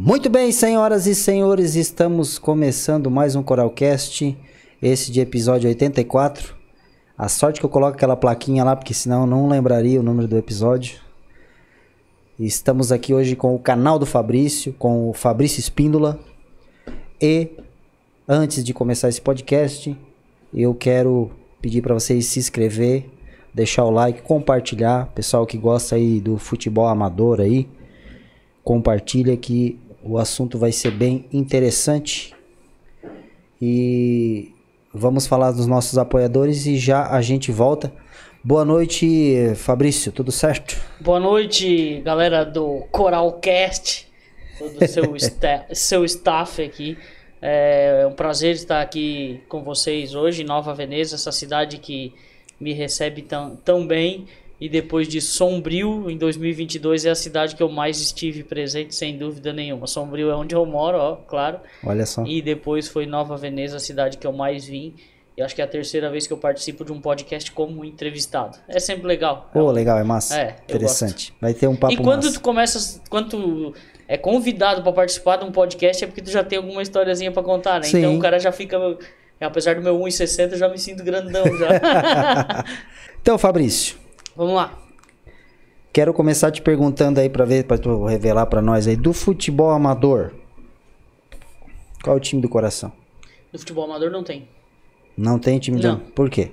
Muito bem, senhoras e senhores, estamos começando mais um Coralcast, esse de episódio 84. A sorte que eu coloco aquela plaquinha lá, porque senão eu não lembraria o número do episódio. Estamos aqui hoje com o canal do Fabrício, com o Fabrício Espíndola. E antes de começar esse podcast, eu quero pedir para vocês se inscrever, deixar o like, compartilhar. Pessoal que gosta aí do futebol amador aí, compartilha que o assunto vai ser bem interessante. E vamos falar dos nossos apoiadores e já a gente volta. Boa noite, Fabrício, tudo certo? Boa noite, galera do Coralcast, todo o seu, sta seu staff aqui. É um prazer estar aqui com vocês hoje em Nova Veneza, essa cidade que me recebe tão, tão bem. E depois de Sombrio, em 2022, é a cidade que eu mais estive presente, sem dúvida nenhuma. Sombrio é onde eu moro, ó, claro. Olha só. E depois foi Nova Veneza, a cidade que eu mais vim. E acho que é a terceira vez que eu participo de um podcast como entrevistado. É sempre legal. Pô, legal, é massa. É, Interessante. Vai ter um papo E quando massa. tu começa, quando tu é convidado pra participar de um podcast, é porque tu já tem alguma historiazinha pra contar, né? Sim. Então o cara já fica. Apesar do meu 1,60, eu já me sinto grandão já. Então, Fabrício, Vamos lá. quero começar te perguntando aí para ver, para tu revelar para nós aí do futebol amador. Qual é o time do coração? Do futebol amador não tem. Não tem time de Não. Por quê?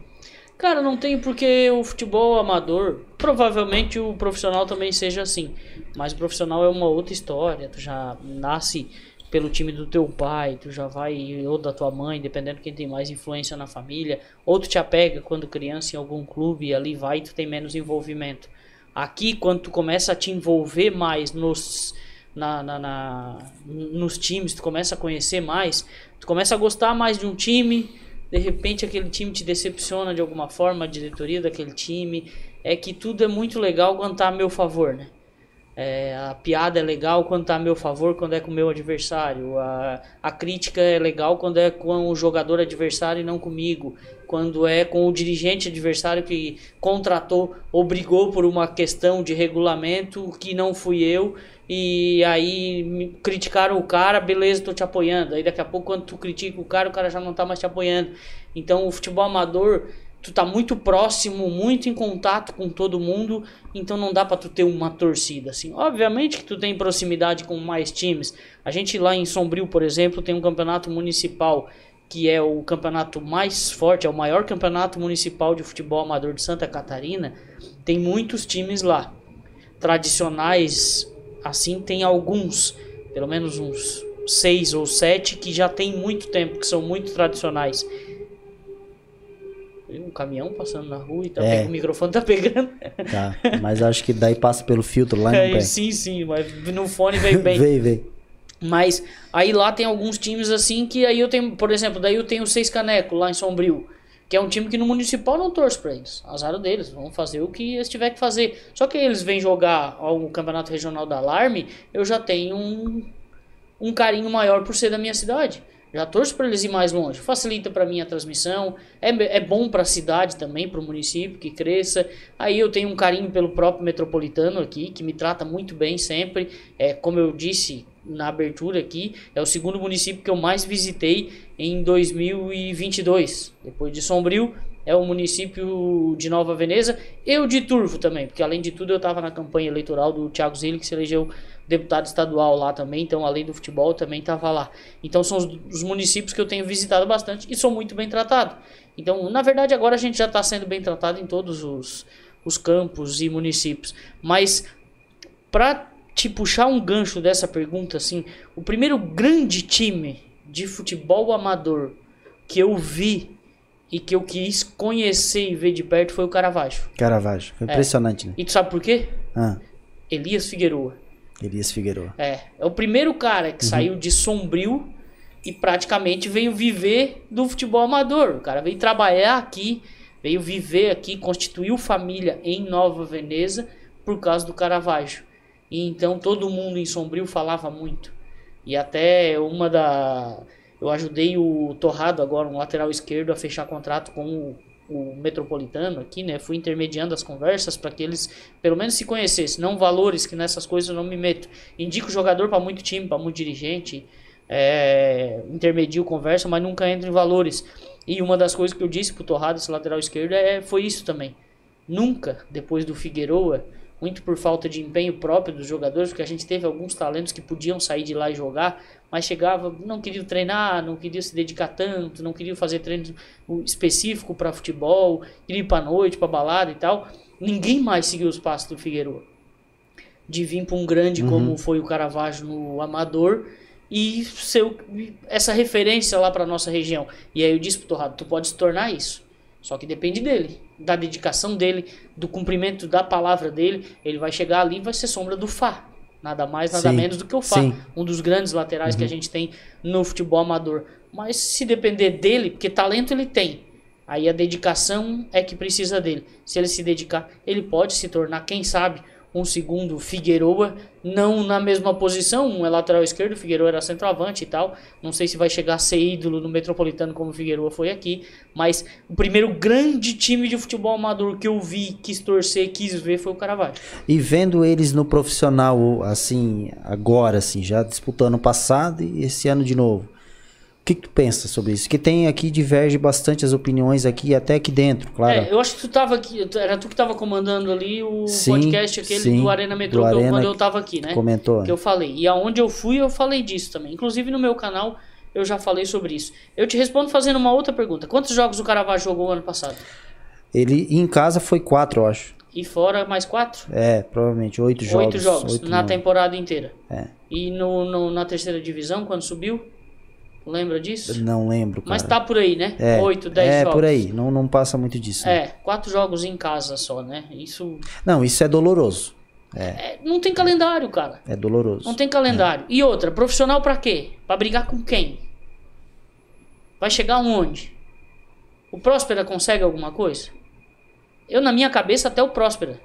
Cara, não tem porque o futebol amador, provavelmente o profissional também seja assim. Mas o profissional é uma outra história. Tu já nasce pelo time do teu pai, tu já vai, ou da tua mãe, dependendo quem tem mais influência na família. Ou tu te apega quando criança em algum clube e ali vai tu tem menos envolvimento. Aqui, quando tu começa a te envolver mais nos, na, na- na- nos times, tu começa a conhecer mais, tu começa a gostar mais de um time, de repente aquele time te decepciona de alguma forma, a diretoria daquele time. É que tudo é muito legal quando tá a meu favor, né? É, a piada é legal quando tá a meu favor, quando é com o meu adversário. A, a crítica é legal quando é com o jogador adversário e não comigo. Quando é com o dirigente adversário que contratou, obrigou por uma questão de regulamento que não fui eu. E aí criticaram o cara, beleza, tô te apoiando. Aí daqui a pouco, quando tu critica o cara, o cara já não tá mais te apoiando. Então o futebol amador tu tá muito próximo, muito em contato com todo mundo, então não dá pra tu ter uma torcida assim. Obviamente que tu tem proximidade com mais times. A gente lá em Sombrio, por exemplo, tem um campeonato municipal que é o campeonato mais forte, é o maior campeonato municipal de futebol amador de Santa Catarina. Tem muitos times lá. Tradicionais, assim, tem alguns, pelo menos uns seis ou sete que já tem muito tempo, que são muito tradicionais. Um caminhão passando na rua e tá É. pegando- o microfone tá pegando. Tá, mas acho que daí passa pelo filtro lá É, sim, sim, mas no fone veio bem. Vem, vem. Mas aí lá tem alguns times assim que aí eu tenho, por exemplo, daí eu tenho o Seis Caneco lá em Sombrio, que é um time que no municipal não torce pra eles. Azar deles, vão fazer o que eles tiver que fazer. Só que eles vêm jogar o campeonato regional da Alarme, eu já tenho um, um carinho maior por ser da minha cidade. Já torço para eles ir mais longe. Facilita para mim a transmissão. É, é bom para a cidade também, para o município que cresça. Aí eu tenho um carinho pelo próprio metropolitano aqui, que me trata muito bem sempre. É, como eu disse na abertura aqui, é o segundo município que eu mais visitei em 2022. Depois de Sombrio, é o município de Nova Veneza e o de Turvo também, porque além de tudo eu estava na campanha eleitoral do Thiago Zilli, que se elegeu deputado estadual lá também, então além do futebol também estava lá. Então são os, os municípios que eu tenho visitado bastante e sou muito bem tratado. Então, na verdade, agora a gente já está sendo bem tratado em todos os, os campos e municípios. Mas para te puxar um gancho dessa pergunta, assim, o primeiro grande time de futebol amador que eu vi e que eu quis conhecer e ver de perto foi o Caravaggio. Caravaggio. Foi impressionante, né? E tu sabe por quê? Ah, Elias Figueroa. Elias Figueiredo. É, é o primeiro cara que saiu de Sombrio e praticamente veio viver do futebol amador. O cara veio trabalhar aqui, veio viver aqui, constituiu família em Nova Veneza por causa do Caravaggio. E então todo mundo em Sombrio falava muito. E até uma da. Eu ajudei o Torrado agora, um lateral esquerdo, a fechar contrato com o o metropolitano aqui, né? Fui intermediando as conversas para que eles pelo menos se conhecessem, não valores que nessas coisas eu não me meto. Indico jogador para muito time, para muito dirigente, é, intermedio conversa, mas nunca entro em valores. E uma das coisas que eu disse pro Torrado, esse lateral esquerdo, é, foi isso também. Nunca, depois do Figueroa, muito por falta de empenho próprio dos jogadores, porque a gente teve alguns talentos que podiam sair de lá e jogar, mas chegava, não queriam treinar, não queriam se dedicar tanto, não queriam fazer treino específico para futebol, queriam ir para noite, para balada e tal. Ninguém mais seguiu os passos do Figueroa. De vir para um grande uhum. como foi o Caravaggio no Amador e ser essa referência lá para nossa região. E aí eu disse pro Torrado, tu pode se tornar isso. Só que depende dele, da dedicação dele, do cumprimento da palavra dele. Ele vai chegar ali e vai ser sombra do Fá. Nada mais, nada sim, menos do que o Fá. Sim. Um dos grandes laterais uhum. que a uhum. gente tem no futebol amador. Mas se depender dele, porque talento ele tem. Aí a dedicação é que precisa dele. Se ele se dedicar, ele pode se tornar, quem sabe, um segundo Figueroa, não na mesma posição, um é lateral esquerdo, o Figueroa era centroavante e tal. Não sei se vai chegar a ser ídolo no Metropolitano como o Figueroa foi aqui, mas o primeiro grande time de futebol amador que eu vi, quis torcer, quis ver foi o Caravaggio. E vendo eles no profissional assim, agora assim, já disputando o passado e esse ano de novo que, que tu pensa sobre isso? Que tem aqui, diverge bastante as opiniões aqui, até aqui dentro, claro. É, eu acho que tu tava aqui, era tu que tava comandando ali o sim, podcast aquele sim, do Arena Metrô, do Arena, quando eu tava aqui, né? Comentou. Que eu falei. E aonde eu fui, eu falei disso também. Inclusive no meu canal, eu já falei sobre isso. Eu te respondo fazendo uma outra pergunta. Quantos jogos o Caravaggio jogou ano passado? Ele, em casa, foi quatro, eu acho. E fora mais quatro? É, provavelmente, oito jogos. Oito jogos, oito, na temporada inteira. É. E no, no, na terceira divisão, quando subiu? Lembra disso? Não lembro, cara. Mas tá por aí, né? É, 8, 10 é, jogos. É, por aí. Não, não passa muito disso. Né? É, quatro jogos em casa só, né? Isso... Não, isso é doloroso. É. é não tem calendário, cara. É doloroso. Não tem calendário. É. E outra, profissional para quê? Para brigar com quem? Vai chegar onde? O Próspera consegue alguma coisa? Eu, na minha cabeça, até o Próspera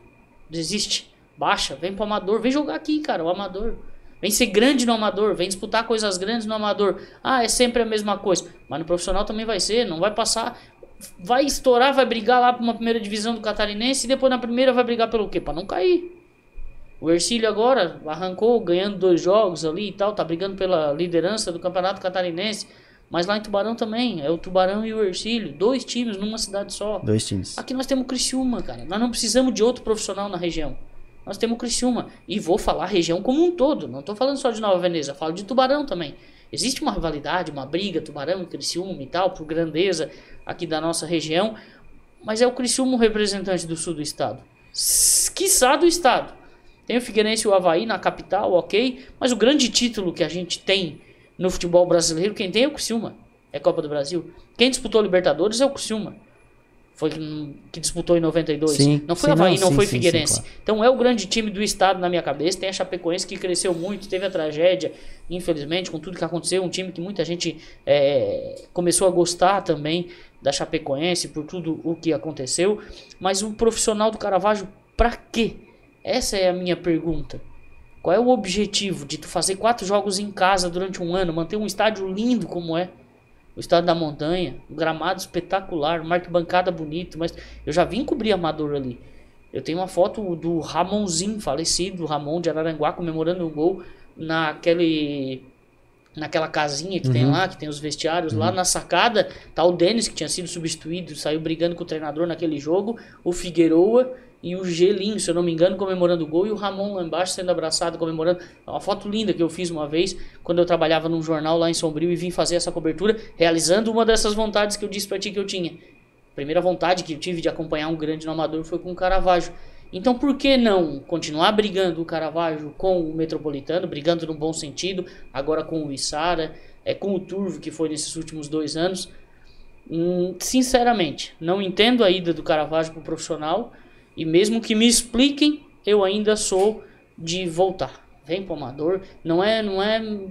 desiste. Baixa, vem pro Amador. Vem jogar aqui, cara, o Amador. Vem ser grande no amador, vem disputar coisas grandes no amador. Ah, é sempre a mesma coisa. Mas no profissional também vai ser, não vai passar. Vai estourar, vai brigar lá para uma primeira divisão do catarinense e depois na primeira vai brigar pelo quê? Para não cair. O Ercílio agora arrancou ganhando dois jogos ali e tal, tá brigando pela liderança do campeonato catarinense. Mas lá em Tubarão também, é o Tubarão e o Ercílio, dois times numa cidade só. Dois times. Aqui nós temos o Criciúma, cara. Nós não precisamos de outro profissional na região nós temos Criciúma. E vou falar região como um todo. Não estou falando só de Nova Veneza, falo de Tubarão também. Existe uma rivalidade, uma briga, Tubarão, Criciúma e tal, por grandeza aqui da nossa região. Mas é o Criciúma o representante do sul do estado. Quiçá do estado. Tem o Figueirense e o Havaí na capital, ok. Mas o grande título que a gente tem no futebol brasileiro, quem tem é o Criciúma. É Copa do Brasil. Quem disputou Libertadores é o Criciúma foi que disputou em 92. Sim, não foi sim, Havaí, não, não foi sim, Figueirense. Sim, claro. Então é o grande time do estado na minha cabeça. Tem a Chapecoense que cresceu muito, teve a tragédia, infelizmente, com tudo que aconteceu. Um time que muita gente é, começou a gostar também da Chapecoense por tudo o que aconteceu. Mas o profissional do Caravaggio, pra quê? Essa é a minha pergunta. Qual é o objetivo de tu fazer quatro jogos em casa durante um ano, manter um estádio lindo como é? O estado da montanha, um gramado espetacular, uma arquibancada bonito, mas eu já vim cobrir Amador ali. Eu tenho uma foto do Ramonzinho, falecido, Ramon de Araranguá, comemorando um gol naquele naquela casinha que uhum. tem lá, que tem os vestiários, uhum. lá na sacada tá o Denis que tinha sido substituído, saiu brigando com o treinador naquele jogo, o Figueroa e o Gelinho, se eu não me engano, comemorando o gol, e o Ramon lá embaixo sendo abraçado, comemorando. É uma foto linda que eu fiz uma vez, quando eu trabalhava num jornal lá em Sombrio e vim fazer essa cobertura, realizando uma dessas vontades que eu disse pra ti que eu tinha. A primeira vontade que eu tive de acompanhar um grande no Amador foi com o Caravaggio. Então por que não continuar brigando o Caravaggio com o Metropolitano, brigando no bom sentido, agora com oIssara, é, com o Turvo, que foi nesses últimos dois anos. Hum, sinceramente, não entendo a ida do Caravaggio pro profissional, e mesmo que me expliquem, eu ainda sou de voltar. Vem pro amador, não é, não é, não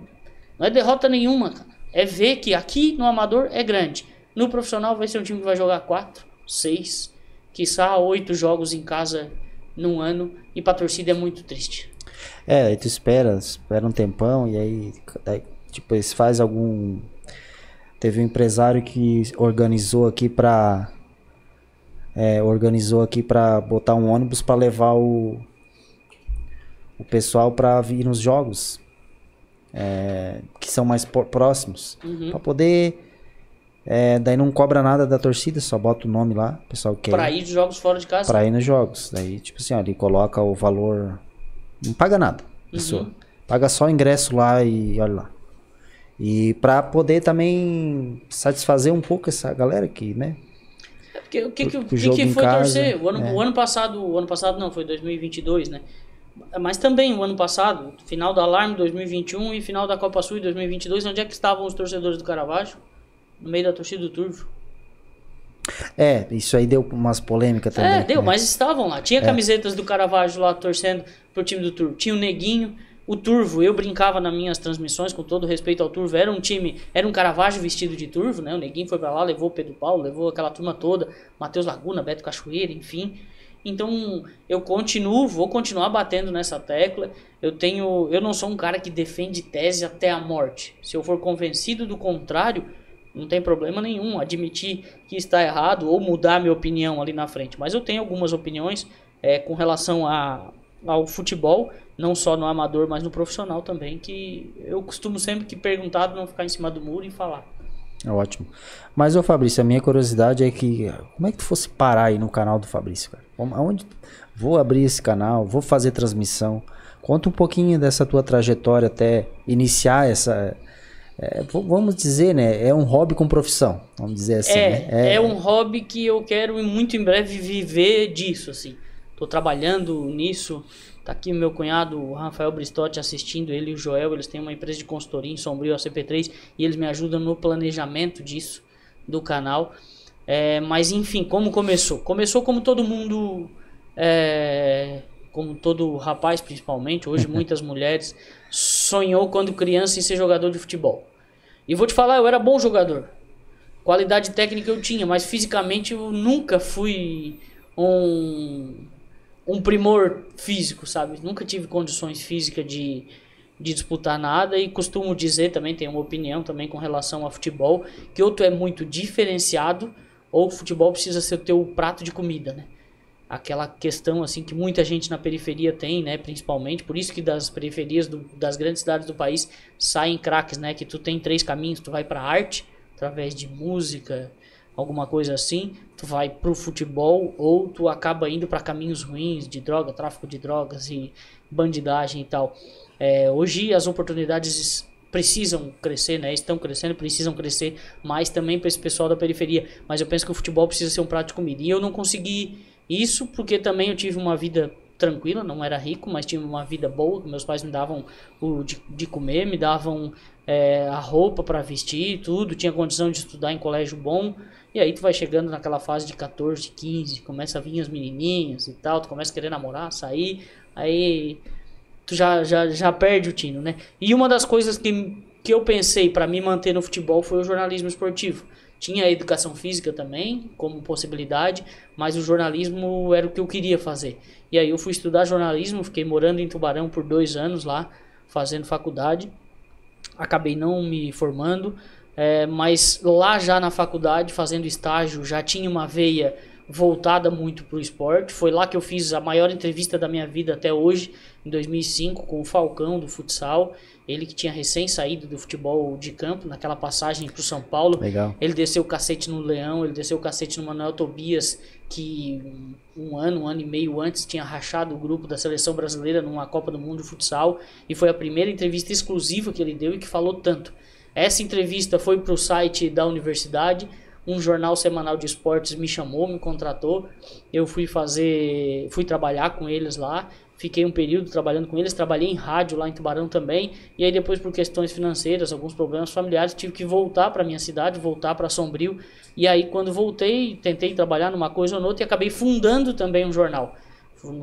é derrota nenhuma, cara. É ver que aqui no amador é grande. No profissional vai ser um time que vai jogar quatro, seis, quiçá oito jogos em casa num ano e pra torcida é muito triste. É, aí tu espera, espera um tempão e aí, aí tipo, eles faz algum teve um empresário que organizou aqui pra é, organizou aqui para botar um ônibus para levar o, o pessoal para vir nos jogos é, que são mais próximos. Uhum. Para poder. É, daí não cobra nada da torcida, só bota o nome lá, o pessoal quer. Pra ir de jogos fora de casa? Pra ir nos jogos. Daí, tipo assim, ó, ele coloca o valor. Não paga nada, pessoa. Uhum. Paga só o ingresso lá e olha lá. E pra poder também satisfazer um pouco essa galera aqui, né? É porque, o que, que, que, foi casa, torcer? O ano, é. o ano passado, o ano passado não, foi 2022, né? Mas também o ano passado, final do Alarme 2021 e final da Copa Sul em 2022, onde é que estavam os torcedores do Caravaggio? No meio da torcida do Turvo. É, isso aí deu umas polêmicas também. É, deu, né? mas estavam lá. Tinha camisetas do Caravaggio lá torcendo pro time do Turvo. Tinha o Neguinho, o Turvo. Eu brincava nas minhas transmissões, com todo respeito ao Turvo. Era um time, era um Caravaggio vestido de Turvo, né? O Neguinho foi pra lá, levou o Pedro Paulo, levou aquela turma toda. Matheus Laguna, Beto Cachoeira, enfim. Então, eu continuo, vou continuar batendo nessa tecla. Eu tenho, eu não sou um cara que defende tese até a morte. Se eu for convencido do contrário, não tem problema nenhum admitir que está errado ou mudar minha opinião ali na frente. Mas eu tenho algumas opiniões é, com relação a, ao futebol, não só no amador, mas no profissional também, que eu costumo sempre que perguntado não ficar em cima do muro e falar. É ótimo. Mas, ô Fabrício, a minha curiosidade é que. Como é que tu fosse parar aí no canal do Fabrício, cara? Aonde. Vou abrir esse canal, vou fazer transmissão. Conta um pouquinho dessa tua trajetória até iniciar essa. é, vamos dizer, né? É um hobby com profissão. Vamos dizer assim. né? É, é, um hobby que eu quero muito em breve viver disso, assim. Tô trabalhando nisso. Tá aqui meu cunhado, o Rafael Bristotti, assistindo, ele e o Joel, eles têm uma empresa de consultoria em Sombrio, a CP3, e eles me ajudam no planejamento disso, do canal. É, mas enfim, como começou? Começou como todo mundo, é, como todo rapaz principalmente, hoje muitas mulheres, sonhou quando criança em ser jogador de futebol. E vou te falar, eu era bom jogador qualidade técnica eu tinha, mas fisicamente eu nunca fui um, um primor físico, sabe? Nunca tive condições físicas de, de disputar nada e costumo dizer também, tenho uma opinião também com relação a futebol, que ou tu é muito diferenciado ou o futebol precisa ser o teu prato de comida, né? Aquela questão assim que muita gente na periferia tem, né, principalmente, por isso que das periferias do- das grandes cidades do país saem craques, né, que tu tem três caminhos, tu vai para arte, através de música, alguma coisa assim, tu vai pro futebol ou tu acaba indo para caminhos ruins de droga, tráfico de drogas e bandidagem e tal. É, hoje as oportunidades precisam crescer, né? Estão crescendo, precisam crescer mais também para esse pessoal da periferia. Mas eu penso que o futebol precisa ser um prato de comida. E eu não consegui isso porque também eu tive uma vida tranquila, não era rico, mas tinha uma vida boa. Meus pais me davam o de, de comer, me davam é, a roupa para vestir, tudo. Tinha condição de estudar em colégio bom. E aí tu vai chegando naquela fase de 14, 15, começa a vir as menininhas e tal, tu começa a querer namorar, sair, aí tu já, já, já perde o tino, né? E uma das coisas que, que eu pensei para me manter no futebol foi o jornalismo esportivo. Tinha a educação física também como possibilidade, mas o jornalismo era o que eu queria fazer. E aí eu fui estudar jornalismo, fiquei morando em Tubarão por dois anos lá, fazendo faculdade. Acabei não me formando, é, mas lá já na faculdade, fazendo estágio, já tinha uma veia voltada muito para o esporte. Foi lá que eu fiz a maior entrevista da minha vida até hoje, em 2005, com o Falcão do futsal. Ele que tinha recém saído do futebol de campo, naquela passagem para o São Paulo. Legal. Ele desceu o cacete no Leão, ele desceu o cacete no Manuel Tobias, que um ano, um ano e meio antes tinha rachado o grupo da seleção brasileira numa Copa do Mundo de futsal. E foi a primeira entrevista exclusiva que ele deu e que falou tanto. Essa entrevista foi para o site da universidade. Um jornal semanal de esportes me chamou, me contratou. Eu fui fazer, fui trabalhar com eles lá. Fiquei um período trabalhando com eles, trabalhei em rádio lá em Tubarão também. E aí depois por questões financeiras, alguns problemas familiares, tive que voltar para minha cidade, voltar para Sombrio. E aí quando voltei, tentei trabalhar numa coisa ou noutra e acabei fundando também um jornal.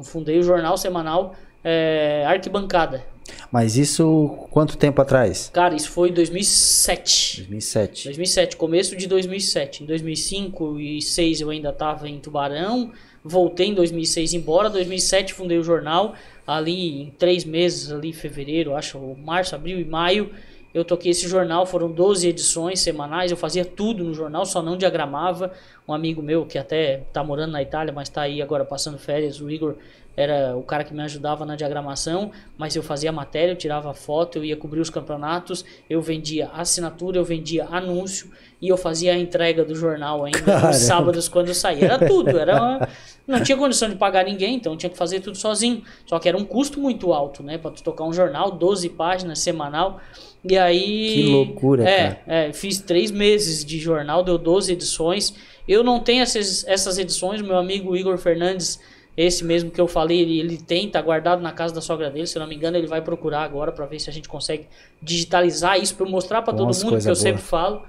Fundei o jornal semanal é, Arquibancada. Mas isso quanto tempo atrás? Cara, isso foi em 2007. 2007. 2007, começo de 2007. Em 2005 e 2006 eu ainda estava em Tubarão. Voltei em 2006 embora. 2007 fundei o jornal. Ali em três meses, ali em fevereiro, acho, março, abril e maio, Eu toquei esse jornal, foram 12 edições semanais, eu fazia tudo no jornal, só não diagramava. Um amigo meu que até tá morando na Itália, mas tá aí agora passando férias, o Igor, era o cara que me ajudava na diagramação, mas eu fazia matéria, eu tirava foto, eu ia cobrir os campeonatos, eu vendia assinatura, eu vendia anúncio e eu fazia a entrega do jornal ainda Caramba. nos sábados quando eu saía. Era tudo, era uma- não tinha condição de pagar ninguém, então eu tinha que fazer tudo sozinho. Só que era um custo muito alto, né, para tu tocar um jornal, 12 páginas semanal. E aí Que loucura, é, cara. é, fiz três meses de jornal, deu 12 edições. Eu não tenho essas, essas edições, meu amigo Igor Fernandes, esse mesmo que eu falei, ele, ele tem, tá guardado na casa da sogra dele, se eu não me engano, ele vai procurar agora para ver se a gente consegue digitalizar isso para mostrar para todo mundo, que eu boa. sempre falo.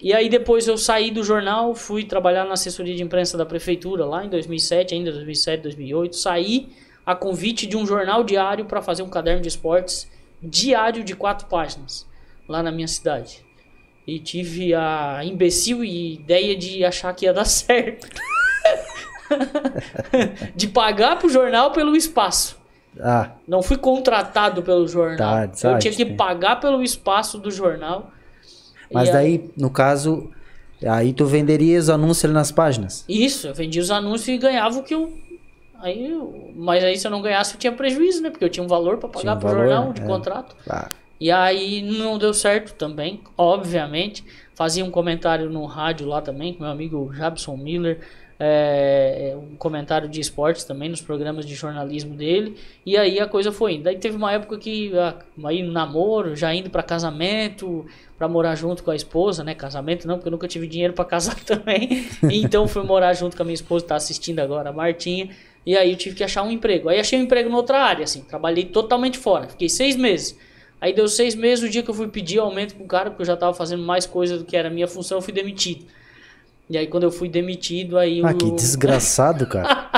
E aí depois eu saí do jornal, fui trabalhar na assessoria de imprensa da prefeitura lá em 2007, ainda 2007, 2008, saí a convite de um jornal diário para fazer um caderno de esportes diário de quatro páginas lá na minha cidade. E tive a imbecil ideia de achar que ia dar certo. de pagar pro jornal pelo espaço. Ah, Não fui contratado pelo jornal. Tá, eu tinha que sim. pagar pelo espaço do jornal. mas daí, no caso, aí tu venderia os anúncios ali nas páginas. Isso, eu vendia os anúncios e ganhava o que eu. Aí, eu- mas aí se eu não ganhasse eu tinha prejuízo, né? Porque eu tinha um valor para pagar um pro valor, jornal de é. contrato. Ah, E aí não deu certo também, obviamente. Fazia um comentário no rádio lá também, com meu amigo Jabson Miller. É, é, um comentário de esportes também nos programas de jornalismo dele. E aí a coisa foi indo. Daí teve uma época que ah, aí namoro, já indo para casamento, para morar junto com a esposa, né? Casamento não, porque eu nunca tive dinheiro para casar também. então fui morar junto com a minha esposa, tá assistindo agora, a Martinha. E aí eu tive que achar um emprego. Aí achei um emprego em outra área, assim. Trabalhei totalmente fora. Fiquei seis meses. Aí deu seis meses, o dia que eu fui pedir aumento pro cara, porque eu já tava fazendo mais coisa do que era minha função, eu fui demitido. E aí quando eu fui demitido, aí ah, o... que desgraçado, cara.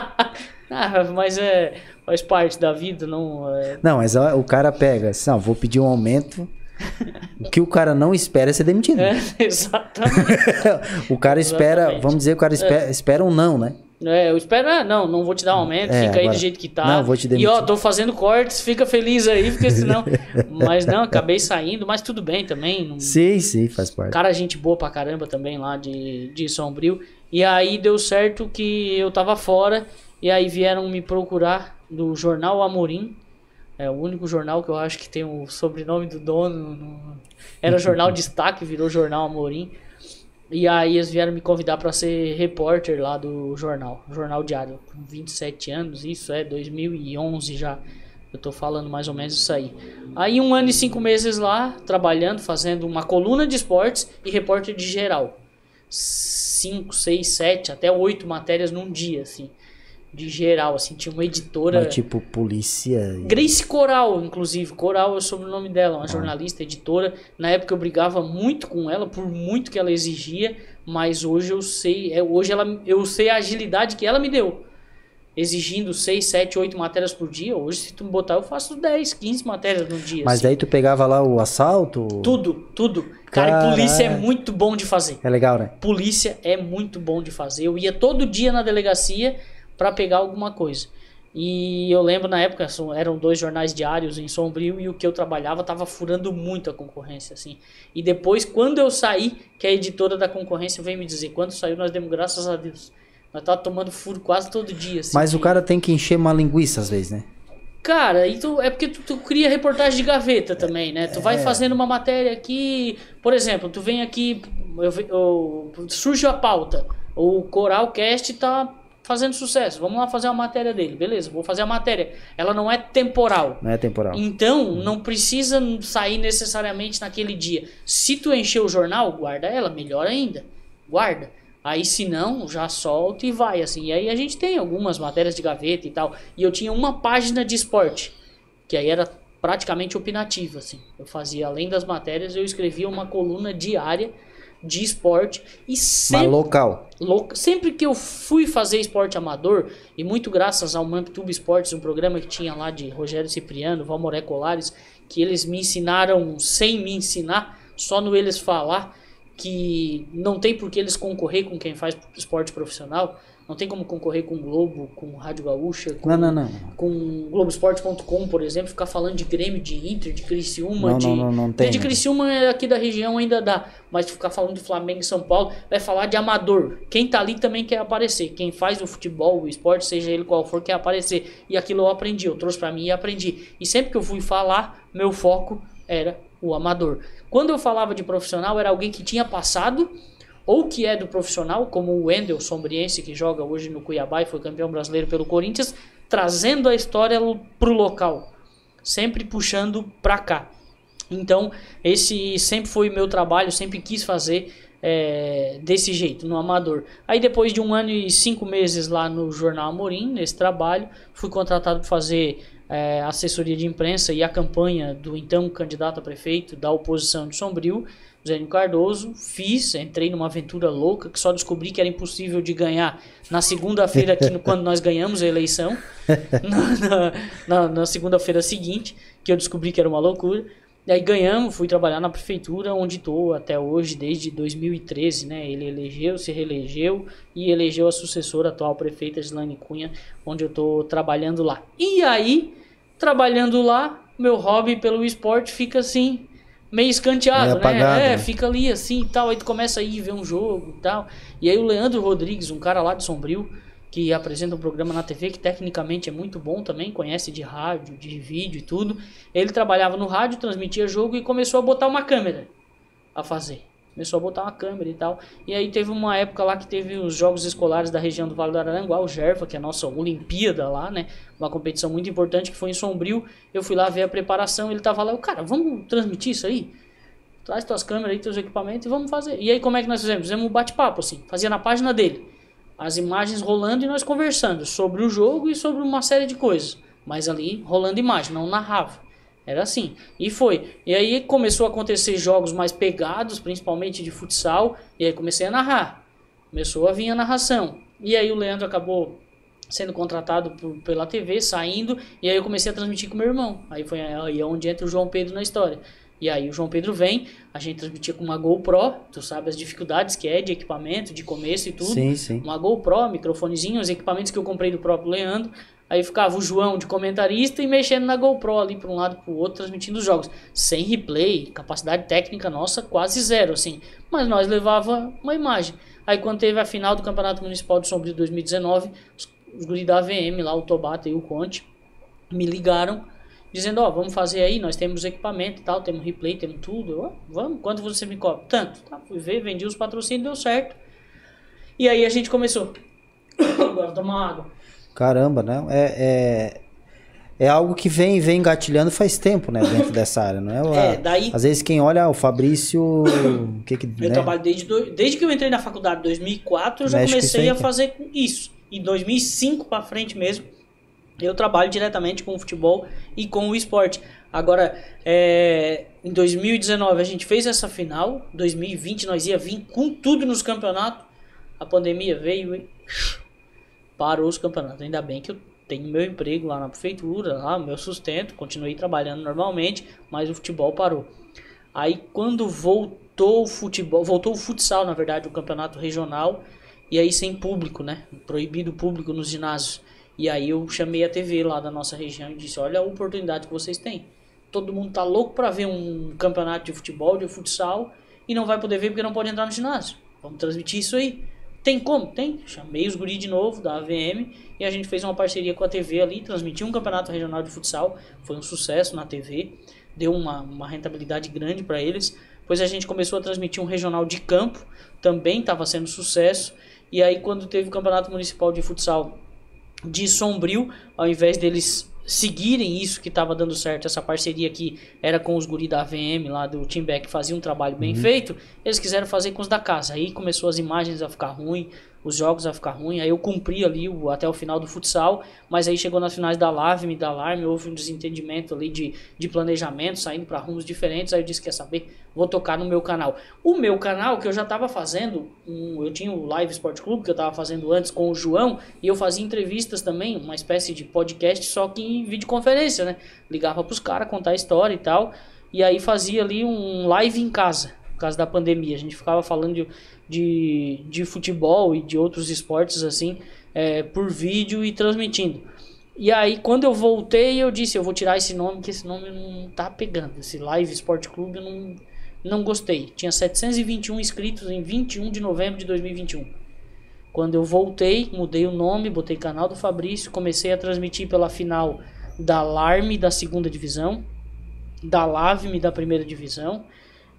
Ah, mas é... Faz parte da vida, não... é- Não, mas o cara pega, assim, não, vou pedir um aumento. O que o cara não espera é ser demitido. É, exatamente. o cara espera, Exatamente. vamos dizer, o cara espera, espera um não, né? É, eu espero, ah, não, não vou te dar um aumento, É, fica aí agora- do jeito que tá. Não, vou te E ó, demitir. tô fazendo cortes, fica feliz aí, porque senão. mas não, acabei saindo, mas tudo bem também. Não... Sim, sim, faz parte. Cara, gente boa pra caramba também lá de, de Sombrio. E aí deu certo que eu tava fora, e aí vieram me procurar do Jornal Amorim. É o único jornal que eu acho que tem o sobrenome do dono. no- Era Jornal Destaque, virou Jornal Amorim. E aí eles vieram me convidar para ser repórter lá do jornal, jornal diário, com 27 anos, isso é 2011 já. Eu tô falando mais ou menos isso aí. Aí um ano e cinco meses lá, trabalhando, fazendo uma coluna de esportes e repórter de geral. Cinco, seis, sete, até oito matérias num dia, assim. De geral, assim, tinha uma editora. Mas tipo, polícia. Grace Coral, inclusive. Coral é o sobrenome dela, uma jornalista, editora. Na época eu brigava muito com ela, por muito que ela exigia, mas hoje eu sei, é, hoje ela, eu sei a agilidade que ela me deu. Exigindo 6, 7, 8 matérias por dia. Hoje, se tu me botar, eu faço 10, 15 matérias no dia. Mas assim. daí tu pegava lá o assalto. Tudo, tudo. Cara, polícia é muito bom de fazer. É legal, né? Polícia é muito bom de fazer. Eu ia todo dia na delegacia para pegar alguma coisa. E eu lembro na época, eram dois jornais diários em Sombrio e o que eu trabalhava tava furando muito a concorrência, assim. E depois, quando eu saí, que a editora da concorrência veio me dizer, quando saiu, nós demos graças a Deus. Nós tava tomando furo quase todo dia, assim. Mas o cara tem que encher uma linguiça às vezes, né? Cara, e tu, é porque tu, tu cria reportagem de gaveta também, né? Tu É. vai fazendo uma matéria aqui, por exemplo, tu vem aqui, eu eu- surge a pauta, o Coralcast tá fazendo sucesso, vamos lá fazer uma matéria dele, beleza, vou fazer a matéria. Ela não é temporal. Não é temporal. Então, não precisa sair necessariamente naquele dia. Se tu encher o jornal, guarda ela, melhor ainda. Guarda. Aí, se não, já solta e vai, assim. E aí a gente tem algumas matérias de gaveta e tal. E eu tinha uma página de esporte, que aí era praticamente opinativa, assim. Eu fazia, além das matérias, eu escrevia uma coluna diária de esporte. E Mas sempre local. louca. Sempre que eu fui fazer esporte amador, e muito graças ao Mamptuba Esportes, um programa que tinha lá de Rogério Cipriano, Valmoré Colares, que eles me ensinaram sem me ensinar, só no eles falar que não tem por que eles concorrer com quem faz esporte profissional. Não tem como concorrer com o Globo, com Rádio Gaúcha, com, Não, não, não. com Globoesporte.com, por exemplo, ficar falando de Grêmio, de Inter, de Criciúma, Não, de... não, não, não tem, De? Criciúma é aqui da região ainda dá, mas ficar falando de Flamengo e São Paulo, vai falar de amador. Quem tá ali também quer aparecer. Quem faz o futebol, o esporte, seja ele qual for, quer aparecer. E aquilo eu aprendi, eu trouxe pra mim e aprendi. E sempre que eu fui falar, meu foco era o amador. Quando eu falava de profissional, era alguém que tinha passado ou que é do profissional, como o Wendel Sombriense, que joga hoje no Cuiabá e foi campeão brasileiro pelo Corinthians, trazendo a história pro local, sempre puxando pra cá. Então, esse sempre foi o meu trabalho, sempre quis fazer é, desse jeito, no amador. Aí, depois de um ano e cinco meses lá no Jornal Amorim, nesse trabalho, fui contratado para fazer é, assessoria de imprensa e a campanha do então candidato a prefeito da oposição de Sombrio, Zênio Cardoso. Fiz, entrei numa aventura louca que só descobri que era impossível de ganhar na segunda-feira, aqui quando nós ganhamos a eleição, na, na- na- na segunda-feira seguinte, que eu descobri que era uma loucura. E aí ganhamos, fui trabalhar na prefeitura, onde estou até hoje, desde 2013, né? Ele elegeu, se reelegeu e elegeu a sucessora, a atual prefeita Gislaine Cunha, onde eu estou trabalhando lá. E aí, trabalhando lá, meu hobby pelo esporte fica assim, meio escanteado, Meio apagado, né? É, né? fica ali assim e tal, aí tu começa a ir ver um jogo e tal. E aí o Leandro Rodrigues, um cara lá de Sombrio, que apresenta um programa na TV que tecnicamente é muito bom também, conhece de rádio, de vídeo e tudo. Ele trabalhava no rádio, transmitia jogo e começou a botar uma câmera a fazer. Começou a botar uma câmera e tal. E aí teve uma época lá que teve os jogos escolares da região do Vale do Araranguá, o Gerva, que é a nossa Olimpíada lá, né? Uma competição muito importante que foi em Sombrio. Eu fui lá ver a preparação, ele tava lá, eu, cara, vamos transmitir isso aí? Traz tuas câmeras aí, teus equipamentos e vamos fazer. E aí como é que nós fizemos? Fizemos um bate-papo, assim. Fazia na página dele. As imagens rolando e nós conversando sobre o jogo e sobre uma série de coisas. Mas ali rolando imagem, não narrava. Era assim. E foi. E aí começou a acontecer jogos mais pegados, principalmente de futsal. E aí comecei a narrar. Começou a vir a narração. E aí o Leandro acabou sendo contratado por- pela TV, saindo. E aí eu comecei a transmitir com meu irmão. Aí foi aí é onde entra o João Pedro na história. E aí o João Pedro vem, a gente transmitia com uma GoPro, tu sabe as dificuldades que é de equipamento, de começo e tudo. Sim, sim. Uma GoPro, microfonezinho, os equipamentos que eu comprei do próprio Leandro. Aí ficava o João de comentarista e mexendo na GoPro ali para um lado para o outro, transmitindo os jogos. Sem replay, capacidade técnica nossa quase zero, assim. Mas nós levava uma imagem. Aí quando teve a final do Campeonato Municipal de Sombrio 2019, os, os guri da AVM lá, o Tobata e o Conte, me ligaram dizendo, ó, vamos fazer aí, nós temos equipamento e tal, temos replay, temos tudo. Eu, "Ó, vamos, quanto você me cobra? Tanto. Tá, fui ver, vendi os patrocínios, deu certo. E aí a gente começou. Agora tomar água. Caramba, né? É, é, é algo que vem, vem engatilhando faz tempo, né? Dentro dessa área, não é? É, daí- Às vezes quem olha, ah, o Fabrício. O que que. Eu né? trabalho desde, do- desde que eu entrei na faculdade em 2004, eu já comecei a fazer isso. Em 2005 pra frente mesmo, eu trabalho diretamente com o futebol e com o esporte. Agora, é, em 2019 a gente fez essa final, 2020 nós ia vir com tudo nos campeonatos. A pandemia veio e parou os campeonatos. Ainda bem que eu tenho meu emprego lá na prefeitura, lá meu sustento, continuei trabalhando normalmente, mas o futebol parou. Aí quando voltou o futebol, voltou o futsal, na verdade, o campeonato regional, e aí sem público, né? Proibido público nos ginásios. E aí eu chamei a TV lá da nossa região e disse: "Olha a oportunidade que vocês têm. Todo mundo tá louco para ver um campeonato de futebol, de futsal, e não vai poder ver porque não pode entrar no ginásio. Vamos transmitir isso aí. Tem como? Tem. Chamei os guri de novo da AVM e a gente fez uma parceria com a TV ali, transmitiu um campeonato regional de futsal, foi um sucesso na TV, deu uma, uma rentabilidade grande para eles. Depois a gente começou a transmitir um regional de campo, também estava sendo sucesso. E aí quando teve o campeonato municipal de futsal de Sombrio, ao invés deles seguirem isso que estava dando certo, essa parceria que era com os guri da AVM lá do Team Back, fazia um trabalho bem feito, eles quiseram fazer com os da casa. Aí começou as imagens a ficar ruim, os jogos a ficar ruim, aí eu cumpri ali o, até o final do futsal, mas aí chegou nas finais da Lave, me da Alarme, houve um desentendimento ali de, de planejamento, saindo para rumos diferentes, aí eu disse, quer saber, vou tocar no meu canal. O meu canal, que eu já estava fazendo, um, eu tinha o Live Sport Clube, que eu estava fazendo antes com o João, e eu fazia entrevistas também, uma espécie de podcast, só que em videoconferência, né? Ligava pros caras, contar a história e tal, e aí fazia ali um live em casa. por causa da pandemia. A gente ficava falando de, de, de futebol e de outros esportes assim, é, por vídeo e transmitindo. E aí, quando eu voltei, eu disse: eu vou tirar esse nome, que esse nome não tá pegando. Esse Live Sport Clube eu não, não gostei. Tinha 721 inscritos em 21 de novembro de 2021. Quando eu voltei, mudei o nome, botei canal do Fabrício, comecei a transmitir pela final da Alarme da segunda divisão, da Lavme da primeira divisão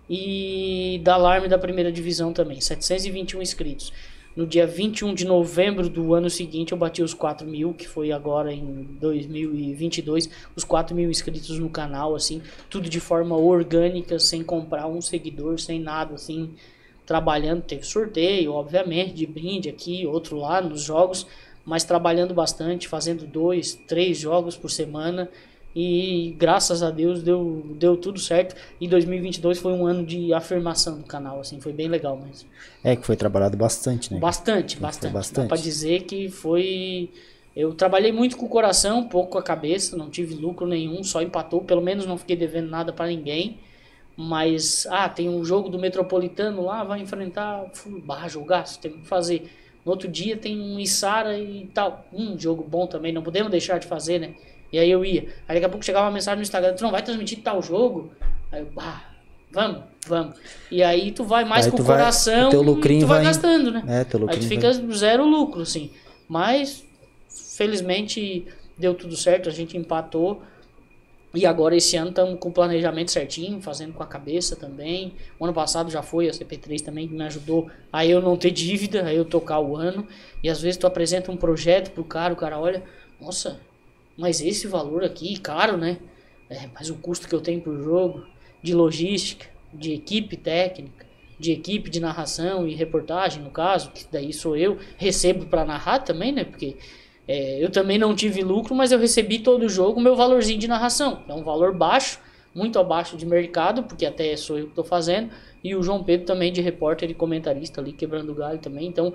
e da Alarme da primeira divisão também. 721 inscritos. No dia 21 de novembro do ano seguinte, eu bati os 4 mil, que foi agora em 2022, os 4 mil inscritos no canal, assim, tudo de forma orgânica, sem comprar um seguidor, sem nada, assim, trabalhando. Teve sorteio, obviamente, de brinde aqui, outro lá nos jogos, mas trabalhando bastante, fazendo dois, três jogos por semana e graças a Deus deu, deu tudo certo. E 2022 foi um ano de afirmação do canal, assim, foi bem legal mesmo. É que foi trabalhado bastante, né? Bastante, bastante. bastante. Dá pra dizer que foi. Eu trabalhei muito com o coração, pouco com a cabeça, não tive lucro nenhum, só empatou, pelo menos não fiquei devendo nada para ninguém. Mas, ah, tem um jogo do Metropolitano lá, vai enfrentar. Barra jogaço, tem que fazer. No outro dia tem um Isara e tal. Um jogo bom também, não podemos deixar de fazer, né? E aí eu ia. Aí daqui a pouco chegava uma mensagem no Instagram, tu não vai transmitir tal jogo? Aí eu, bah, vamos, vamos. E aí tu vai mais aí com o coração lucrinho e tu vai, vai gastando, né? É, teu aí tu fica vai... zero lucro, assim. Mas, felizmente, deu tudo certo, a gente empatou. E agora esse ano estamos com o planejamento certinho, fazendo com a cabeça também. O ano passado já foi a CP3 também que me ajudou a eu não ter dívida, a eu tocar o ano. E às vezes tu apresenta um projeto pro cara, o cara olha, nossa, mas esse valor aqui, caro, né? É, mas o custo que eu tenho por jogo, de logística, de equipe técnica, de equipe de narração e reportagem, no caso, que daí sou eu, recebo para narrar também, né? Porque é, eu também não tive lucro, mas eu recebi todo o jogo meu valorzinho de narração. É um valor baixo, muito abaixo de mercado, porque até sou eu que estou fazendo. E o João Pedro também de repórter e comentarista ali, quebrando galho também. Então,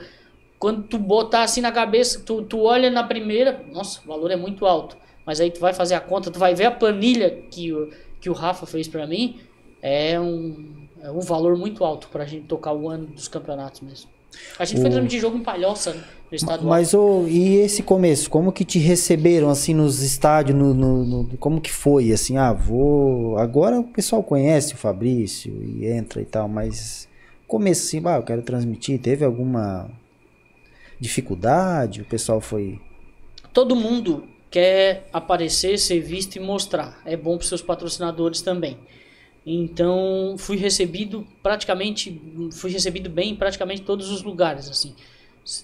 quando tu botar assim na cabeça, tu, tu olha na primeira, nossa, o valor é muito alto. Mas aí tu vai fazer a conta, tu vai ver a planilha que o, que o Rafa fez para mim, é um, é um valor muito alto pra gente tocar o ano dos campeonatos mesmo. A gente o... foi transmitir jogo em Palhoça, né, no estadual. Mas oh, e esse começo, como que te receberam assim nos estádios, no, no, no, como que foi assim, ah, vou, agora o pessoal conhece o Fabrício e entra e tal, mas começo assim, ah, eu quero transmitir, teve alguma dificuldade? O pessoal foi. Todo mundo quer aparecer, ser visto e mostrar. É bom para seus patrocinadores também. Então fui recebido praticamente, fui recebido bem em praticamente todos os lugares assim.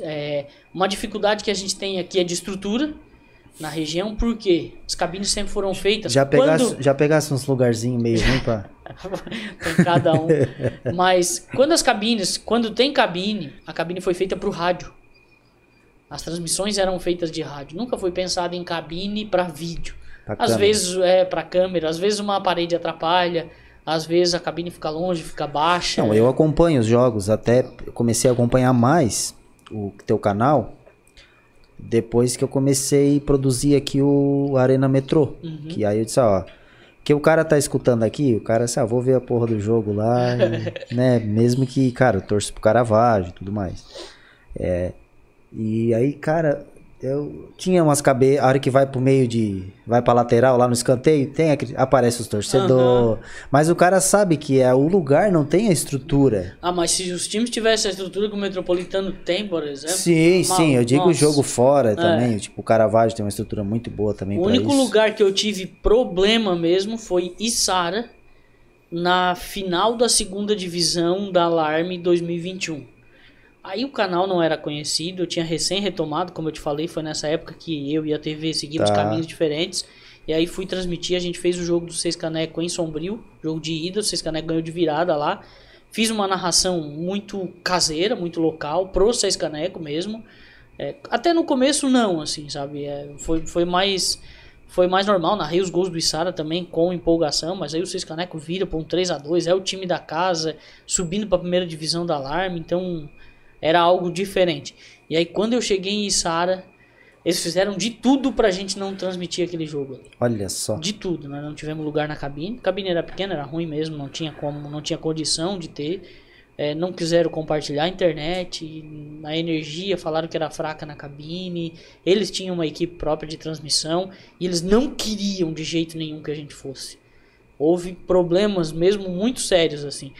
É, uma dificuldade que a gente tem aqui é de estrutura na região, porque as cabines sempre foram feitas. Já pegasse, quando... já pegasse uns lugarzinhos meio ruim para tem cada um. Mas quando as cabines, quando tem cabine, a cabine foi feita para o rádio. As transmissões eram feitas de rádio, nunca foi pensado em cabine para vídeo. Pra às câmera. vezes é para câmera, às vezes uma parede atrapalha, às vezes a cabine fica longe, fica baixa. Não, eu acompanho os jogos, até comecei a acompanhar mais o teu canal depois que eu comecei a produzir aqui o Arena Metrô. Uhum. Que aí eu disse, ó, que o cara tá escutando aqui, o cara assim, ah, vou ver a porra do jogo lá, e, né? Mesmo que, cara, eu torço pro Caravaggio e tudo mais. É, e aí, cara, eu tinha umas cabeças. A hora que vai pro meio de. Vai pra lateral lá no escanteio, tem aquele, aparece os torcedores. Uhum. Mas o cara sabe que é o lugar não tem a estrutura. Ah, mas se os times tivessem a estrutura que o Metropolitano tem, por exemplo. Sim, mal, sim. Eu digo o jogo fora é. também. Tipo, o Caravaggio tem uma estrutura muito boa também. O único isso. lugar que eu tive problema mesmo foi Isara na final da segunda divisão da Alarme 2021. Aí o canal não era conhecido, eu tinha recém retomado, como eu te falei, foi nessa época que eu e a TV seguimos tá. caminhos diferentes. E aí fui transmitir, a gente fez o jogo do Seis Caneco em Sombrio, jogo de ida, o Seis Caneco ganhou de virada lá. Fiz uma narração muito caseira, muito local, pro Seis Caneco mesmo. É, até no começo não, assim, sabe? É, foi, foi mais foi mais normal, narrei os gols do Isara também com empolgação, mas aí o Seis Caneco vira para um 3 a 2 é o time da casa, subindo para a primeira divisão da Alarme, então era algo diferente. E aí quando eu cheguei em Isara, Eles fizeram de tudo pra gente não transmitir aquele jogo ali. Olha só. De tudo, nós não tivemos lugar na cabine. A cabine era pequena, era ruim mesmo, não tinha como, não tinha condição de ter. É, não quiseram compartilhar a internet, a energia, falaram que era fraca na cabine. Eles tinham uma equipe própria de transmissão e eles não queriam de jeito nenhum que a gente fosse. Houve problemas mesmo muito sérios assim.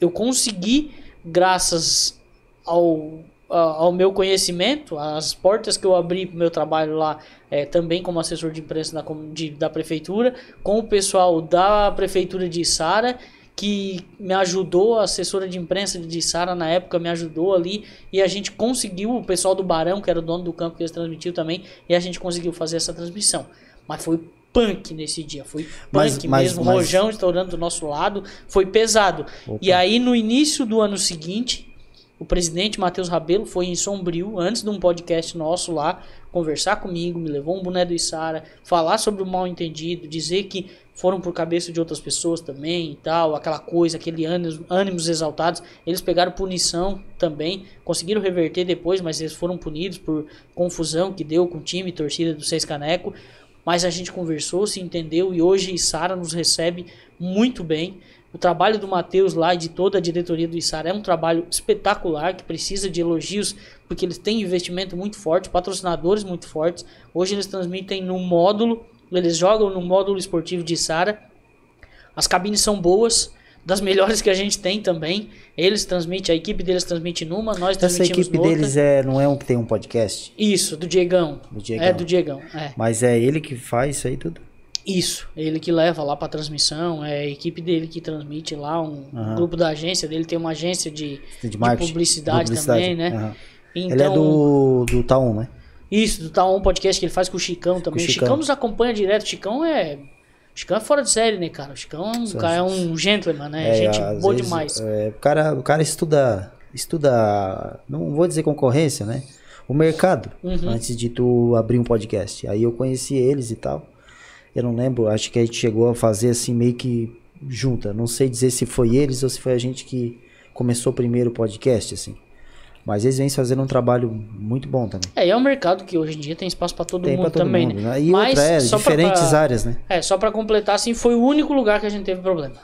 Eu consegui, graças ao, ao meu conhecimento, as portas que eu abri para o meu trabalho lá, é, também como assessor de imprensa da, de, da prefeitura, com o pessoal da prefeitura de Sara que me ajudou, a assessora de imprensa de Sara na época me ajudou ali e a gente conseguiu, o pessoal do Barão, que era o dono do campo que eles transmitiu também, e a gente conseguiu fazer essa transmissão. Mas foi punk nesse dia, foi punk mas, mas, mesmo, mas... rojão estourando do nosso lado, foi pesado. Opa. E aí no início do ano seguinte, o presidente Matheus Rabelo foi em Sombrio, antes de um podcast nosso lá, conversar comigo, me levou um boné do Isara, falar sobre o mal entendido, dizer que foram por cabeça de outras pessoas também e tal, aquela coisa, aquele ânimos, exaltados. Eles pegaram punição também, conseguiram reverter depois, mas eles foram punidos por confusão que deu com o time e torcida do Seis Caneco. Mas a gente conversou, se entendeu e hoje Sara nos recebe muito bem. O trabalho do Matheus lá e de toda a diretoria do Isara é um trabalho espetacular que precisa de elogios porque eles têm investimento muito forte, patrocinadores muito fortes. Hoje eles transmitem no módulo, eles jogam no módulo esportivo de Isara. As cabines são boas, das melhores que a gente tem também. Eles transmitem, a equipe deles transmite numa, nós transmitimos Essa equipe deles é, não é um que tem um podcast? Isso, do Diegão. Do Diegão. É do Diegão, é. Mas é ele que faz isso aí tudo? Isso, ele que leva lá para transmissão, é a equipe dele que transmite lá, um uhum. grupo da agência dele tem uma agência de, de, de publicidade, publicidade, também, né? Uhum. Então, ele é do, do Taon, né? Isso, do Taon Podcast que ele faz com o Chicão também. O Chicão. Chicão nos acompanha direto, o Chicão é o Chicão é fora de série, né, cara? O Chicão é um, cara, é um gentleman, né? É, Gente boa vezes, demais. É, o, cara, o cara estuda, estuda, não vou dizer concorrência, né? O mercado, uhum. antes de tu abrir um podcast. Aí eu conheci eles e tal. Eu não lembro, acho que a gente chegou a fazer assim meio que junta. Não sei dizer se foi eles ou se foi a gente que começou primeiro o podcast, assim. Mas eles vêm fazendo um trabalho muito bom também. É, e é um mercado que hoje em dia tem espaço para todo tem mundo todo também, mundo, né? E Mas, outra, é, diferentes pra, áreas, né? É, só para completar, assim, foi o único lugar que a gente teve problema.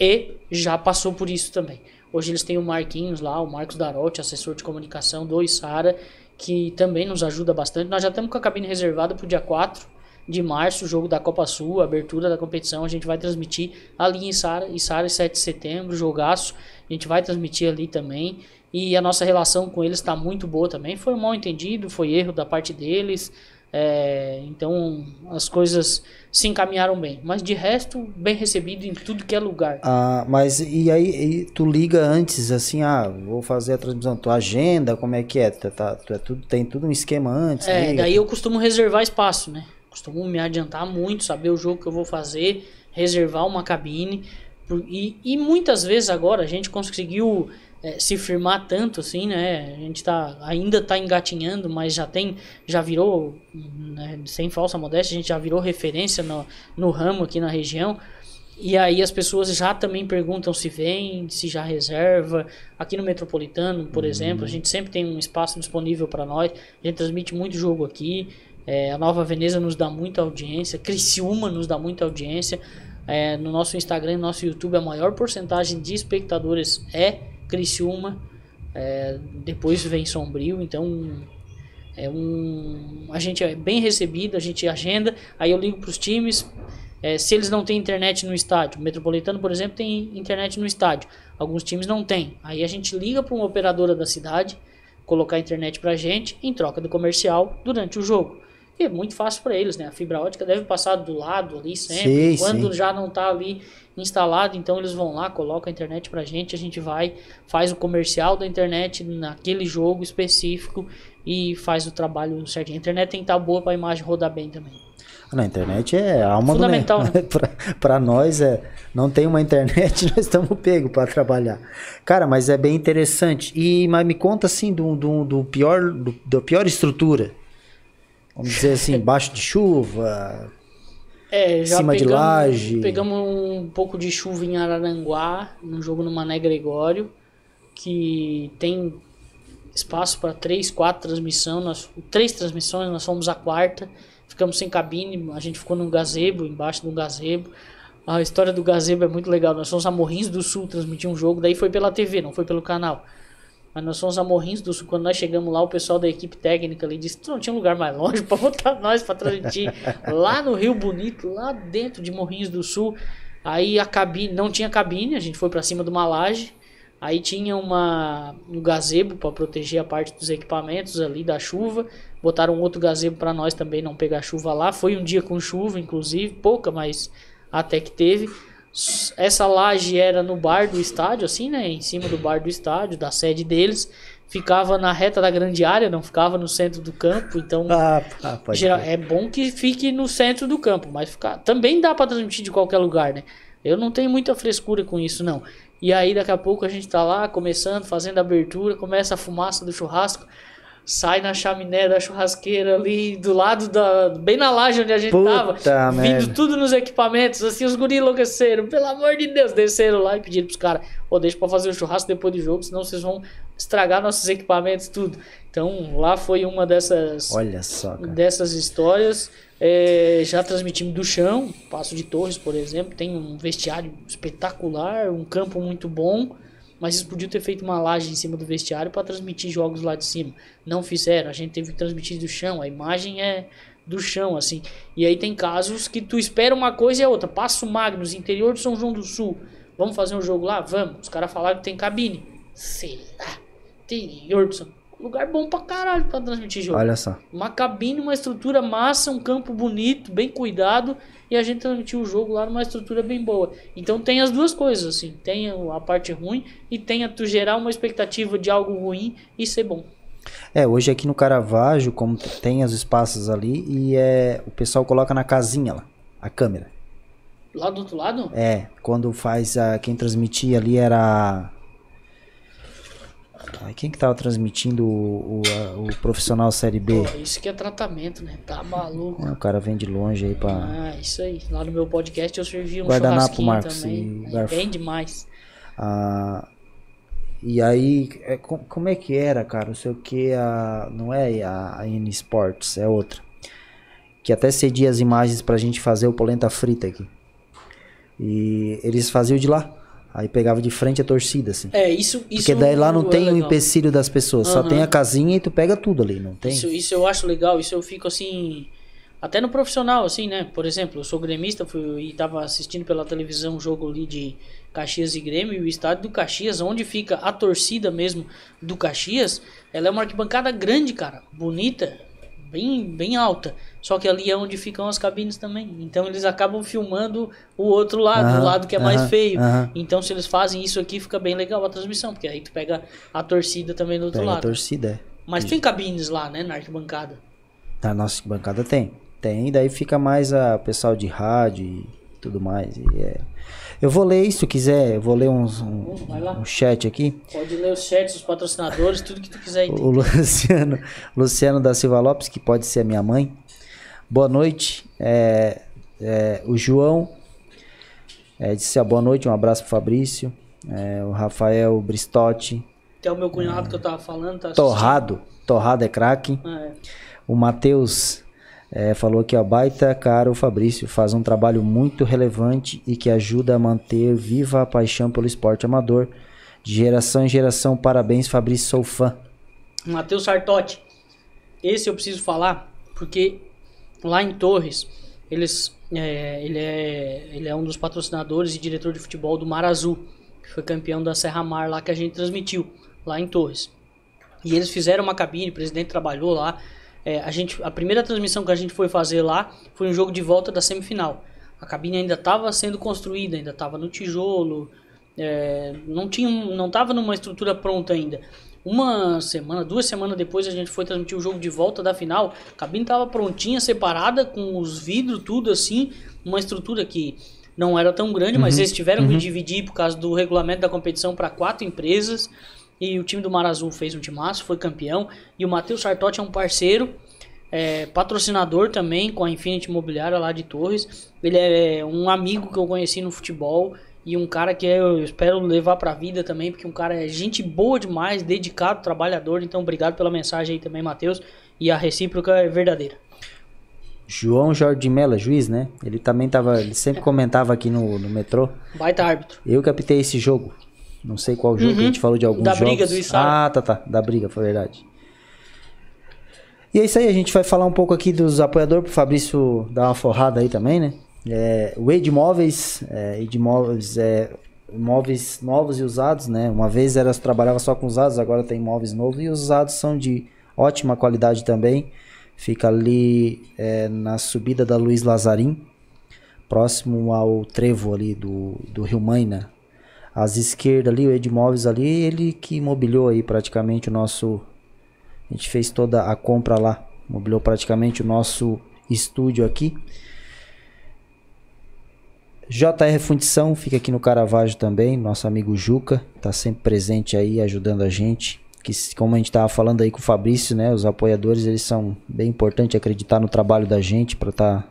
E já passou por isso também. Hoje eles têm o Marquinhos lá, o Marcos Darotti, assessor de comunicação do Isara, que também nos ajuda bastante. Nós já estamos com a cabine reservada para o dia 4 de março, o jogo da Copa Sul, abertura da competição, a gente vai transmitir ali em Sara, em Sara 7 de setembro, jogaço, a gente vai transmitir ali também. E a nossa relação com eles está muito boa também. Foi um mal entendido, foi erro da parte deles. É, então as coisas se encaminharam bem. Mas de resto, bem recebido em tudo que é lugar. Ah, mas e aí e tu liga antes, assim, ah, vou fazer a transmissão, tua agenda, como é que é? Tu, tá, tu é tudo, tem tudo um esquema antes? É, liga. daí eu costumo reservar espaço, né? Costumo me adiantar muito, saber o jogo que eu vou fazer, reservar uma cabine. E, e muitas vezes agora a gente conseguiu é, se firmar tanto assim, né? A gente tá, ainda está engatinhando, mas já tem, já virou, né, sem falsa modéstia, a gente já virou referência no, no ramo aqui na região. E aí as pessoas já também perguntam se vem, se já reserva. Aqui no Metropolitano, por uhum. exemplo, a gente sempre tem um espaço disponível para nós. A gente transmite muito jogo aqui. É, a Nova Veneza nos dá muita audiência, Criciúma nos dá muita audiência. É, no nosso Instagram no nosso YouTube, a maior porcentagem de espectadores é Criciúma. É, depois vem Sombrio, então é um, a gente é bem recebido, a gente agenda. Aí eu ligo para os times. É, se eles não têm internet no estádio, Metropolitano, por exemplo, tem internet no estádio. Alguns times não têm. Aí a gente liga para uma operadora da cidade, colocar internet para gente em troca do comercial durante o jogo. E é muito fácil para eles, né? A fibra ótica deve passar do lado ali sempre. Sim, Quando sim. já não está ali instalado, então eles vão lá, colocam a internet pra gente, a gente vai, faz o comercial da internet naquele jogo específico e faz o trabalho certinho. A internet tem que estar tá boa para a imagem rodar bem também. Na internet é a alma Fundamental, do né? para nós é não tem uma internet, nós estamos pego para trabalhar. Cara, mas é bem interessante. E mas me conta assim do, do, do pior do, da pior estrutura Vamos dizer assim, baixo de chuva, é, já cima pegamos, de laje. Pegamos um pouco de chuva em Araranguá, num jogo no Mané Gregório, que tem espaço para três, quatro transmissões, nós, três transmissões, nós fomos a quarta, ficamos sem cabine, a gente ficou num gazebo, embaixo de um gazebo. A história do gazebo é muito legal. Nós fomos a Morrinhos do Sul transmitir um jogo, daí foi pela TV, não foi pelo canal. Mas nós fomos a Morrinhos do Sul. Quando nós chegamos lá, o pessoal da equipe técnica ali disse: não tinha um lugar mais longe para botar nós para transmitir. lá no Rio Bonito, lá dentro de Morrinhos do Sul. Aí a cabine, não tinha cabine, a gente foi para cima de uma laje. Aí tinha uma, um gazebo para proteger a parte dos equipamentos ali da chuva. Botaram outro gazebo para nós também não pegar chuva lá. Foi um dia com chuva, inclusive, pouca, mas até que teve. Essa laje era no bar do estádio, assim, né? Em cima do bar do estádio, da sede deles. Ficava na reta da grande área, não ficava no centro do campo. Então, Ah, ah, geral, é bom que fique no centro do campo, mas ficar, também dá para transmitir de qualquer lugar, né? Eu não tenho muita frescura com isso, não. E aí, daqui a pouco, a gente tá lá, começando, fazendo a abertura, começa a fumaça do churrasco, sai na chaminé da churrasqueira ali, do lado da. bem na laje onde a gente Puta tava, merda. vindo tudo nos equipamentos, assim, os guris enlouqueceram, pelo amor de Deus, desceram lá e pediram pros caras, ô, deixa pra fazer o churrasco depois do jogo, senão vocês vão estragar nossos equipamentos, tudo. Então, lá foi uma dessas Olha só, cara. dessas histórias. É, já transmitimos do chão, Passo de Torres, por exemplo, tem um vestiário espetacular, um campo muito bom, mas eles podiam ter feito uma laje em cima do vestiário para transmitir jogos lá de cima. Não fizeram, a gente teve que transmitir do chão, a imagem é do chão, assim. E aí tem casos que tu espera uma coisa e a outra. Passo Magnus, interior de São João do Sul. Vamos fazer um jogo lá? Vamos. Os caras falaram que tem cabine. Será? Interior de São Lugar bom pra caralho pra transmitir jogo. Olha só. Uma cabine, uma estrutura massa, um campo bonito, bem cuidado. E a gente transmitiu o jogo lá numa estrutura bem boa. Então tem as duas coisas, assim. Tem a parte ruim e tem a tu gerar uma expectativa de algo ruim e ser bom. É, hoje aqui no Caravaggio, como tem os espaços ali, e é, o pessoal coloca na casinha lá, a câmera. Lá do outro lado? É, quando faz a. Quem transmitia ali era. Ai, Quem que tava transmitindo o, o, a- o profissional Série B? Pô, isso que é tratamento, né? Tá maluco. É, o cara vem de longe aí pra. Ah, isso aí. Lá no meu podcast eu servi um Guardanapo, Marcos, também. e garfo. Bem demais. Ah, e aí, é, co- como é que era, cara? Não sei o que, a, não é a, a N Sports, é outra. Que até cedia as imagens pra gente fazer o polenta frita aqui. E eles faziam de lá. Aí pegava de frente a torcida, assim. É, isso. isso Porque daí lá não é tem o empecilho das pessoas, só Aham. tem a casinha e tu pega tudo ali, não tem? Isso, isso eu acho legal, isso eu fico assim. Até no profissional, assim, né? Por exemplo, eu sou gremista fui, e tava assistindo pela televisão um jogo ali de Caxias e Grêmio, e o estádio do Caxias, onde fica a torcida mesmo do Caxias, ela é uma arquibancada grande, cara, bonita, bem, bem alta. Só que ali é onde ficam as cabines também. Então eles acabam filmando o outro lado, Aham, o lado que é mais aham, feio. aham. Então se eles fazem isso aqui, fica bem legal a transmissão, porque aí tu pega a torcida também do outro Pega a lado. torcida, é. Mas tem cabines lá, né, na arquibancada. Na nossa bancada tem. Tem, daí fica mais a pessoal de rádio e tudo mais. E é. Eu vou ler isso, se quiser, eu vou ler uns, um, um chat aqui. Pode ler os chats, os patrocinadores, tudo que tu quiser aí. O Luciano, Luciano da Silva Lopes, que pode ser a minha mãe. Boa noite. É, é, o João é, disse a boa noite, um abraço pro Fabrício. É, o Rafael Bristotti. Até o meu cunhado que eu tava falando, tá. Torrado. Torrado é craque. É. O Matheus é, falou que a baita cara o Fabrício faz um trabalho muito relevante e que ajuda a manter viva a paixão pelo esporte amador. De geração em geração, parabéns, Fabrício, sou fã. Matheus Sartotti. Esse eu preciso falar, porque lá em Torres, eles, é, ele, é, ele é um dos patrocinadores e diretor de futebol do Mar Azul, que foi campeão da Serra Mar lá que a gente transmitiu, lá em Torres. E eles fizeram uma cabine, o presidente trabalhou lá. É, a, gente, a primeira transmissão que a gente foi fazer lá foi um jogo de volta da semifinal. A cabine ainda estava sendo construída, ainda estava no tijolo, é, não tinha, não estava numa estrutura pronta ainda. Uma semana, duas semanas depois a gente foi transmitir o jogo de volta da final. A cabine estava prontinha, separada, com os vidros, tudo assim, uma estrutura que não era tão grande, mas eles tiveram que dividir por causa do regulamento da competição para quatro empresas. E o time do Mar Azul fez um timaço, foi campeão. E o Matheus Sartotti é um parceiro, é, patrocinador também com a Infinity Imobiliária lá de Torres. Ele é um amigo que eu conheci no futebol E um cara que eu espero levar pra vida também, porque um cara é gente boa demais, dedicado, trabalhador. Então, obrigado pela mensagem aí também, Matheus. E a recíproca é verdadeira. João Jorge Mello, juiz, né? Ele também tava. Ele sempre comentava aqui no, no metrô. Baita árbitro. Eu captei esse jogo. Não sei qual jogo, a gente falou de alguns Uhum. Da jogos. briga do Içara. Ah, tá, tá. Da briga, foi verdade. E é isso aí, a gente vai falar um pouco aqui dos apoiadores pro Fabrício dar uma forrada aí também, né? É, o Edmóveis, é, Edmóveis é móveis novos e usados, né? Uma vez era trabalhava só com usados, agora tem móveis novos e os usados são de ótima qualidade também. Fica ali é, na subida da Luiz Lazarim, próximo ao trevo ali do, do Rio Maina. Às esquerdas ali, o Edmóveis ali, ele que mobiliou aí praticamente o nosso. A gente fez toda a compra lá, mobiliou praticamente o nosso estúdio aqui. JR Fundição fica aqui no Caravaggio também, nosso amigo Juca, tá sempre presente aí ajudando a gente. Que como a gente tava falando aí com o Fabrício, né, os apoiadores eles são bem importantes acreditar no trabalho da gente para tá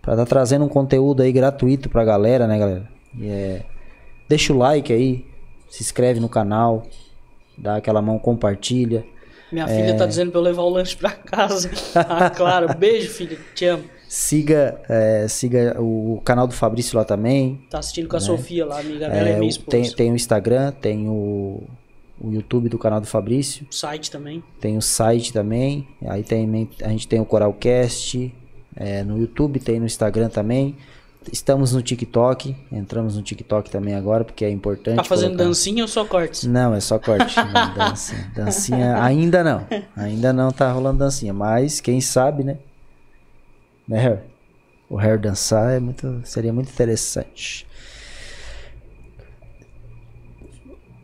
para tá trazendo um conteúdo aí gratuito pra galera, né, galera? É, deixa o like aí, se inscreve no canal, dá aquela mão, compartilha. Minha É. filha tá dizendo pra eu levar o lanche pra casa. ah, claro. Beijo, filha. Te amo. Siga, é, siga o canal do Fabrício lá também. Tá assistindo com a Sofia lá, amiga dela É, é minha esposa. tem, tem o Instagram, tem o, o YouTube do canal do Fabrício, O site também. tem o site também. Aí tem, a gente tem o Coralcast é, no YouTube, tem no Instagram também. Estamos no TikTok, entramos no TikTok também agora, porque é importante. Tá fazendo colocar- dancinha ou só cortes? Não, é só corte. dancinha. dancinha ainda não. Ainda não tá rolando dancinha. Mas quem sabe, né? Né? O Harry dançar é muito, seria muito interessante.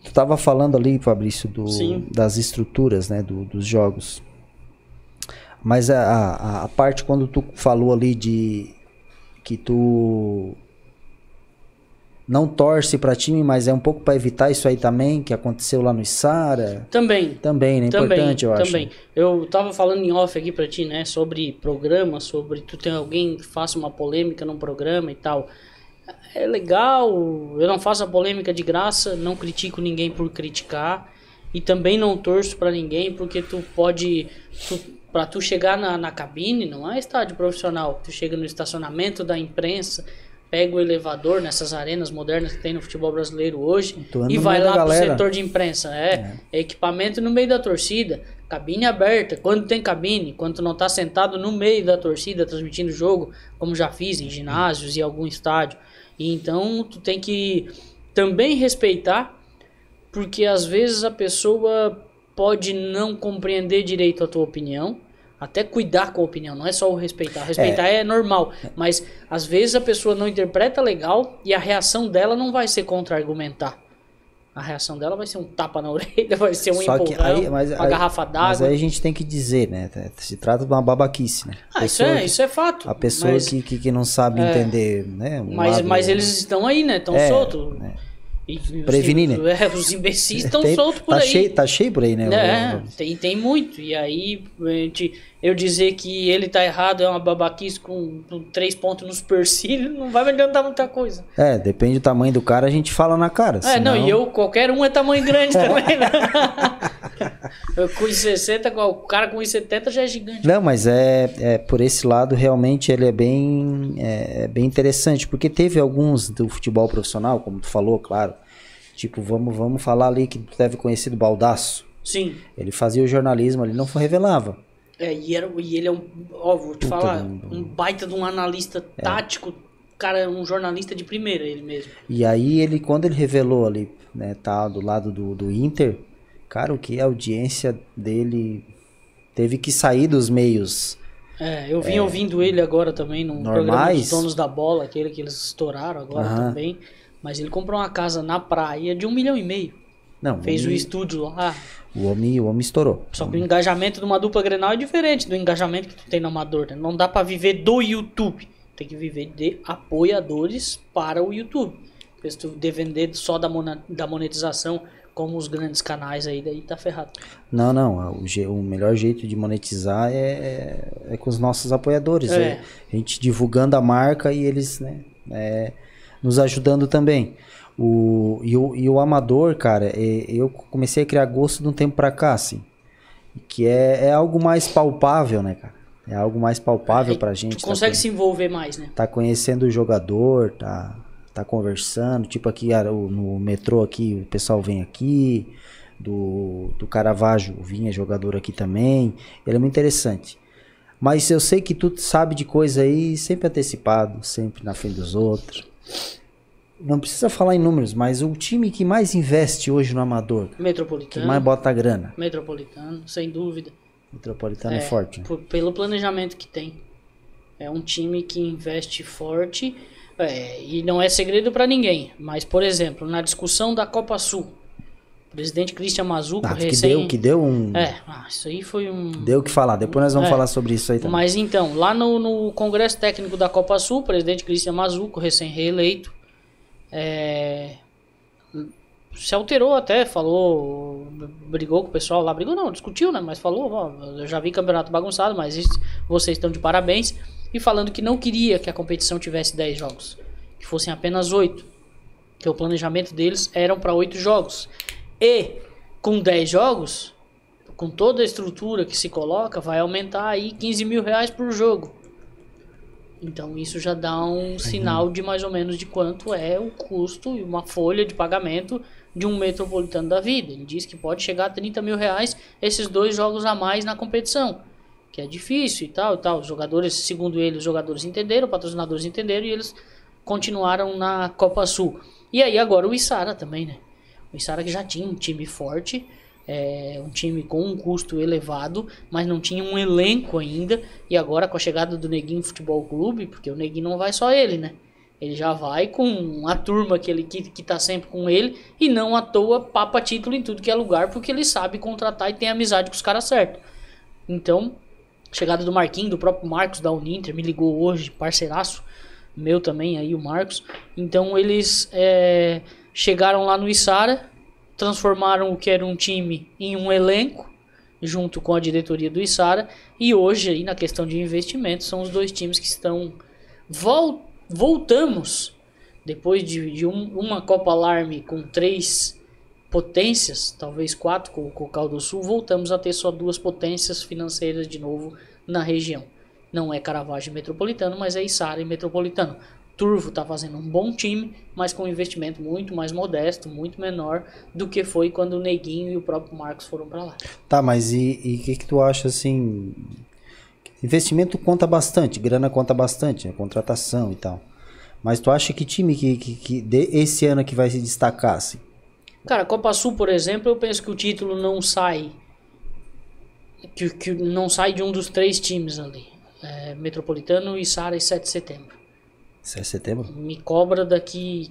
Tu tava falando ali, Fabrício, do, Sim. das estruturas, né? do- dos jogos. Mas a, a, a parte quando tu falou ali de que tu não torce pra time, mas é um pouco pra evitar isso aí também, que aconteceu lá no Isara. Também. Também, né? Também, Importante, eu acho. também. Eu tava falando em off aqui pra ti, né? Sobre programa, sobre tu tem alguém que faça uma polêmica num programa e tal. É legal, eu não faço a polêmica de graça, não critico ninguém por criticar. E também não torço pra ninguém, porque tu pode. Tu, pra tu chegar na, na cabine, não é estádio profissional. Tu chega no estacionamento da imprensa, pega o elevador nessas arenas modernas que tem no futebol brasileiro hoje e vai lá pro setor de imprensa. É, é equipamento no meio da torcida, cabine aberta. Quando tem cabine, quando não tá sentado no meio da torcida transmitindo o jogo, como já fiz em ginásios e algum estádio. E então tu tem que também respeitar, porque às vezes a pessoa pode não compreender direito a tua opinião. Até cuidar com a opinião, não é só o respeitar. Respeitar é, normal, mas às vezes a pessoa não interpreta legal e a reação dela não vai ser contra-argumentar. A reação dela vai ser um tapa na orelha, vai ser um Só empurrão, aí, mas, uma aí- garrafa mas d'água. aí a gente tem que dizer, né? Se trata de uma babaquice, né? Ah, isso é, que- isso é fato. A pessoa mas, que, que, não sabe entender, né? um mas, lado- mas eles estão aí, né? Estão É, soltos. né. E os- Prevenir, né? É, os imbecis estão soltos por tá aí. Cheio, tá cheio por aí, né? É, o- tem, tem muito. E aí, gente, eu dizer que ele tá errado é uma babaquice com, com três pontos nos supercílios, não vai me adiantar muita coisa. É, depende do tamanho do cara, a gente fala na cara. É, não, senão- e eu, qualquer um é tamanho grande também, né? eu com 1,60, o cara com 1,70 já é gigante. Não, mas é, é por esse lado realmente ele é bem, é, é bem interessante, porque teve alguns do futebol profissional, como tu falou, claro. Tipo, vamos, vamos falar ali que tu deve conhecer do Baldaço. Sim. Ele fazia o jornalismo, ele não revelava. É, e, era, e ele é um, ó, vou te Puta falar, de um- baita de um analista tático, cara, é um jornalista de primeira, ele mesmo. E aí ele, quando ele revelou ali, né, tá do lado do, do Inter, cara, o que a audiência dele teve que sair dos meios. É, eu vim ouvindo ele agora também num programa Normais? dos donos da bola, aquele que eles estouraram agora também. Mas ele comprou uma casa na praia de um milhão e meio. Não, Fez o estúdio lá. o homem, o homem estourou. Só que o engajamento de uma dupla Grenal é diferente do engajamento que tu tem no amador, né? Não dá pra viver do YouTube. Tem que viver de apoiadores para o YouTube. Porque se tu depender só da, da monetização, como os grandes canais aí, daí tá ferrado. Não, não. O, je- o melhor jeito de monetizar é, é com os nossos apoiadores. É. É. A gente divulgando a marca e eles, né? é, nos ajudando também. O, e, o, e o amador, cara, é, eu comecei a criar gosto de um tempo pra cá, assim. Que é, é algo mais palpável, né, cara? É algo mais palpável É, pra gente. Tu tá consegue conhe- se envolver mais, né? tá conhecendo o jogador, tá, tá conversando. Tipo aqui ah, no metrô aqui, o pessoal vem aqui. Do, do Caravaggio vinha jogador aqui também. Ele é muito interessante. Mas eu sei que tu sabe de coisa aí sempre antecipado, sempre na frente dos outros. Não precisa falar em números, mas o time que mais investe hoje no amador, que Metropolitano. mais bota grana, Metropolitano, sem dúvida. Metropolitano é, forte. né? por- pelo planejamento que tem. É um time que investe forte é, e não é segredo pra ninguém. Mas, por exemplo, na discussão da Copa Sul, o presidente Christian Mazuco Ah, que recém... deu, que deu um. É, ah, isso aí foi um... Deu o que falar. Depois nós vamos É. falar sobre isso aí também. Mas então, lá no, no Congresso Técnico da Copa Sul, o presidente Cristian Mazuco, recém-reeleito, é, se alterou até, falou, brigou com o pessoal lá, brigou não, discutiu, né? Mas falou, ó, eu já vi campeonato bagunçado, mas isso, vocês estão de parabéns. E falando que não queria que a competição tivesse 10 jogos, que fossem apenas 8. Que o planejamento deles eram para 8 jogos. E com 10 jogos, com toda a estrutura que se coloca, vai aumentar aí 15 mil reais por jogo. Então isso já dá um sinal de mais ou menos de quanto é o custo e uma folha de pagamento de um metropolitano da vida. Ele diz que pode chegar a 30 mil reais esses dois jogos a mais na competição. Que é difícil e tal e tal. Os jogadores, segundo ele, os jogadores entenderam, os patrocinadores entenderam e eles continuaram na Copa Sul. E aí agora o Isara também, né? O Isara que já tinha um time forte, é, um time com um custo elevado, mas não tinha um elenco ainda. E agora com a chegada do Neguinho Futebol Clube, porque o Neguinho não vai só ele, né? Ele já vai com a turma que, ele, que, que tá sempre com ele e não à toa papa título em tudo que é lugar, porque ele sabe contratar e tem amizade com os caras certos. Então, chegada do Marquinhos, do próprio Marcos da Uninter, me ligou hoje, parceiraço meu também aí, o Marcos. Então eles é, chegaram lá no Isara, transformaram o que era um time em um elenco, junto com a diretoria do Isara, e hoje aí na questão de investimento são os dois times que estão vol voltamos depois de, de um- uma Copa Alarme com três potências, talvez quatro com o Cocal do Sul, voltamos a ter só duas potências financeiras de novo na região. Não é Caravaggio Metropolitano, mas é Içara e Metropolitano. Turvo está fazendo um bom time, mas com um investimento muito mais modesto, muito menor do que foi quando o Neguinho e o próprio Marcos foram para lá. Tá, mas e o que, que tu acha assim? Investimento conta bastante, grana conta bastante, né? contratação e tal. Mas tu acha que time que, que, que de- esse ano que vai se destacar, assim? Cara, Copa Sul, por exemplo, eu penso que o título não sai. Que, que não sai de um dos três times ali. É, Metropolitano, Içara e 7 de setembro. Isso é setembro? Me cobra daqui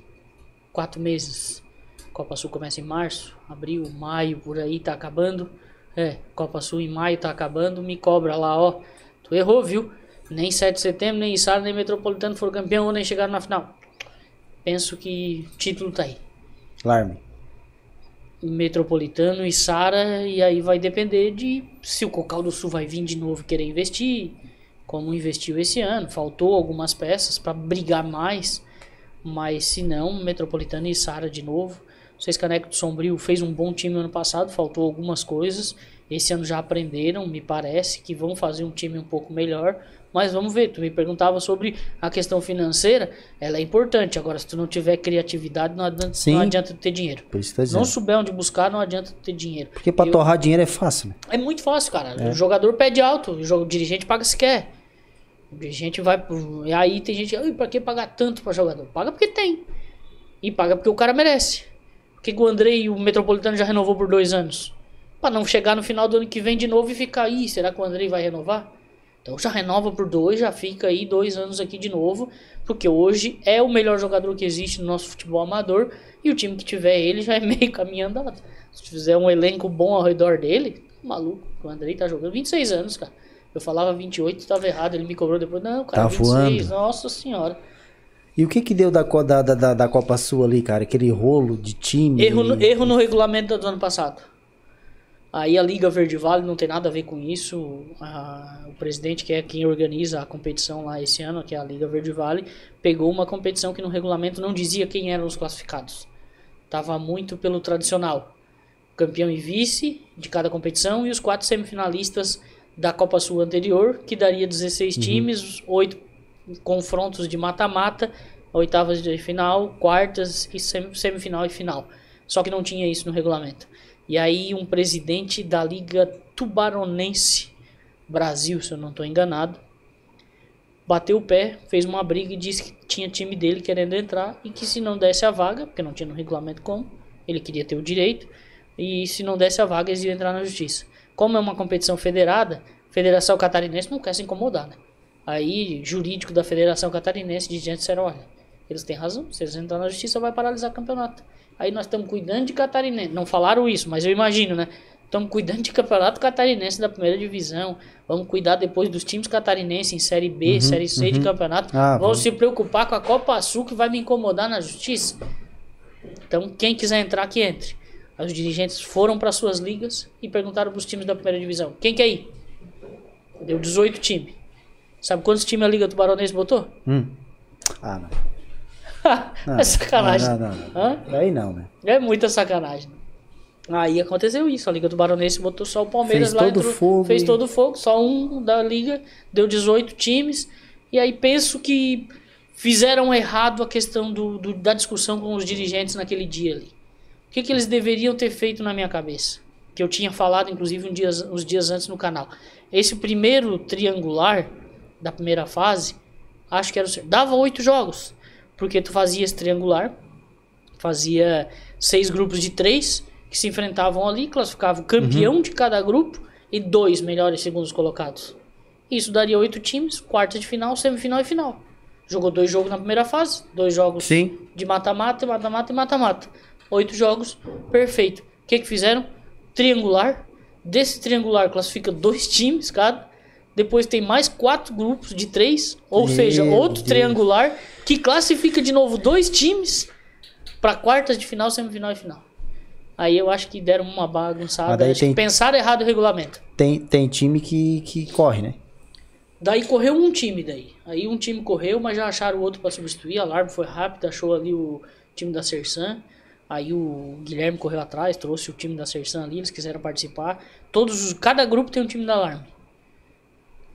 quatro meses. Copa Sul começa em março, abril, maio, por aí tá acabando. É, Copa Sul em maio tá acabando. Me cobra lá, ó. Tu errou, viu? Nem 7 de setembro, nem Içara, nem Metropolitano foram campeão ou nem chegaram na final. Penso que o título tá aí. Larme. Metropolitano e Sara, e aí vai depender de se o Cocal do Sul vai vir de novo querer investir, como investiu esse ano. Faltou algumas peças para brigar mais, mas se não, Metropolitano e Sara de novo. Seis Caneco do Sombrio fez um bom time ano passado, faltou algumas coisas. Esse ano já aprenderam, me parece que vão fazer um time um pouco melhor. Mas vamos ver, tu me perguntava sobre a questão financeira, ela é importante. Agora, se tu não tiver criatividade, não adianta, Sim. não adianta tu ter dinheiro. Por isso tá Não souber onde buscar, não adianta tu ter dinheiro. Porque pra Eu- torrar dinheiro é fácil, né? É muito fácil, cara. O jogador pede alto, o, dirigente paga se quer. O dirigente vai. E aí tem gente, "Ai, pra que pagar tanto pra jogador? Paga porque tem. E paga porque o cara merece. Por que que o Andrei e o Metropolitano já renovou por dois anos? Pra não chegar no final do ano que vem de novo e ficar aí. Será que o Andrei vai renovar? Então já renova por dois, já fica aí dois anos aqui de novo. Porque hoje é o melhor jogador que existe no nosso futebol amador. E o time que tiver ele já é meio caminho andado. Se fizer um elenco bom ao redor dele, maluco. O Andrei tá jogando 26 anos, cara. Eu falava 28, estava errado. Ele me cobrou depois. Não, cara, Tá 26. voando. Nossa senhora. E o que que deu da, da, da, da- Copa Sul ali, cara? Aquele rolo de time. Erro no, erro no regulamento do ano passado. Aí a Liga Verde Vale não tem nada a ver com isso. A, o presidente, que é quem organiza a competição lá esse ano, que é a Liga Verde Vale, pegou uma competição que no regulamento não dizia quem eram os classificados. Tava muito pelo tradicional. Campeão e vice de cada competição e os quatro semifinalistas da Copa Sul anterior, que daria 16 times, oito confrontos de mata-mata, oitavas de final, quartas e sem- semifinal e final. Só que não tinha isso no regulamento. E aí um presidente da Liga Tubaronense Brasil, se eu não estou enganado, bateu o pé, fez uma briga e disse que tinha time dele querendo entrar e que se não desse a vaga, porque não tinha no regulamento como, ele queria ter o direito, e se não desse a vaga eles iam entrar na justiça. Como é uma competição federada, a Federação Catarinense não quer se incomodar, né? Aí, jurídico da Federação Catarinense de gente disseram, olha, eles têm razão, se eles entrarem na justiça vai paralisar o campeonato. Aí nós estamos cuidando de catarinense. Não falaram isso, mas eu imagino, né? Estamos cuidando de campeonato catarinense da primeira divisão. Vamos cuidar depois dos times catarinenses em Série B, Série C de campeonato. Ah, Vamos se preocupar com a Copa Sul que vai me incomodar na justiça. Então, quem quiser entrar, que entre. Aí os dirigentes foram para suas ligas e perguntaram para os times da primeira divisão: quem quer ir? Deu 18 times. Sabe quantos times a Liga Tubaronense botou? Hum. Ah, não. Não, é sacanagem. Não, não, não. Aí não, né? É muita sacanagem. Aí aconteceu isso. A Liga do Baronense botou só o Palmeiras Fez lá. todo entrou- fogo Fez todo o fogo. Só um da Liga. Deu 18 times. E aí penso que fizeram errado a questão do, do- da discussão com os dirigentes naquele dia ali. O que, que eles deveriam ter feito na minha cabeça? Que eu tinha falado, inclusive, um dia, uns dias antes no canal. Esse primeiro triangular da primeira fase, acho que era o. Dava oito jogos. Porque tu fazia esse triangular, fazia seis grupos de três que se enfrentavam ali, classificava o campeão de cada grupo e dois melhores segundos colocados. Isso daria oito times, quarta de final, semifinal e final. Jogou dois jogos na primeira fase, dois jogos Sim. de mata-mata, mata-mata e mata-mata. Oito jogos, perfeito. O que, que fizeram? Triangular. Desse triangular classifica dois times cada. Depois tem mais quatro grupos de três. Ou Meu seja, outro Deus. triangular que classifica de novo dois times para quartas de final, semifinal e final. Aí eu acho que deram uma bagunçada. Acho tem- que pensaram errado o regulamento. Tem, tem time que, que corre, né? Daí correu um time daí. Aí um time correu, mas já acharam o outro para substituir. A Largo foi rápido, achou ali o time da Sersan. Aí o Guilherme correu atrás, trouxe o time da Sersan ali, eles quiseram participar. Todos, os- cada grupo tem um time da Alarme.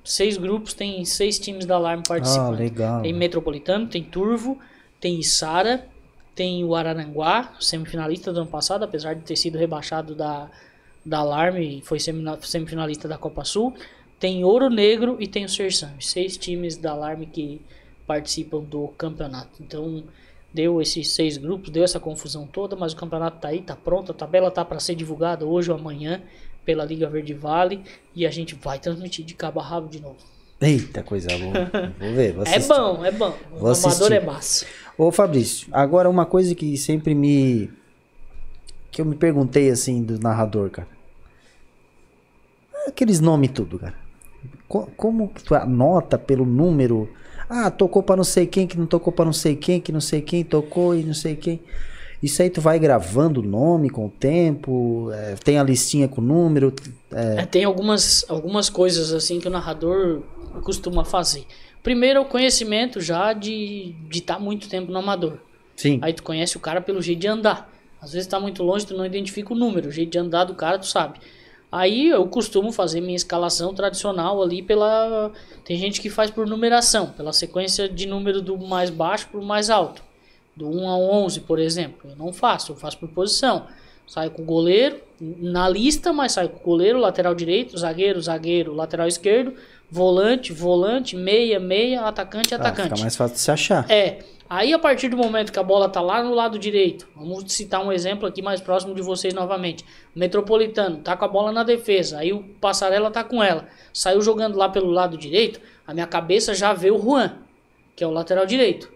Seis grupos tem seis times da Alarme participando. Ah, legal. Tem Metropolitano, tem Turvo, tem Içara, tem o Araranguá, semifinalista do ano passado, apesar de ter sido rebaixado da, da Alarme e foi semifinalista da Copa Sul. Tem Ouro Negro e tem o Sersan. Seis times da Alarme que participam do campeonato. Então deu esses seis grupos, deu essa confusão toda, mas o campeonato tá aí, tá pronto, a tabela tá para ser divulgada hoje ou amanhã pela Liga Verde Vale e a gente vai transmitir de cabo a rabo de novo. Eita, coisa boa. Vou ver, vou É bom, é bom. O Vou amador é massa. Ô Fabrício, agora uma coisa que sempre me. que eu me perguntei assim do narrador, cara. Aqueles nomes tudo, cara. Co- como que tu anota pelo número? Ah, tocou pra não sei quem, que não tocou pra não sei quem, que não sei quem tocou e não sei quem. Isso aí tu vai gravando o nome com o tempo, é, tem a listinha com o número. é, É, tem algumas, algumas coisas assim que o narrador costuma fazer. Primeiro, é o conhecimento já de estar muito tempo no amador. sim. Aí tu conhece o cara pelo jeito de andar. Às vezes tá muito longe, tu não identifica o número. O jeito de andar do cara, tu sabe. Aí eu costumo fazer minha escalação tradicional ali pela. Tem gente que faz por numeração, pela sequência de número do mais baixo pro mais alto. Do 1 ao 11, por exemplo. Eu não faço, eu faço por posição. Saio com o goleiro na lista, mas saio com o goleiro, lateral direito, zagueiro, zagueiro, lateral esquerdo, volante, volante, meia, meia, atacante, Ah, atacante. fica mais fácil de se achar. É. Aí a partir do momento que a bola tá lá no lado direito, vamos citar um exemplo aqui mais próximo de vocês novamente. O Metropolitano tá com a bola na defesa, aí o Passarela tá com ela. Saiu jogando lá pelo lado direito, a minha cabeça já vê o Juan, que é o lateral direito.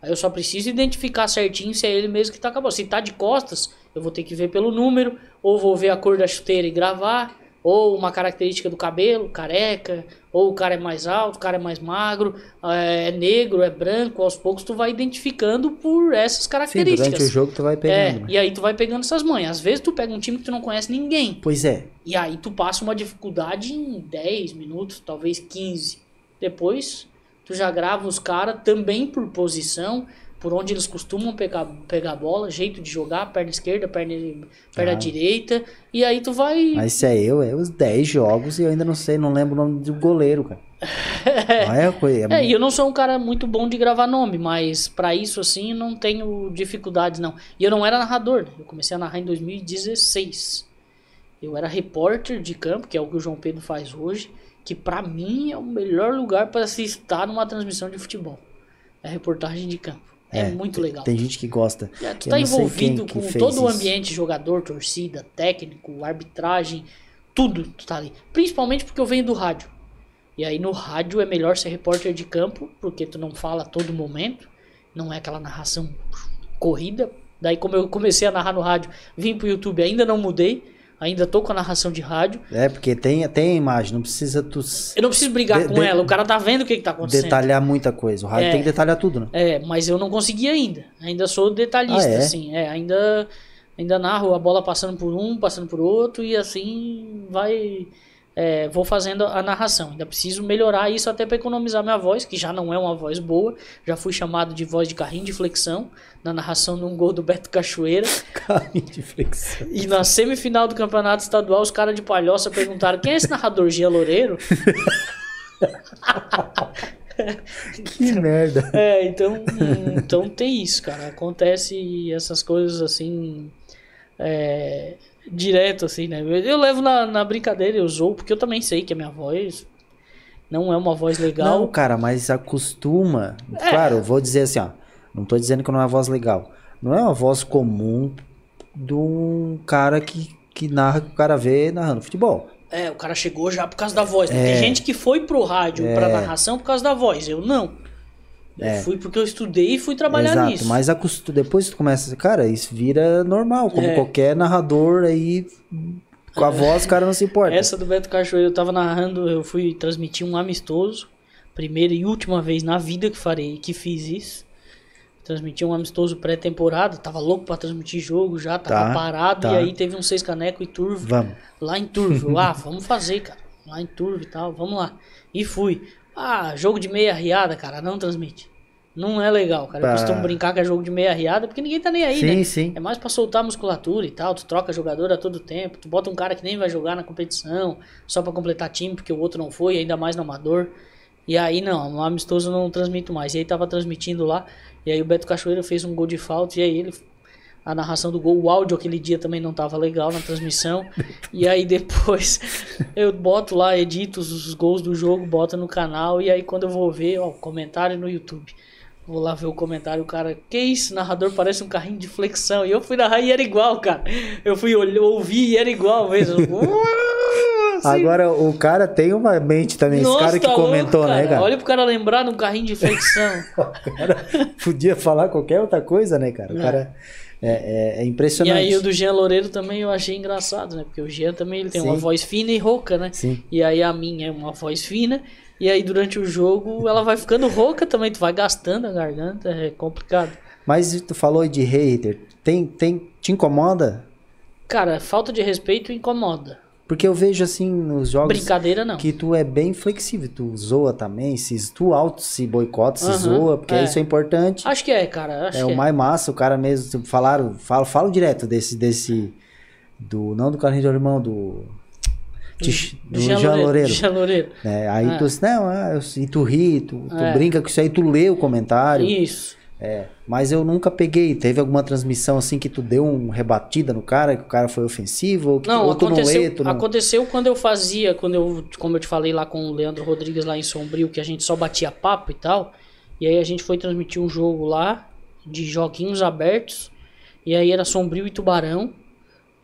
Aí eu só preciso identificar certinho se é ele mesmo que tá com a bola. Se tá de costas, eu vou ter que ver pelo número, ou vou ver a cor da chuteira e gravar. ou uma característica do cabelo, careca, ou o cara é mais alto, o cara é mais magro, é negro, é branco, aos poucos tu vai identificando por essas Sim, características. durante o jogo tu vai é, pegando. né? e aí tu vai pegando essas manhas. Às vezes tu pega um time que tu não conhece ninguém. Pois é. E aí tu passa uma dificuldade em 10 minutos, talvez 15. Depois tu já grava os caras também por posição, por onde eles costumam pegar, pegar a bola, jeito de jogar, perna esquerda, perna, perna Ah. direita. E aí tu vai. Mas se é eu, é os 10 jogos e eu ainda não sei, não lembro o nome do goleiro, cara. É coisa. É, e eu não sou um cara muito bom de gravar nome, mas pra isso assim não tenho dificuldades não. E eu não era narrador, né? eu comecei a narrar em 2016. Eu era repórter de campo, que é o que o João Pedro faz hoje, que pra mim é o melhor lugar para se estar numa transmissão de futebol. É reportagem de campo. É, muito legal. Tem gente que gosta. É, tu Eu tá envolvido com todo o isso. ambiente, jogador, torcida, técnico, arbitragem, tudo tu tá ali. Principalmente porque eu venho do rádio. E aí no rádio é melhor ser repórter de campo, porque tu não fala a todo momento, não é aquela narração corrida. Daí como eu comecei a narrar no rádio, vim pro YouTube, ainda não mudei, ainda tô com a narração de rádio. É, porque tem, tem a imagem, não precisa tu Eu não preciso brigar De- com de- ela, o cara tá vendo o que, que tá acontecendo. detalhar muita coisa. O rádio É. tem que detalhar tudo, né? É, mas eu não consegui ainda. Ainda sou detalhista, Ah, é? assim. É, ainda, ainda narro a bola passando por um, passando por outro e assim vai. É, vou fazendo a narração. Ainda preciso melhorar isso até para economizar minha voz, que já não é uma voz boa. Já fui chamado de voz de carrinho de flexão na narração de um gol do Beto Cachoeira. Carrinho de flexão. E na semifinal do campeonato estadual, os caras de palhoça perguntaram: quem é esse narrador Gia Loureiro? Que merda. É, então, então tem isso, cara. Acontece essas coisas assim. é, direto, assim, né? Eu, eu levo na, na brincadeira, eu zoo, porque eu também sei que a minha voz não é uma voz legal. Não, cara, mas acostuma. É. Claro, eu vou dizer assim, ó. Não tô dizendo que não é uma voz legal. Não é uma voz comum de um cara que, que narra que o cara vê narrando futebol. É, o cara chegou já por causa da voz. né? É. Tem gente que foi pro rádio, pra narração por causa da voz. Eu não. Eu É. fui porque eu estudei e fui trabalhar Exato, nisso. mas acostu... depois tu começa, cara, isso vira normal, como É. qualquer narrador aí com a voz o cara não se importa. Essa do Beto Cachoeiro eu tava narrando, eu fui transmitir um amistoso, primeira e última vez na vida que farei, que fiz isso. Transmiti um amistoso pré-temporada, tava louco pra transmitir jogo já, tava Tá, parado, tá. e aí teve um seis caneco e turvo Vamos. lá em Turvo. Eu, ah, vamos fazer, cara. Lá em Turvo e tal, vamos lá. E fui. Ah, jogo de meia riada, cara, não transmite. Não é legal, cara. Eu Tá. costumo brincar que é jogo de meia riada, porque ninguém tá nem aí, Sim, né? sim. É mais pra soltar a musculatura e tal. Tu troca jogador a todo tempo. Tu bota um cara que nem vai jogar na competição, só pra completar time, porque o outro não foi, ainda mais no amador. E aí não, no amistoso eu não transmito mais. E aí tava transmitindo lá, e aí o Beto Cachoeira fez um gol de falta, e aí ele. A narração do gol, o áudio aquele dia também não tava legal na transmissão. e aí depois eu boto lá, edito os, os gols do jogo, boto no canal, e aí quando eu vou ver, ó, comentário no YouTube. Vou lá ver o comentário, o cara, que isso, narrador parece um carrinho de flexão. E eu fui narrar e era igual, cara. Eu fui ouvir e era igual mesmo. Assim, Agora, o cara tem uma mente também, esse nossa, cara que tá comentou, louco, né, cara? Olha pro cara lembrar de um carrinho de flexão. Podia falar qualquer outra coisa, né, cara? O cara é, é- é e impressionante. aí o do Jean Loureiro também eu achei engraçado, né? Porque o Jean também ele tem uma Sim. voz fina e rouca, né? Sim. E aí a minha é uma voz fina. E aí durante o jogo ela vai ficando rouca também, tu vai gastando a garganta, é complicado. Mas tu falou de hater, tem, tem, te incomoda? Cara, falta de respeito incomoda. Porque eu vejo assim nos jogos Brincadeira não. que tu é bem flexível, tu zoa também, se tu auto se boicota, se Aham, zoa, porque é. isso é importante. Acho que é, cara. É o mais massa, o cara mesmo, falaram, falo, falo direto desse, desse, do, não do Carlinhos de Alemão, do, Tix- do Jean, Loureiro. Jean Loureiro. É, aí É. tu, não, ah, eu- e tu ri, tu, tu É. brinca com isso aí, tu lê o comentário. Isso. É, mas eu nunca peguei. Teve alguma transmissão assim que tu deu uma rebatida no cara, que o cara foi ofensivo, ou, que, Não, ou tu não aconteceu, lê, não... aconteceu quando eu fazia, quando eu, como eu te falei lá com o Leandro Rodrigues lá em Sombrio, que a gente só batia papo e tal. E aí a gente foi transmitir um jogo lá de joguinhos abertos. E aí era Sombrio e Tubarão.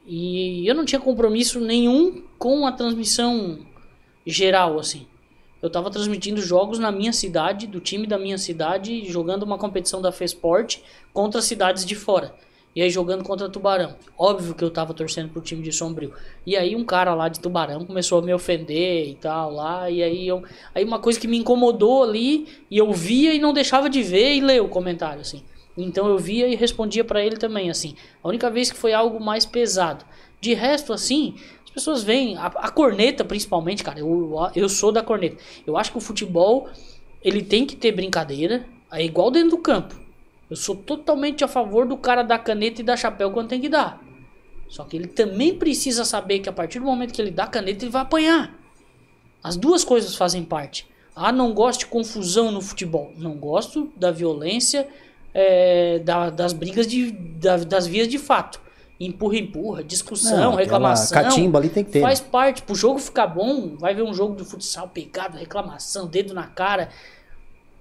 E eu não tinha compromisso nenhum com a transmissão geral, assim. Eu tava transmitindo jogos na minha cidade, do time da minha cidade, jogando uma competição da FESPORT contra cidades de fora. E aí jogando contra Tubarão. Óbvio que eu tava torcendo pro time de Sombrio. E aí um cara lá de Tubarão começou a me ofender e tal lá. E aí eu. Aí uma coisa que me incomodou ali. E eu via e não deixava de ver e ler o comentário, assim. Então eu via e respondia para ele também, assim. A única vez que foi algo mais pesado. De resto, assim, as pessoas veem. A, a corneta, principalmente, cara. Eu, eu sou da corneta. Eu acho que o futebol. Ele tem que ter brincadeira. É igual dentro do campo. Eu sou totalmente a favor do cara dar caneta e dar chapéu quando tem que dar. Só que ele também precisa saber que a partir do momento que ele dá caneta, ele vai apanhar. As duas coisas fazem parte. Ah, não gosto de confusão no futebol. Não gosto da violência, é, da, das brigas de, da, das vias de fato. Empurra, empurra, discussão, Não, reclamação. Catimba ali tem que ter. Faz parte. Pro jogo ficar bom, vai ver um jogo de futsal pegado, reclamação, dedo na cara.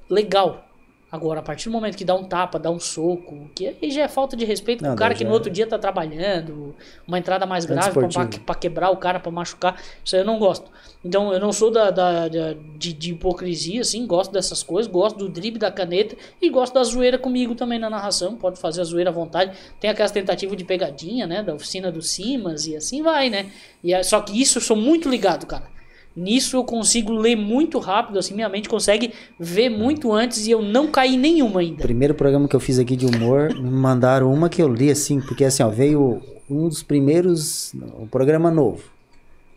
Legal. Agora, a partir do momento que dá um tapa, dá um soco, que aí já é falta de respeito com o cara que no é- outro dia tá trabalhando, uma entrada mais grave pra quebrar o cara, pra machucar. Isso aí eu não gosto. Então, eu não sou da, da- da- de, de hipocrisia, assim, gosto dessas coisas, gosto do drible da caneta e gosto da zoeira comigo também na narração. Pode fazer a zoeira à vontade. Tem aquelas tentativas de pegadinha, né, da oficina do Simas e assim vai, né. E é- só que isso eu sou muito ligado, cara. Nisso eu consigo ler muito rápido, assim, minha mente consegue ver muito antes e eu não caí nenhuma ainda. Primeiro programa que eu fiz aqui de humor, me mandaram uma que eu li assim, porque assim, ó, veio um dos primeiros, um programa novo.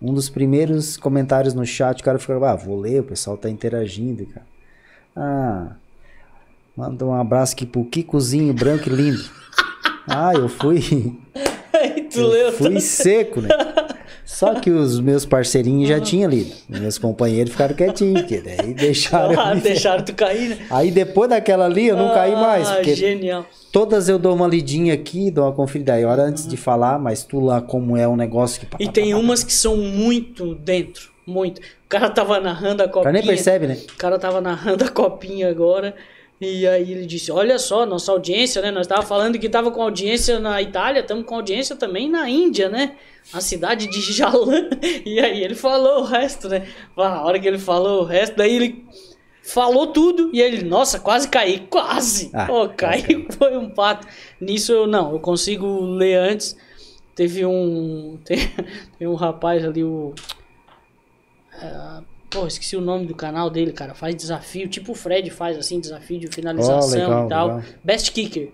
Um dos primeiros comentários no chat, o cara ficou, ah, vou ler, o pessoal tá interagindo, cara. Ah, manda um abraço aqui pro Kikozinho branco e lindo. Ah, eu fui, Aí tu eu leu fui seco, né? Só que os meus parceirinhos já tinham lido. Meus companheiros ficaram quietinhos, porque daí deixaram. Ah, deixaram tu cair, né? Aí depois daquela ali eu não caí mais, Ah, porque genial. Todas eu dou uma lidinha aqui, dou uma conferida aí, hora antes de falar, mas tu lá como é um negócio que... E tem umas que são muito dentro, muito. O cara tava narrando a O cara copinha. nem percebe, né? O cara tava narrando a copinha agora. E aí ele disse: Olha só, nossa audiência, né? Nós tava falando que tava com audiência na Itália, estamos com audiência também na Índia, né? A cidade de Jalan. E aí ele falou o resto, né? A hora que ele falou o resto, daí ele falou tudo e ele, nossa, quase caí, quase. Ah, quase caiu, foi um pato. Nisso eu não, eu consigo ler antes. Teve um. Tem, um rapaz ali, o. ah, pô, esqueci o nome do canal dele, cara. Faz desafio, tipo o Fred faz, assim, desafio de finalização Oh, legal, e tal. legal. Best Kicker.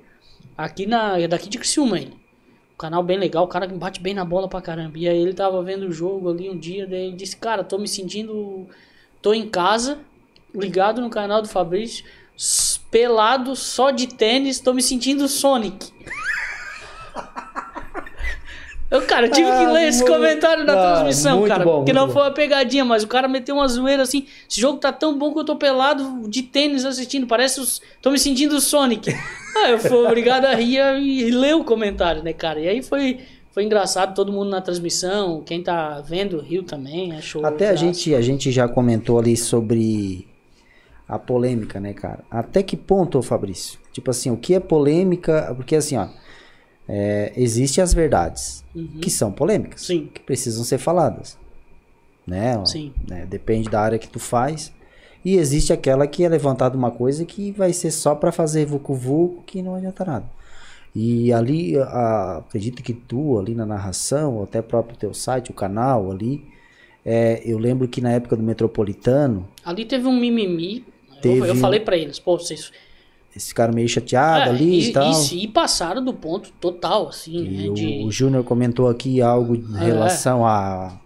Aqui na. É daqui de Criciúma ele. Um canal bem legal, o cara que bate bem na bola pra caramba. E aí ele tava vendo o jogo ali um dia, daí ele disse, cara, tô me sentindo. Tô em casa, ligado no canal do Fabrício, pelado, só de tênis, tô me sentindo Sonic. Eu, cara, tive que Ah, ler esse muito- comentário na ah, transmissão, cara. bom, porque não bom. foi uma pegadinha, mas o cara meteu uma zoeira assim. Esse jogo tá tão bom que eu tô pelado de tênis assistindo. Parece os. Tô me sentindo o Sonic. ah, eu fui obrigado a rir e, ler o comentário, né, cara? E aí foi, foi engraçado, todo mundo na transmissão. Quem tá vendo riu também, achou. Até a graça. gente, a gente já comentou ali sobre a polêmica, né, cara? Até que ponto, ô Fabrício? Tipo assim, o que é polêmica? Porque assim, ó, é, existem as verdades que são polêmicas, Sim. que precisam ser faladas, né? Né? Depende da área que tu faz. E existe aquela que é levantada uma coisa que vai ser só pra fazer vucu vucu que não adianta nada. E ali, a- acredito que tu, ali na narração, ou até próprio teu site, o canal ali, é, eu lembro que na época do Metropolitano, Ali teve um mimimi. Eu- Teve Eu, um- falei pra eles, pô, vocês. Eles ficaram meio chateados É, ali e, e, tal. e- e passaram do ponto total, assim, E né? o, De... o Júnior comentou aqui algo em É. relação a.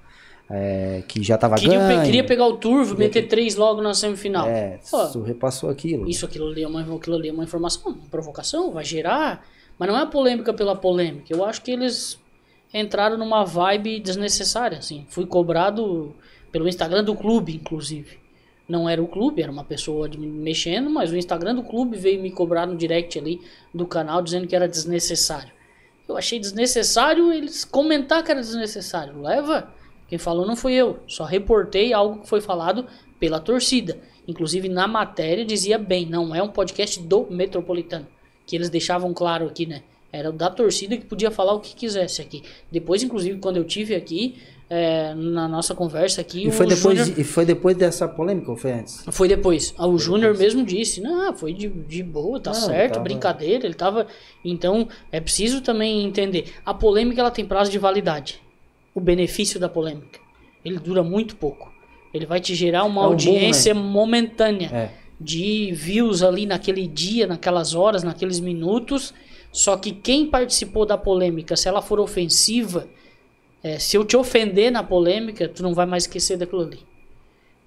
é, que já tava Queria, ganho. queria pegar o turvo, meter três logo na semifinal. É, Pô, repassou aquilo. Isso, aquilo ali, é uma, aquilo ali é uma informação, uma provocação, vai gerar. Mas não é polêmica pela polêmica. Eu acho que eles entraram numa vibe desnecessária, assim. Fui cobrado pelo Instagram do clube, inclusive. Não era o clube, era uma pessoa mexendo, mas o Instagram do clube veio me cobrar no direct ali do canal dizendo que era desnecessário. Eu achei desnecessário eles comentar que era desnecessário. Leva. Quem falou não fui eu. Só reportei algo que foi falado pela torcida. Inclusive na matéria dizia bem, não é um podcast do Metropolitano. Que eles deixavam claro aqui, né? Era da torcida que podia falar o que quisesse aqui. Depois, inclusive, quando eu tive aqui, é, na nossa conversa aqui. E foi, depois, Júnior- e foi depois dessa polêmica ou foi antes? Foi depois. Ah, O Júnior mesmo disse, não, foi de, de boa, tá Não, certo, tava- brincadeira, ele tava. Então, é preciso também entender. A polêmica ela tem prazo de validade. O benefício da polêmica. Ele dura muito pouco. Ele vai te gerar uma É um audiência momentânea É. de views ali naquele dia, naquelas horas, naqueles minutos. Só que quem participou da polêmica, se ela for ofensiva, é, se eu te ofender na polêmica, tu não vai mais esquecer daquilo ali.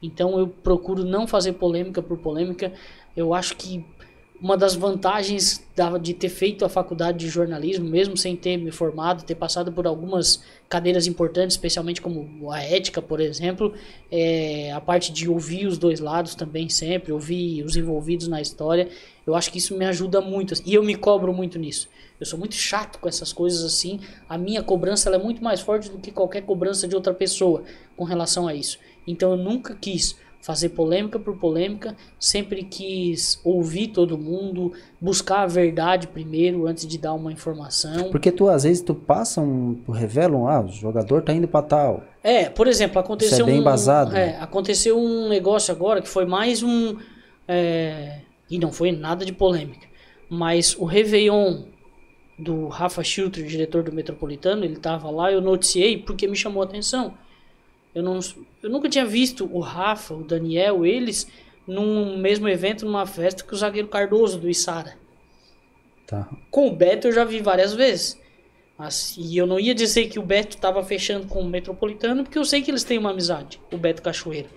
Então eu procuro não fazer polêmica por polêmica. Eu acho que uma das vantagens de ter feito a faculdade de jornalismo, mesmo sem ter me formado, ter passado por algumas cadeiras importantes, especialmente como a ética, por exemplo, é a parte de ouvir os dois lados também sempre, ouvir os envolvidos na história. Eu acho que isso me ajuda muito e eu me cobro muito nisso. Eu sou muito chato com essas coisas assim. A minha cobrança ela é muito mais forte do que qualquer cobrança de outra pessoa com relação a isso. Então eu nunca quis fazer polêmica por polêmica, sempre quis ouvir todo mundo, buscar a verdade primeiro antes de dar uma informação. Porque tu, às vezes, tu passa um, tu revela um, ah, o jogador tá indo pra tal. É, por exemplo, aconteceu Isso é bem um, embasado, é, né? aconteceu um negócio agora que foi mais um é, e não foi nada de polêmica, mas o Réveillon do Rafa Schilter, diretor do Metropolitano, ele tava lá, eu noticiei porque me chamou a atenção. Eu, não, eu nunca tinha visto o Rafa, o Daniel, eles num mesmo evento, numa festa que o zagueiro Cardoso do Isara. Tá. Com o Beto eu já vi várias vezes. Mas, e eu não ia dizer que o Beto estava fechando com o Metropolitano, porque eu sei que eles têm uma amizade, o Beto Cachoeira.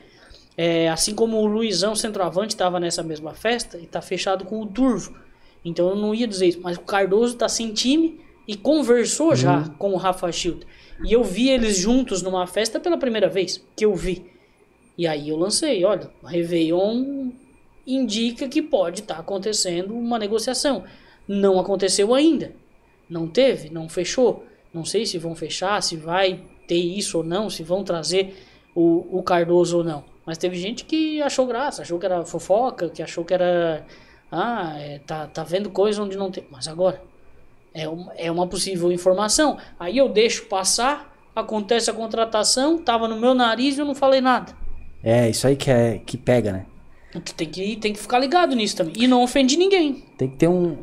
É, assim como o Luizão, centroavante, estava nessa mesma festa e está fechado com o Turvo. Então eu não ia dizer isso. Mas o Cardoso está sem time e conversou já com o Rafa Schilter. E eu vi eles juntos numa festa pela primeira vez, que eu vi. E aí eu lancei, olha, o Réveillon indica que pode estar acontecendo uma negociação. Não aconteceu ainda. Não teve, não fechou. Não sei se vão fechar, se vai ter isso ou não, se vão trazer o, o Cardoso ou não. Mas teve gente que achou graça, achou que era fofoca, que achou que era. Ah, é, tá, tá vendo coisa onde não tem. Mas agora, é, um- é uma possível informação. Aí eu deixo passar, acontece a contratação, tava no meu nariz e eu não falei nada. É, isso aí que, é, que pega, né? Tu tem que, tem que ficar ligado nisso também. E não ofendi ninguém. Tem que ter um.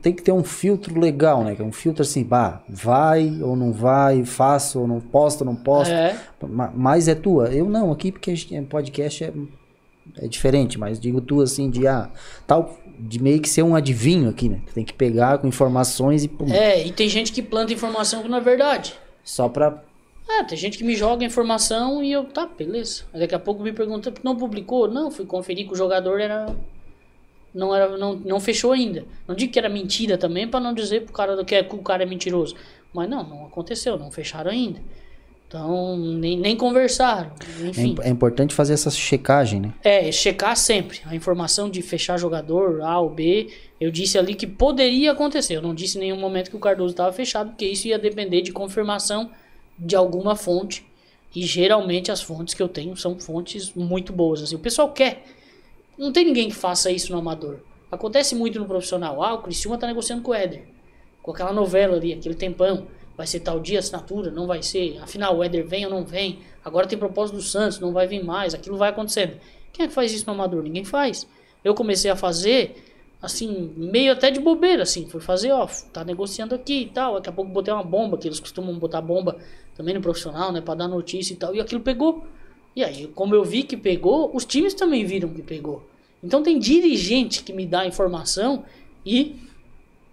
Tem que ter um filtro legal, né? Que é um filtro assim, bah, vai ou não vai, faço ou não posto ou não posto. É. Ma- Mas é tua. Eu não, aqui porque podcast é, é diferente, mas digo tu assim, de ah, tal, de meio que ser um adivinho aqui, né? Tu tem que pegar com informações e pum, É, e tem gente que planta informação que não é verdade. só pra. É, tem gente que me joga informação e eu, tá, beleza. Daqui a pouco me pergunta, "Por que não publicou? Não, fui conferir que o jogador era. Não, era, não, não fechou ainda. Não digo que era mentira também, pra não dizer pro cara que, é- que o cara é mentiroso. Mas não, não aconteceu, não fecharam ainda. Então, nem, nem conversaram. É, Enfim. im- é importante fazer essa checagem, né? É, checar sempre. A informação de fechar jogador A ou B, eu disse ali que poderia acontecer. Eu não disse em nenhum momento que o Cardoso estava fechado, porque isso ia depender de confirmação de alguma fonte. E geralmente as fontes que eu tenho são fontes muito boas. Assim, o pessoal quer. Não tem ninguém que faça isso no amador. Acontece muito no profissional. Ah, o Criciúma tá negociando com o Éder. Com aquela novela ali, aquele tempão. Vai ser tal dia assinatura, não vai ser. Afinal, o Éder vem ou não vem. Agora tem propósito do Santos, não vai vir mais. Aquilo vai acontecendo. Quem é que faz isso no amador? Ninguém faz. Eu comecei a fazer, assim, meio até de bobeira, assim. Fui fazer, ó, tá negociando aqui e tal. Daqui a pouco botei uma bomba, que eles costumam botar bomba também no profissional, né? Pra dar notícia e tal. E aquilo pegou. E aí, como eu vi que pegou, os times também viram que pegou. Então tem dirigente que me dá informação e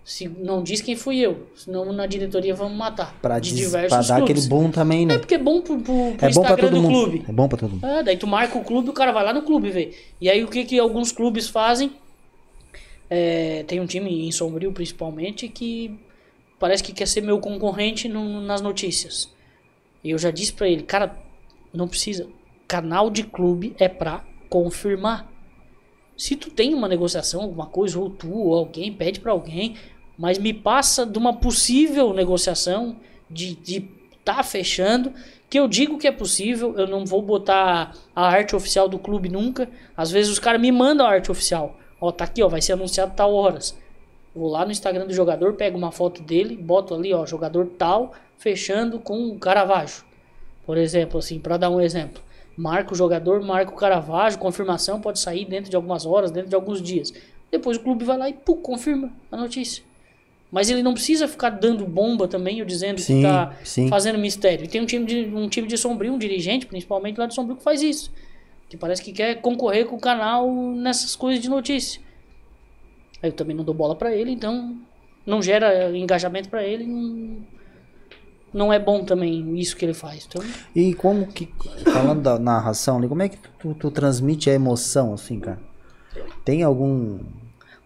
se não diz quem fui eu, senão na diretoria vamos matar. Pra, de des- diversos pra dar clubes. aquele boom também, né? É porque é bom pro, pro, pro É bom pra todo do mundo. clube. É bom pra todo mundo. É, daí tu marca o clube, o cara vai lá no clube ver. E aí o que, que alguns clubes fazem? É, tem um time em Sombrio principalmente que parece que quer ser meu concorrente no- nas notícias. E eu já disse pra ele, cara, não precisa. Canal de clube é pra confirmar. Se tu tem uma negociação, alguma coisa, ou tu ou alguém pede pra alguém, mas me passa de uma possível negociação de de tá fechando, que eu digo que é possível, eu não vou botar a arte oficial do clube nunca. Às vezes os caras me mandam a arte oficial. Ó, tá aqui, ó, vai ser anunciado tal horas. Vou lá no Instagram do jogador, pego uma foto dele, boto ali, ó, jogador tal, fechando com o Caravaggio. Por exemplo, assim, para dar um exemplo. Marca o jogador, marca o Caravaggio, confirmação pode sair dentro de algumas horas, dentro de alguns dias. Depois o clube vai lá e pum, confirma a notícia. Mas ele não precisa ficar dando bomba também, ou dizendo Sim, que tá sim. fazendo mistério. E tem um time de um time de Sombrio, um dirigente, principalmente lá de Sombrio, que faz isso. Que parece que quer concorrer com o canal nessas coisas de notícia. Aí eu também não dou bola pra ele, então não gera engajamento pra ele, não, não é bom também isso que ele faz. Então, E como que, falando da narração como é que tu, tu transmite a emoção, assim, cara? Tem algum.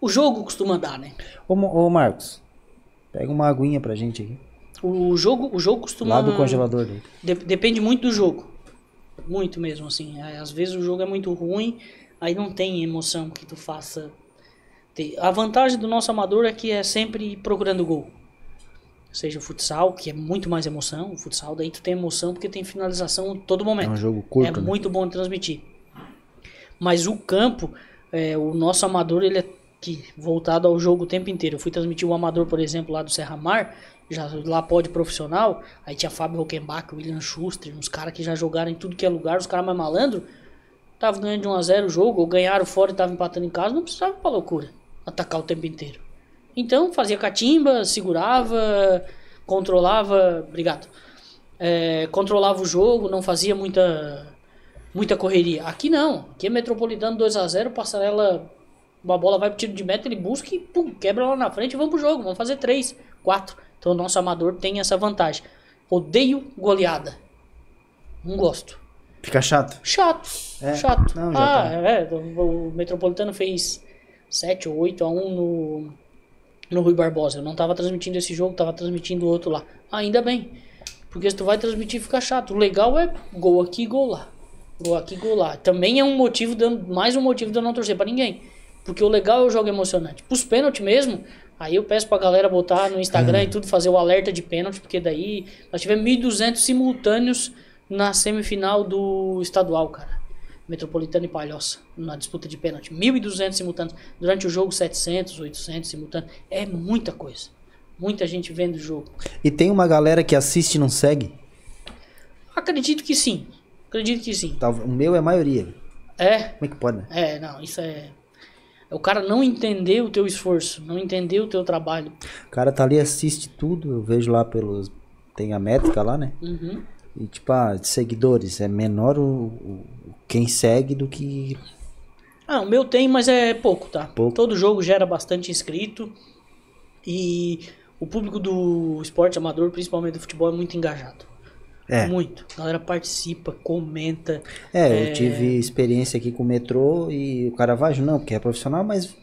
o jogo costuma dar, né? Ô, ô Marcos, pega uma aguinha pra gente aqui. O jogo, o jogo costuma Lá do congelador. De- depende muito do jogo. Muito mesmo, assim. É, Às vezes o jogo é muito ruim, aí não tem emoção que tu faça. A vantagem do nosso amador é que é sempre procurando gol. Seja o futsal, que é muito mais emoção. O futsal daí tu tem emoção porque tem finalização todo momento. É um jogo curto, É né? muito bom de transmitir. Mas o campo, é, o nosso amador, ele é que, voltado ao jogo o tempo inteiro. Eu fui transmitir o amador, por exemplo, lá do Serra Mar, já lá pode profissional, aí tinha Fábio Rockenbach, William Schuster, uns caras que já jogaram em tudo que é lugar, os caras mais malandro, tava ganhando de 1 a 0 o jogo, ou ganharam fora e tava empatando em casa, não precisava pra loucura, atacar o tempo inteiro. Então fazia catimba, segurava, controlava, obrigado. É, controlava o jogo, não fazia muita muita correria. Aqui não. Aqui é Metropolitano 2 a 0 passarela, uma bola vai pro tiro de meta, ele busca e pum, quebra lá na frente e vamos pro jogo. Vamos fazer 3, 4. Então o nosso amador tem essa vantagem. Odeio goleada. Não gosto. Fica chato. Chato. É, Chato. não, ah, tá. é. O, o Metropolitano fez 7 ou 8 a 1 no, no Rui Barbosa. Eu não tava transmitindo esse jogo, tava transmitindo outro lá. Ainda bem. Porque se tu vai transmitir fica chato. O legal é gol aqui, gol lá. Gol aqui, gol lá. Também é um motivo, de, mais um motivo de eu não torcer pra ninguém. Porque o legal é o jogo emocionante. Pros pênaltis mesmo, aí eu peço pra galera botar no Instagram Hum. e tudo, fazer o alerta de pênalti, porque daí nós tivemos 1.200 simultâneos na semifinal do estadual, cara. Metropolitano e Palhoça, na disputa de pênalti. 1.200 simultâneos. Durante o jogo, 700, 800 simultâneos. É muita coisa. Muita gente vendo o jogo. E tem uma galera que assiste e não segue? Acredito que sim. Acredito que sim. O meu é a maioria. É, Como é que pode, né? é, não, isso é. É o cara não entender o teu esforço, não entender o teu trabalho. O cara tá ali, assiste tudo, eu vejo lá pelos. Tem a métrica lá, né? Uhum. E tipo, ah, de seguidores, é menor o, o- quem segue do que. Ah, o meu tem, mas é pouco, tá? Pouco. Todo jogo gera bastante inscrito. E o público do esporte amador, principalmente do futebol, é muito engajado. É. Muito. A galera participa, comenta. É, eu tive experiência aqui com o metrô e o Caravaggio não, porque é profissional, mas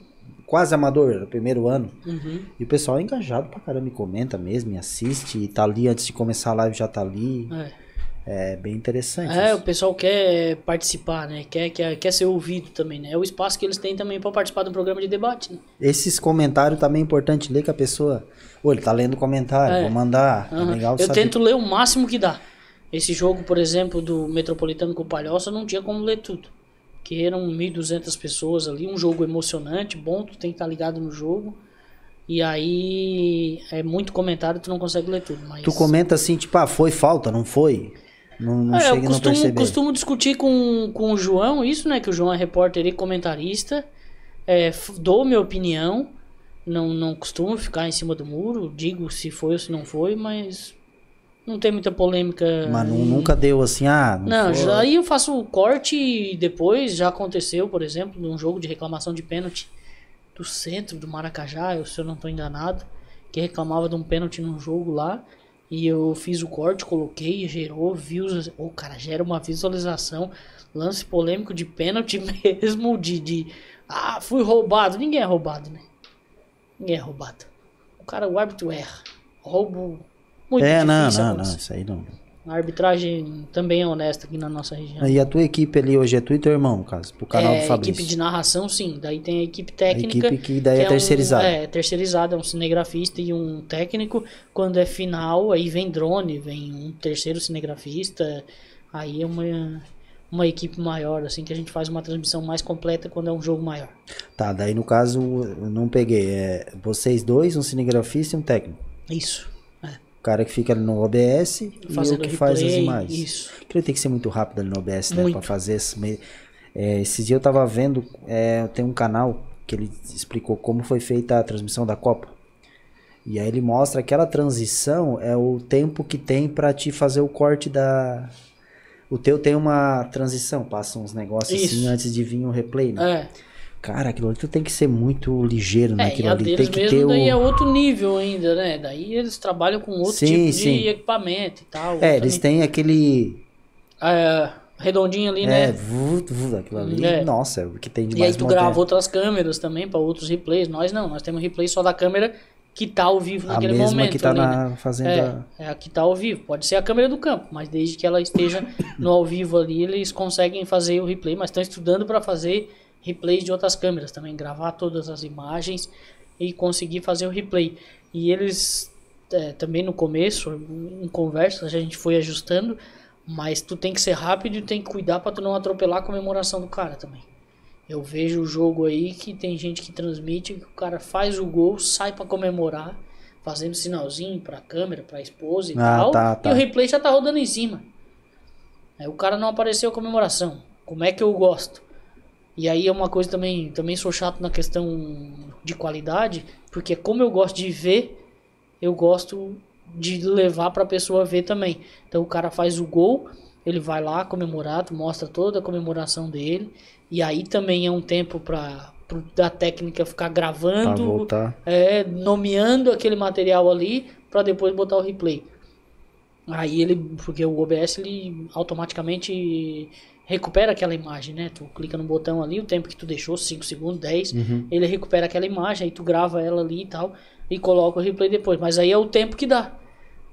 quase amador, era o primeiro ano. Uhum. E o pessoal é engajado pra caramba, e comenta mesmo, e assiste, e tá ali antes de começar a live já tá ali. É. É bem interessante. É, o isso. pessoal quer participar, né? Quer, quer, quer ser ouvido também, né? É o espaço que eles têm também para participar do programa de debate, né? Esses comentários também é importante ler que a pessoa. Ô, ele tá lendo comentário, É. vou mandar. É Aham. legal Eu saber. tento ler o máximo que dá. Esse jogo, por exemplo, do Metropolitano com o Palhoça, não tinha como ler tudo. Que eram 1.200 pessoas ali, um jogo emocionante, bom, tu tem que estar ligado no jogo. E aí é muito comentário, tu não consegue ler tudo. Mas... Tu comenta assim, tipo, ah, foi falta, não foi? Não, não É, chega eu a não costumo, costumo discutir com, com o João isso, né? Que o João é repórter e comentarista. É, dou minha opinião. Não, não costumo ficar em cima do muro. Digo se foi ou se não foi, mas não tem muita polêmica. Mas nu- nunca deu assim, ah, não, Não, já, aí eu faço o corte e depois já aconteceu, por exemplo, num jogo de reclamação de pênalti do centro do Maracajá, eu, se eu não estou enganado, que reclamava de um pênalti num jogo lá. E eu fiz o corte, coloquei, gerou views. Ô, cara, gera uma visualização. Lance polêmico de pênalti mesmo, de, de. Ah, fui roubado. Ninguém é roubado, né? Ninguém é roubado. O cara, o árbitro erra. Roubo. Muito É, não, não, não, isso aí não. A arbitragem também é honesta aqui na nossa região. E a tua equipe ali hoje é tu e teu irmão, caso, pro canal é, do Fabrício. equipe de narração, sim. Daí tem a equipe A técnica. equipe que daí é, um- terceirizada. é, terceirizada, é um cinegrafista e um técnico. Quando é final, aí vem drone, vem um terceiro cinegrafista. Aí é uma, uma equipe maior, assim, que a gente faz uma transmissão mais completa quando é um jogo maior. Tá, daí no caso, eu não peguei. É vocês dois, um cinegrafista e um técnico. Isso. O cara que fica ali no OBS e o Fazendo que faz as replay, imagens. isso. Ele tem que ser muito rápido ali no OBS, né? Muito. Pra fazer esse. É, esses dias eu tava vendo, é, tem um canal que ele explicou como foi feita a transmissão da Copa. E aí ele mostra aquela transição é o tempo que tem pra te fazer o corte da. O teu tem uma transição, passa uns negócios assim antes de vir o replay, né? É. Cara, aquilo ali tu tem que ser muito ligeiro É, naquilo ali. Tem que ter o. daí é outro nível ainda, né? Daí eles trabalham com outro Sim, tipo sim. de equipamento e tal. É, eles têm aquele. É, redondinho ali, É, né? vu, aquilo ali. É. Nossa, é o que tem de E aí tu grava outras câmeras também pra outros replays. Nós não, nós temos replay só da câmera que tá ao vivo A naquele mesma momento. que tá ali, né? na fazenda. É, é a que tá ao vivo. Pode ser a câmera do campo, mas desde que ela esteja no ao vivo ali, eles conseguem fazer o replay, mas estão estudando para fazer replays de outras câmeras também, gravar todas as imagens e conseguir fazer o replay. E eles é, também no começo, em conversa, a gente foi ajustando, mas tu tem que ser rápido e tem que cuidar para tu não atropelar a comemoração do cara também. Eu vejo o jogo aí que tem gente que transmite que o cara faz o gol, sai pra comemorar, fazendo sinalzinho pra câmera, pra esposa e Ah, tal. tá, tá. E o replay já tá rodando em cima. Aí o cara não apareceu a comemoração. Como é que eu gosto? E aí é uma coisa também, também sou chato na questão de qualidade, porque como eu gosto de ver, eu gosto de levar pra pessoa ver também. Então o cara faz o gol, ele vai lá comemorar, tu mostra toda a comemoração dele, e aí também é um tempo para da técnica ficar gravando, é, nomeando aquele material ali para depois botar o replay. Aí ele, porque o OBS ele automaticamente recupera aquela imagem, né? Tu clica no botão ali, o tempo que tu deixou, 5 segundos, 10, Uhum. ele recupera aquela imagem, aí tu grava ela ali e tal, e coloca o replay depois. Mas aí é o tempo que dá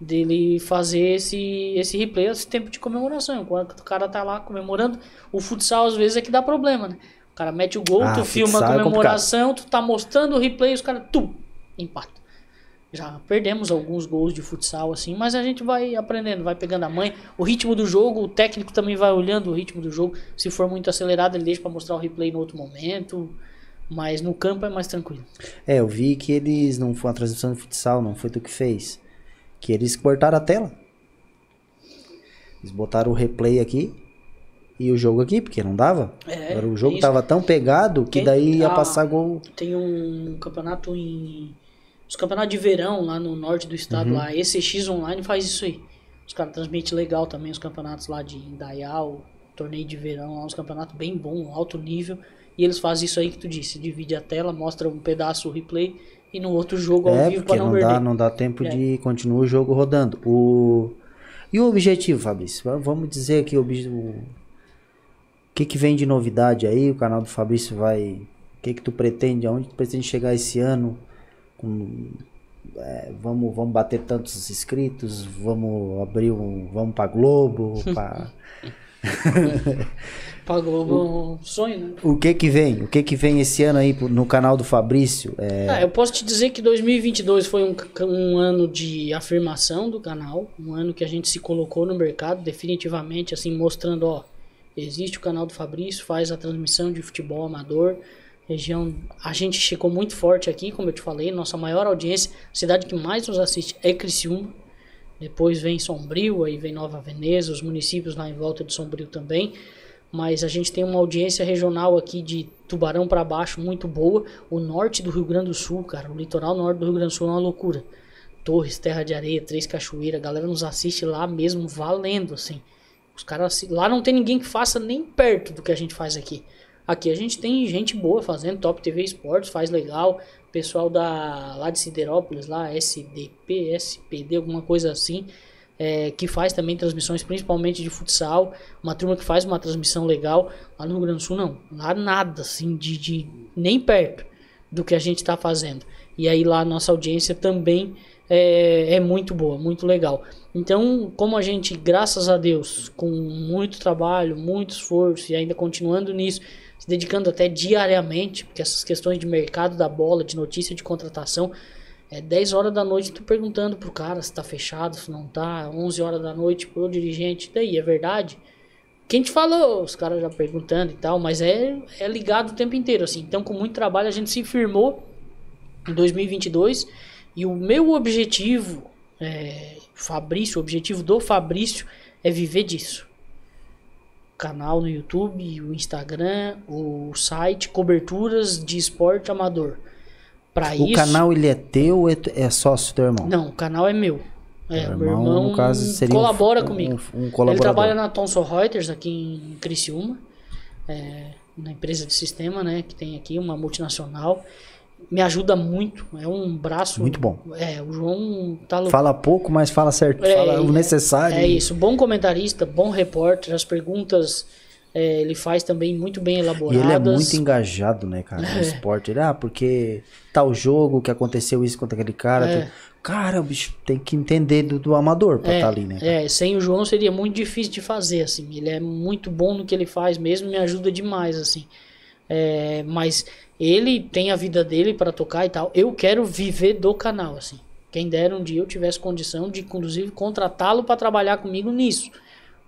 dele fazer esse, esse replay, esse tempo de comemoração. Enquanto o cara tá lá comemorando, o futsal às vezes é que dá problema, né? O cara mete o gol, Ah, tu filma a é comemoração, tu tá mostrando o replay, os caras, tu, empata. Já perdemos alguns gols de futsal assim, mas a gente vai aprendendo, vai pegando a mãe. O ritmo do jogo, o técnico também vai olhando o ritmo do jogo. Se for muito acelerado, ele deixa pra mostrar o replay no outro momento. Mas no campo é mais tranquilo. É, eu vi que eles não foi uma transmissão de futsal, não foi tu que fez. Que eles cortaram a tela. Eles botaram o replay aqui e o jogo aqui, porque não dava. É, Agora o jogo isso. tava tão pegado que daí ia ah, passar gol. Tem um campeonato em. Os campeonatos de verão lá no norte do estado, lá, ECX Online faz isso aí. Os caras transmitem legal também os campeonatos lá de Indaial, torneio de verão, lá, uns campeonatos bem bom, alto nível. E eles fazem isso aí que tu disse, divide a tela, mostra um pedaço o replay e no outro jogo ao É, vivo para não, não, perder. dá, não dá tempo É. de continuar o jogo rodando. O... E o objetivo, Fabrício? Va- Vamos dizer aqui o, obje- o... o que, que vem de novidade aí? O canal do Fabrício vai. O que, que tu pretende? Aonde tu pretende chegar esse ano? Com... é, vamos, vamos bater tantos inscritos, vamos abrir um. Vamos pra Globo, pra... Pagou um sonho, né? O que que vem? O que que vem esse ano aí no canal do Fabrício? É, Ah, eu posso te dizer que 2022 foi um, um ano de afirmação do canal, um ano que a gente se colocou no mercado definitivamente, assim, mostrando, ó, existe o canal do Fabrício, faz a transmissão de futebol amador, região, a gente chegou muito forte aqui, como eu te falei, nossa maior audiência, a cidade que mais nos assiste é Criciúma, depois vem Sombrio, aí vem Nova Veneza, os municípios lá em volta de Sombrio também. Mas a gente tem uma audiência regional aqui de Tubarão para baixo muito boa. O norte do Rio Grande do Sul, cara, o litoral norte do Rio Grande do Sul é uma loucura. Torres, Terra de Areia, Três Cachoeiras, a galera nos assiste lá mesmo valendo, assim. Os caras lá não tem ninguém que faça nem perto do que a gente faz aqui. Aqui a gente tem gente boa fazendo, Top TV Esportes faz legal, pessoal da lá de Siderópolis, lá SDP, SPD, alguma coisa assim, é, que faz também transmissões, principalmente de futsal, uma turma que faz uma transmissão legal. Lá no Rio Grande do Sul não, lá nada assim de, de nem perto do que a gente está fazendo. E aí lá nossa audiência também é, é muito boa, muito legal. Então, como a gente, graças a Deus, com muito trabalho, muito esforço e ainda continuando nisso, dedicando até diariamente, porque essas questões de mercado da bola, de notícia de contratação, é 10 horas da noite tu perguntando pro cara se tá fechado, se não tá, 11 horas da noite pro dirigente, daí é verdade? Quem te falou? Os caras já perguntando e tal, mas é, é ligado o tempo inteiro, assim. Então, com muito trabalho, a gente se firmou em 2022 e o meu objetivo É, Fabrício, o objetivo do Fabrício é viver disso. Canal no YouTube, o Instagram, o site, coberturas de esporte amador. Para O isso. canal ele é teu ou é, é sócio do teu irmão? Não, o canal é meu. É, meu irmão no caso, seria um- colabora um- comigo. um Ele colaborador. trabalha na Thomson Reuters aqui em Criciúma, é, na empresa de sistema, né, que tem aqui uma multinacional. Me ajuda muito, é um braço. Muito bom. É, o João tá louco. Fala pouco, mas fala certo. É, fala o é- necessário. É isso, bom comentarista, bom repórter, as perguntas é, ele faz também muito bem E elaboradas. ele é muito engajado, né, cara, no É. esporte. Ele, ah, porque tal jogo que aconteceu isso contra aquele cara. É. tem- Cara, o bicho tem que entender do, do amador pra É, estar ali, né? cara? É, sem o João seria muito difícil de fazer, assim. Ele é muito bom no que ele faz mesmo, me ajuda demais, assim. É, mas ele tem a vida dele para tocar e tal. Eu quero viver do canal, assim. Quem dera um dia eu tivesse condição de, inclusive, contratá-lo para trabalhar comigo nisso.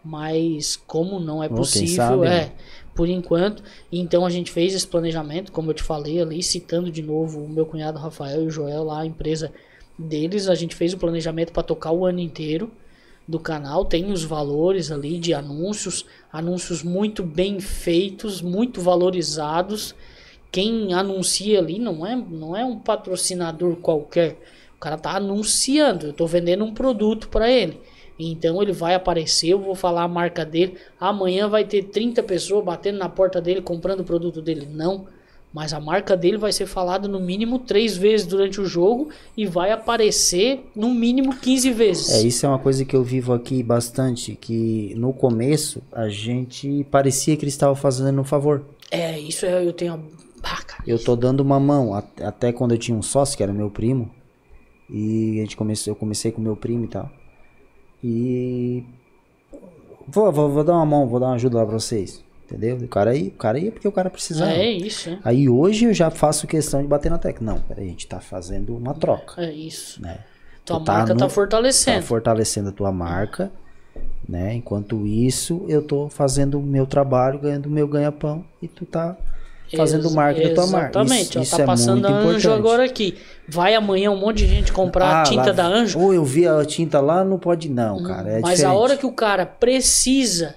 Mas como não é possível, sabe, é, né? por enquanto. Então a gente fez esse planejamento, como eu te falei ali, citando de novo o meu cunhado Rafael e o Joel lá, a empresa deles, a gente fez o planejamento para tocar o ano inteiro do canal, tem os valores ali de anúncios, anúncios muito bem feitos, muito valorizados. Quem anuncia ali não é, não é um patrocinador qualquer. O cara tá anunciando, eu tô vendendo um produto para ele. Então ele vai aparecer, eu vou falar a marca dele. Amanhã vai ter 30 pessoas batendo na porta dele comprando o produto dele. Não. Mas a marca dele vai ser falada no mínimo três vezes durante o jogo e vai aparecer no mínimo 15 vezes. É, isso é uma coisa que eu vivo aqui bastante, que no começo a gente parecia que eles estavam fazendo um favor. É, isso é, eu tenho. Ah, cara, Eu tô dando uma mão, até quando eu tinha um sócio, que era meu primo, e a gente começou, eu comecei com meu primo e tal. E vou, vou, vou dar uma mão, vou dar uma ajuda lá pra vocês. Entendeu? O cara ia, o cara ia porque o cara precisava. é isso, é. Aí hoje eu já faço questão de bater na tecla. Não, peraí, a gente tá fazendo uma troca, É isso. né? Tua Tu tá marca tá no- Tá fortalecendo. fortalecendo a tua marca, né? Enquanto isso, eu tô fazendo o meu trabalho, ganhando o meu ganha-pão e tu tá fazendo Ex- marca da tua marca. Exatamente, Isso, isso tá é passando muito a Anjo importante. agora aqui. Vai amanhã um monte de gente comprar a Ah, tinta lá- da Anjo. Ou eu vi a tinta lá, não pode não, cara. É mas diferente. a hora que o cara precisa.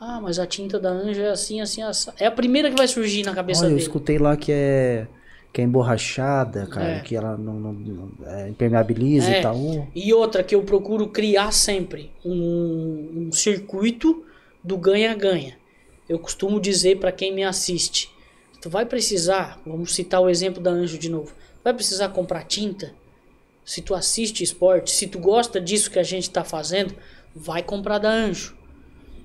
Ah, mas a tinta da Anjo é assim, assim, assim. É a primeira que vai surgir na cabeça Olha, eu dele. escutei lá que é que é emborrachada, cara, É. que ela não, não- não- é, impermeabiliza É. e tal. E outra que eu procuro criar sempre um, um circuito do ganha-ganha. Eu costumo dizer para quem me assiste, tu vai precisar, vamos citar o exemplo da Anjo de novo, vai precisar comprar tinta? Se tu assiste esporte, se tu gosta disso que a gente está fazendo, vai comprar da Anjo.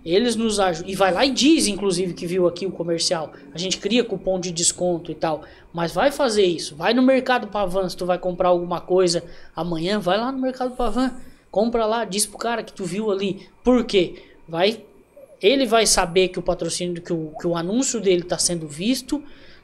Eles nos ajudam. E vai lá e diz, inclusive, que viu aqui o comercial. A gente cria cupom de desconto e tal. Mas vai fazer isso. Vai no Mercado Pavan se tu vai comprar alguma coisa amanhã. Vai lá no Mercado Pavan. Compra lá. Diz pro cara que tu viu ali. Por quê? Vai. Ele vai saber que o patrocínio, que o, que o anúncio dele está sendo visto.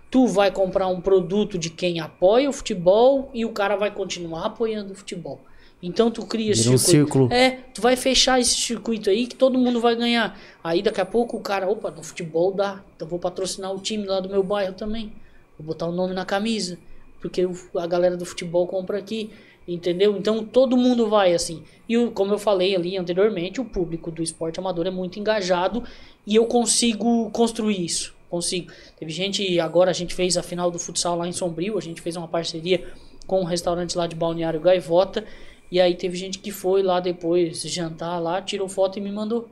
Tu vai comprar um produto de quem apoia o futebol e o cara vai continuar apoiando o futebol. Então tu cria esse Vira circuito. É, tu vai fechar esse circuito aí que todo mundo vai ganhar. Aí daqui a pouco o cara, opa, no futebol dá. Então vou patrocinar o time lá do meu bairro também. Vou botar o nome na camisa. Porque a galera do futebol compra aqui. Entendeu? Então todo mundo vai assim. E como eu falei ali anteriormente, o público do esporte amador é muito engajado e eu consigo construir isso. Consigo. Teve gente, agora a gente fez a final do futsal lá em Sombrio, a gente fez uma parceria com um restaurante lá de Balneário Gaivota. E aí teve gente que foi lá depois jantar lá, tirou foto e me mandou.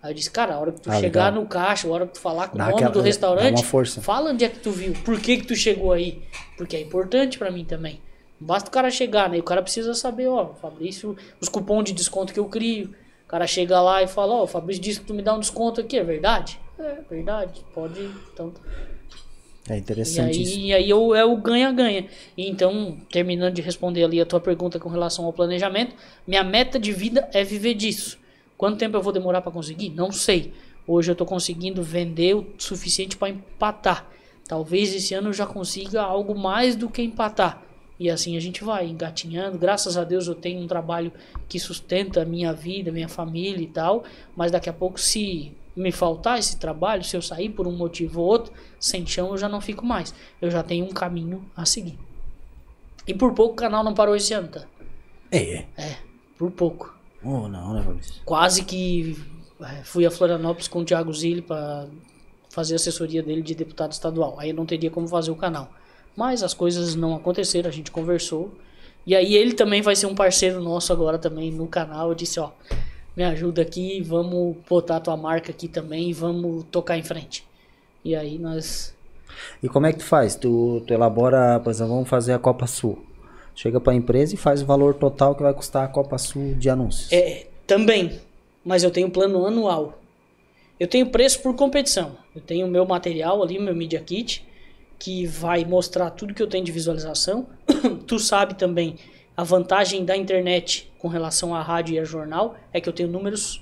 Aí eu disse, cara, a hora que tu Ah, chegar legal. no caixa, a hora que tu falar com Dá o dono do dá restaurante, fala onde é que tu viu, por que que tu chegou aí. Porque é importante pra mim também. Não basta o cara chegar, né? O cara precisa saber, ó, Fabrício, os cupons de desconto que eu crio. O cara chega lá e fala, ó, o Fabrício disse que tu me dá um desconto aqui, é verdade? É, verdade, pode, então É E interessante aí, isso. e aí eu- é o ganha-ganha. Então, terminando de responder ali a tua pergunta com relação ao planejamento, minha meta de vida é viver disso. Quanto tempo eu vou demorar para conseguir? Não sei. Hoje eu tô conseguindo vender o suficiente para empatar. Talvez esse ano eu já consiga algo mais do que empatar. E assim a gente vai engatinhando. Graças a Deus eu tenho um trabalho que sustenta a minha vida, minha família e tal. Mas daqui a pouco, se me faltar esse trabalho, se eu sair por um motivo ou outro, sem chão eu já não fico mais. Eu já tenho um caminho a seguir. E por pouco o canal não parou esse ano, tá? É. É, por pouco. Oh, não, né, Fabrício? Quase que é, fui a Florianópolis com o Thiago Zilli para fazer assessoria dele de deputado estadual. Aí eu não teria como fazer o canal. Mas as coisas não aconteceram, a gente conversou. E aí ele também vai ser um parceiro nosso agora também no canal. Eu disse, ó, me ajuda aqui, vamos botar a tua marca aqui também vamos tocar em frente. E aí nós E como é que tu faz? Tu, tu elabora, por exemplo, vamos fazer a Copa Sul. Chega pra empresa e faz o valor total que vai custar a Copa Sul de anúncios. É, também. Mas eu tenho plano anual. Eu tenho preço por competição. Eu tenho meu material ali, meu Media Kit, que vai mostrar tudo que eu tenho de visualização. tu sabe também a vantagem da internet com relação à rádio e a jornal é que eu tenho números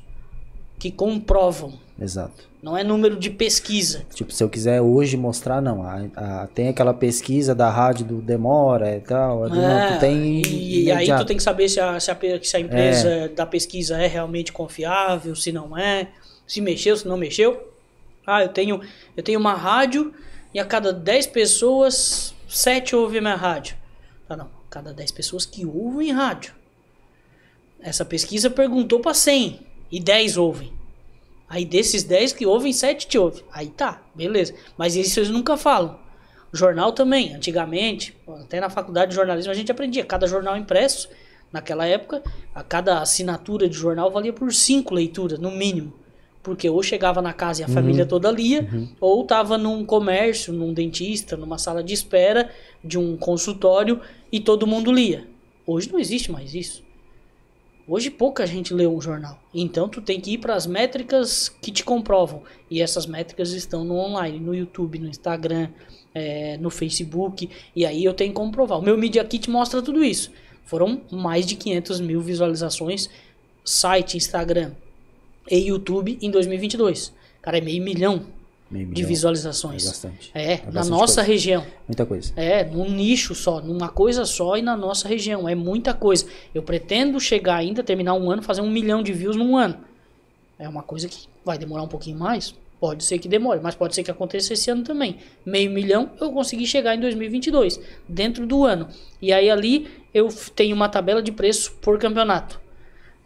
que comprovam. Exato. Não é número de pesquisa. Tipo, se eu quiser hoje mostrar, não. A, a- tem aquela pesquisa da rádio do Demora e tal. não, É, tu tem. e, e aí tu tem que saber se a, se a, se a empresa da pesquisa é realmente confiável, se não é, se mexeu, se não mexeu. Ah, eu tenho, eu tenho uma rádio e a cada 10 pessoas, 7 ouvem minha rádio. Ah, não. Cada 10 pessoas que ouvem rádio. Essa pesquisa perguntou para 100 e 10 ouvem. Aí desses 10 que ouvem, 7 te ouvem. Aí tá, beleza. Mas isso eles nunca falam. O jornal também, antigamente, até na faculdade de jornalismo a gente aprendia. Cada jornal impresso, naquela época, a cada assinatura de jornal valia por 5 leituras, no mínimo. Porque ou chegava na casa e a família toda lia, ou tava num comércio, num dentista, numa sala de espera de um consultório e todo mundo lia. Hoje não existe mais isso. Hoje pouca gente lê um jornal. Então tu tem que ir para as métricas que te comprovam. E essas métricas estão no online, no YouTube, no Instagram, eh, no Facebook. E aí eu tenho como provar. O meu Media Kit mostra tudo isso. Foram mais de 500 mil visualizações, site, Instagram e YouTube em 2022. Cara, é meio milhão de visualizações. É bastante. É, É na bastante nossa coisa. região. Muita coisa. É, num nicho só, numa coisa só e na nossa região. É muita coisa. Eu pretendo chegar ainda, terminar um ano, fazer um milhão de views num ano. É uma coisa que vai demorar um pouquinho mais. Pode ser que demore, mas pode ser que aconteça esse ano também. Meio milhão eu consegui chegar em 2022, dentro do ano. E aí ali eu tenho uma tabela de preço por campeonato.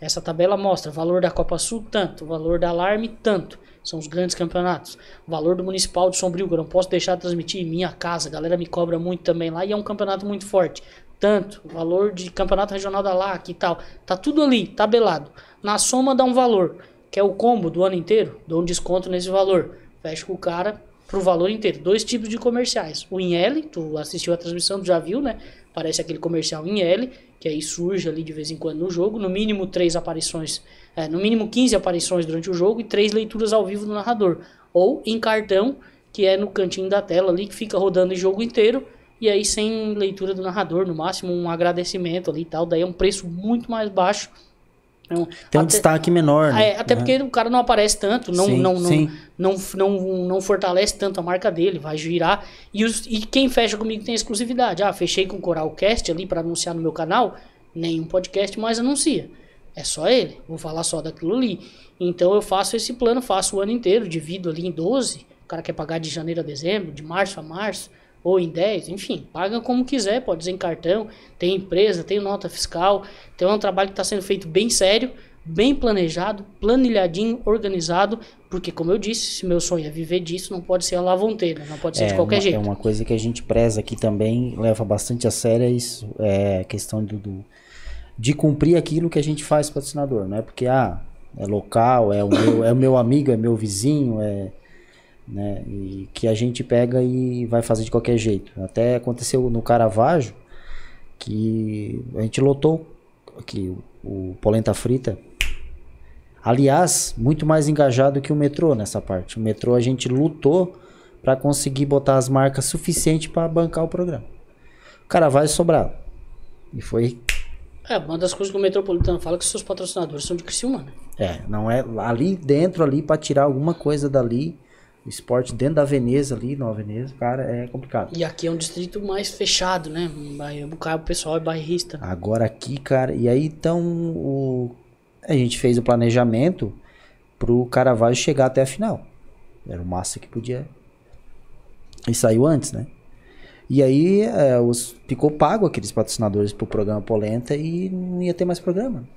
Essa tabela mostra valor da Copa Sul tanto, valor da Alarme tanto. São os grandes campeonatos. Valor do Municipal de Sombrio, que eu não posso deixar de transmitir em minha casa. A galera me cobra muito também lá e é um campeonato muito forte. Tanto, valor de campeonato regional da LAC e tal. Tá tudo ali, tabelado. Na soma dá um valor, que é o combo do ano inteiro. Dou um desconto nesse valor. Fecho com o cara pro valor inteiro. Dois tipos de comerciais. O em L, tu assistiu a transmissão, tu já viu, né? Parece aquele comercial em L, que aí surge ali de vez em quando no jogo. No mínimo três aparições, é, no mínimo 15 aparições durante o jogo e três leituras ao vivo do narrador. Ou em cartão, que é no cantinho da tela ali, que fica rodando o jogo inteiro. E aí sem leitura do narrador, no máximo um agradecimento ali e tal. Daí é um preço muito mais baixo. Um- Tem um até- destaque menor, né? é, até Né? porque o cara não aparece tanto, não, Sim, não, não, sim. não, não, não fortalece tanto a marca dele, vai girar. E, os, e quem fecha comigo tem exclusividade. Ah, fechei com o Coralcast ali para anunciar no meu canal, nenhum podcast mais anuncia. É só ele, vou falar só daquilo ali. Então eu faço esse plano, faço o ano inteiro, divido ali em 12. O cara quer pagar de janeiro a dezembro, de março a março, ou em 10, enfim, paga como quiser, pode ser em cartão, tem empresa, tem nota fiscal. Então é um trabalho que está sendo feito bem sério, bem planejado, planilhadinho, organizado, porque como eu disse, se meu sonho é viver disso, não pode ser a lavonteira, não pode ser É de qualquer uma, jeito. É uma coisa que a gente preza aqui também, leva bastante a sério é isso, é a questão do, do- de cumprir aquilo que a gente faz patrocinador, não é porque ah, é local, é o meu, é o meu amigo, é meu vizinho, é né, e que a gente pega e vai fazer de qualquer jeito. Até aconteceu no Caravaggio que a gente lotou aqui o, polenta frita. Aliás, muito mais engajado que o metrô nessa parte. O metrô a gente lutou para conseguir botar as marcas suficientes para bancar o programa. O Caravaggio sobrava. E foi É, uma das coisas que o Metropolitano fala é que seus patrocinadores são de Criciúma, né? É, não é ali dentro ali para tirar alguma coisa dali, o esporte dentro da Veneza ali, Nova Veneza, cara, é complicado. E aqui é um distrito mais fechado, né? O pessoal é bairrista. Agora aqui, cara, e aí então o a gente fez o planejamento pro Caravaggio chegar até a final. Era o máximo que podia. E saiu antes, né? E aí é, os, ficou pago aqueles patrocinadores pro programa Polenta e não ia ter mais programa.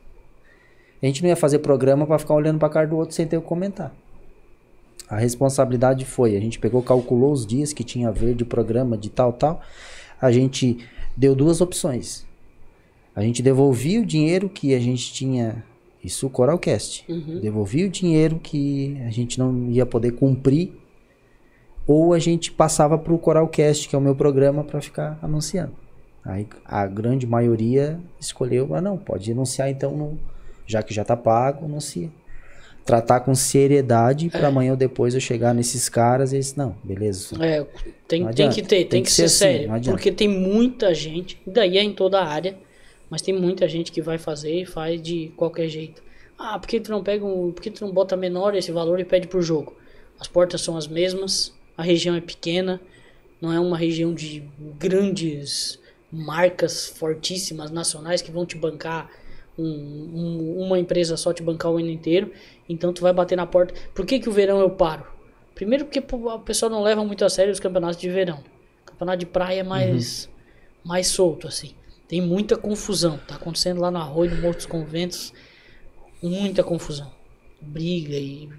A gente não ia fazer programa para ficar olhando pra cara do outro sem ter o que comentar. A responsabilidade foi, a gente pegou, calculou os dias que tinha a ver de programa de tal, tal. A gente deu duas opções. A gente devolvia o dinheiro que a gente tinha, isso o Coralcast. Uhum. Devolvia o dinheiro que a gente não ia poder cumprir ou a gente passava para o Coralcast, que é o meu programa, para ficar anunciando. Aí a grande maioria escolheu, ah não, pode anunciar então, no, já que já tá pago, anuncia. Tratar com seriedade para amanhã ou depois eu chegar nesses caras e eles, não, beleza. É, tem, tem que ter, tem, que, ser, assim, sério. porque tem muita gente, daí é em toda a área, mas tem muita gente que vai fazer e faz de qualquer jeito. Ah, por que tu não pega um, por que tu não bota menor esse valor e pede por jogo? As portas são as mesmas, a região é pequena, não é uma região de grandes marcas fortíssimas nacionais que vão te bancar um- um- uma empresa só te bancar o ano inteiro, então tu vai bater na porta. Por que, que o verão eu paro? Primeiro porque o pessoal não leva muito a sério os campeonatos de verão. Campeonato de praia é mais, mais solto, assim. Tem muita confusão. Tá acontecendo lá no Arroio, no Morro dos Conventos, muita confusão. Briga e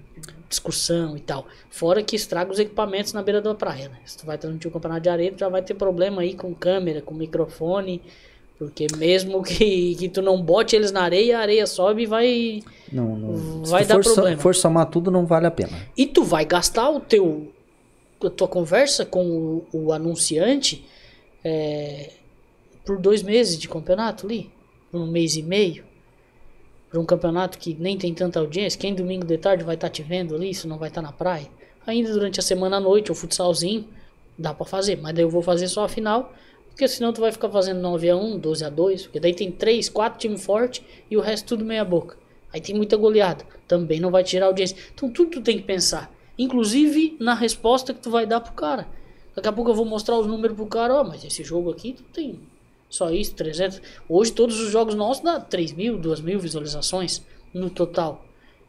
discussão e tal. Fora que estraga os equipamentos na beira da praia, né? Se tu vai transmitir o campeonato de areia, tu já vai ter problema aí com câmera, com microfone. Porque mesmo que, que tu não bote eles na areia, a areia sobe e vai. Não, não. Se Vai dar for, problema. for somar tudo, não vale a pena. E tu vai gastar o teu a tua conversa com o, o anunciante é, por dois meses de campeonato ali, por um mês e meio, por um campeonato que nem tem tanta audiência. Quem domingo de tarde vai estar te vendo ali, se não vai estar na praia. Ainda durante a semana à noite, o futsalzinho, dá pra fazer, mas daí eu vou fazer só a final. Porque senão tu vai ficar fazendo 9x1, 12x2, porque daí tem 3, 4 times fortes e o resto tudo meia boca. Aí tem muita goleada. Também não vai tirar audiência. Então tudo tu tem que pensar. Inclusive na resposta que tu vai dar pro cara. Daqui a pouco eu vou mostrar os números pro cara. Ó, mas esse jogo aqui tu tem só isso, 300. Hoje todos os jogos nossos dá 3 mil, 2 mil visualizações no total.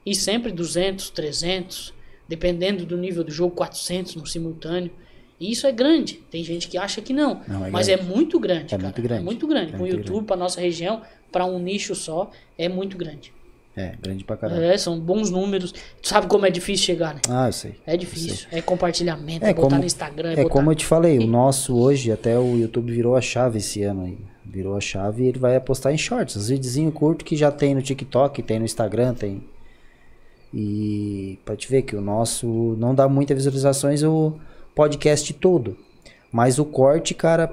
E sempre 200, 300. Dependendo do nível do jogo, 400 no simultâneo. E isso é grande. Tem gente que acha que não. Não, é mas grande. é muito grande. É cara. muito grande. É muito grande. É Pro muito YouTube, pra nossa região, pra um nicho só, é muito grande. É, grande pra caralho. É, são bons números. Tu sabe como é difícil chegar, né? Ah, eu sei. É difícil. É compartilhamento, É é botar como- no Instagram, é, É botar... como eu te falei, o nosso hoje, até o YouTube virou a chave esse ano aí. Virou a chave e ele vai apostar em shorts, os videozinhos curtos que já tem no TikTok, tem no Instagram, tem. E pra te ver que o nosso não dá muitas visualizações o podcast todo. Mas o corte, cara,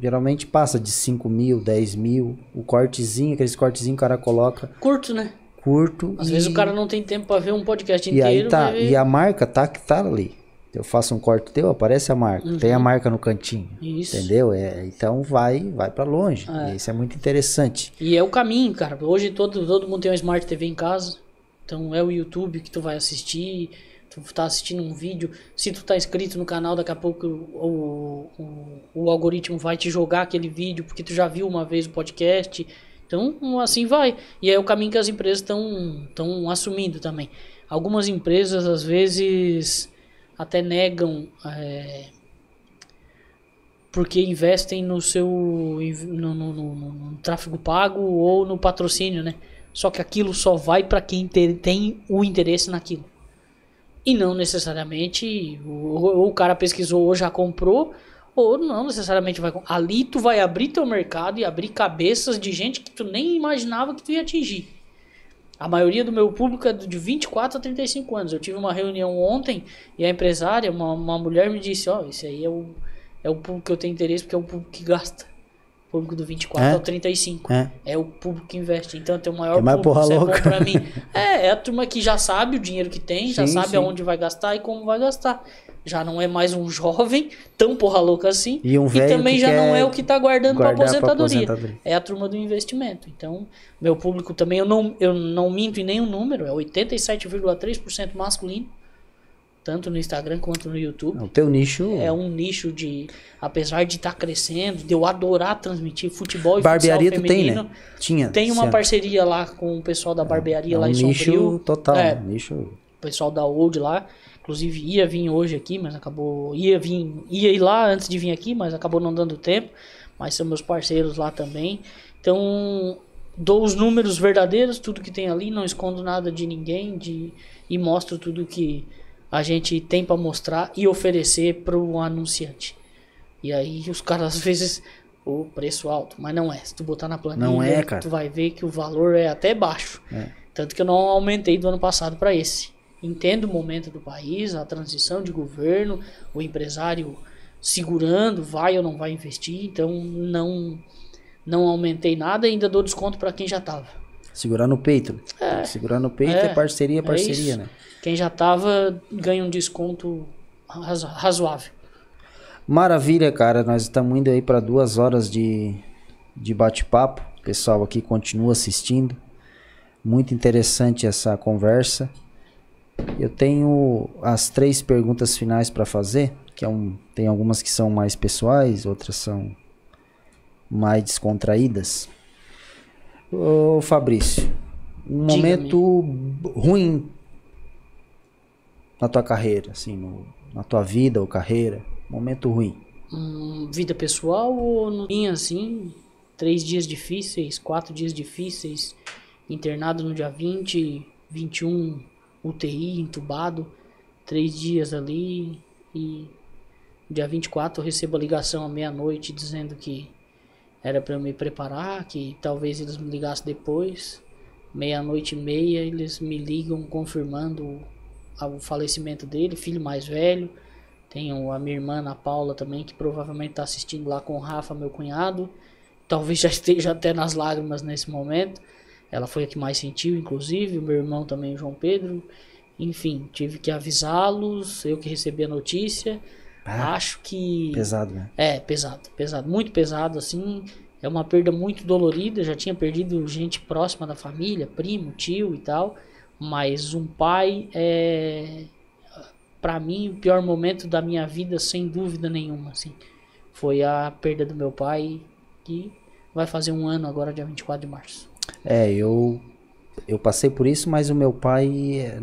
geralmente passa de 5 mil, 10 mil. O cortezinho, aqueles cortezinhos que o cara coloca Curto, né? curto. Às e... vezes o cara não tem tempo pra ver um podcast E inteiro. aí tá, ver- e a marca tá que tá ali. Eu faço um corte teu, aparece a marca. Tem a marca no cantinho. Uhum. Isso. Entendeu? É, então vai, vai para longe. É. E Isso é muito interessante. E é o caminho, cara. Hoje todo, todo mundo tem uma Smart TV em casa. Então é o YouTube que tu vai assistir. Tu tá assistindo um vídeo. Se tu tá inscrito no canal, daqui a pouco o, o, o algoritmo vai te jogar aquele vídeo porque tu já viu uma vez o podcast. Então assim vai. E é o caminho que as empresas estão assumindo também. Algumas empresas às vezes até negam. é, porque investem no seu no, no- no- no- tráfego pago ou no patrocínio, né? Só que aquilo só vai para quem tem o interesse naquilo. E não necessariamente ou, ou o cara pesquisou ou já comprou, ou não necessariamente vai. Ali tu vai abrir teu mercado e abrir cabeças de gente que tu nem imaginava que tu ia atingir. A maioria do meu público é de 24 a 35 anos. Eu tive uma reunião ontem e a empresária, uma, uma mulher, me disse: Ó, esse aí é o, é o público que eu tenho interesse porque é o público que gasta. O público do 24 É? ao 35. É. É o público que investe. Então tem o maior É mais público, porra é louca. pra mim. É, é a turma que já sabe o dinheiro que tem, já Sim, sabe sim. aonde vai gastar e como vai gastar. Já não é mais um jovem tão porra louca assim. E um velho também já não é o que tá guardando pra guardar pra aposentadoria. aposentadoria. É a turma do investimento. Então, meu público também, eu não, eu não minto em nenhum número, é 87,3% masculino, tanto no Instagram quanto no YouTube. O teu nicho. É um nicho de, apesar de estar crescendo, de eu adorar transmitir futebol e barbearia futsal tu tem, feminino. né? Tinha. Tem uma parceria lá com o pessoal da barbearia É lá um em nicho Sombrio. total. É, nicho. o pessoal da Old lá. Inclusive ia vir hoje aqui, mas acabou. Ia vir, ia ir lá antes de vir aqui, mas acabou não dando tempo. Mas são meus parceiros lá também. Então dou os números verdadeiros, tudo que tem ali, não escondo nada de ninguém de, e mostro tudo que a gente tem para mostrar e oferecer para o anunciante. E aí os caras às vezes o preço alto, mas não é. Se tu botar na planilha, Não é, cara. tu vai ver que o valor é até baixo. É. Tanto que eu não aumentei do ano passado para esse. Entendo o momento do país, a transição de governo, o empresário segurando, vai ou não vai investir, então não não aumentei nada e ainda dou desconto para quem já tava. Segurar no peito. Que Segurar no peito é, É, parceria, é parceria, né? Quem já tava ganha um desconto razo- razoável. Maravilha, cara. Nós estamos indo aí para duas horas de, de bate-papo. O pessoal aqui continua assistindo. Muito interessante essa conversa. Eu tenho as três perguntas finais para fazer, que é um, tem algumas que são mais pessoais, outras são mais descontraídas. Ô Fabrício, um momento ruim na tua carreira, assim, no- na tua vida ou carreira, momento ruim. Hum, vida pessoal ou no tinha assim, três dias difíceis, quatro dias difíceis, internado no dia 20, 21 UTI, entubado, três dias ali e dia 24 eu recebo a ligação à meia-noite dizendo que era para eu me preparar, que talvez eles me ligassem depois. Meia-noite e meia eles me ligam confirmando o falecimento dele, filho mais velho. Tenho a minha irmã, Ana Paula, também, que provavelmente está assistindo lá com o Rafa, meu cunhado. Talvez já esteja até nas lágrimas nesse momento. Ela foi a que mais sentiu, inclusive. O meu irmão também, o João Pedro. Enfim, tive que avisá-los. Eu que recebi a notícia. Ah, Acho que. Pesado, né? É, pesado, pesado, muito pesado, assim. É uma perda muito dolorida. Já tinha perdido gente próxima da família, primo, tio e tal. Mas um pai é, para mim, o pior momento da minha vida, sem dúvida nenhuma, assim. Foi a perda do meu pai, que vai fazer um ano agora, dia 24 de março. É, eu eu passei por isso, mas o meu pai é,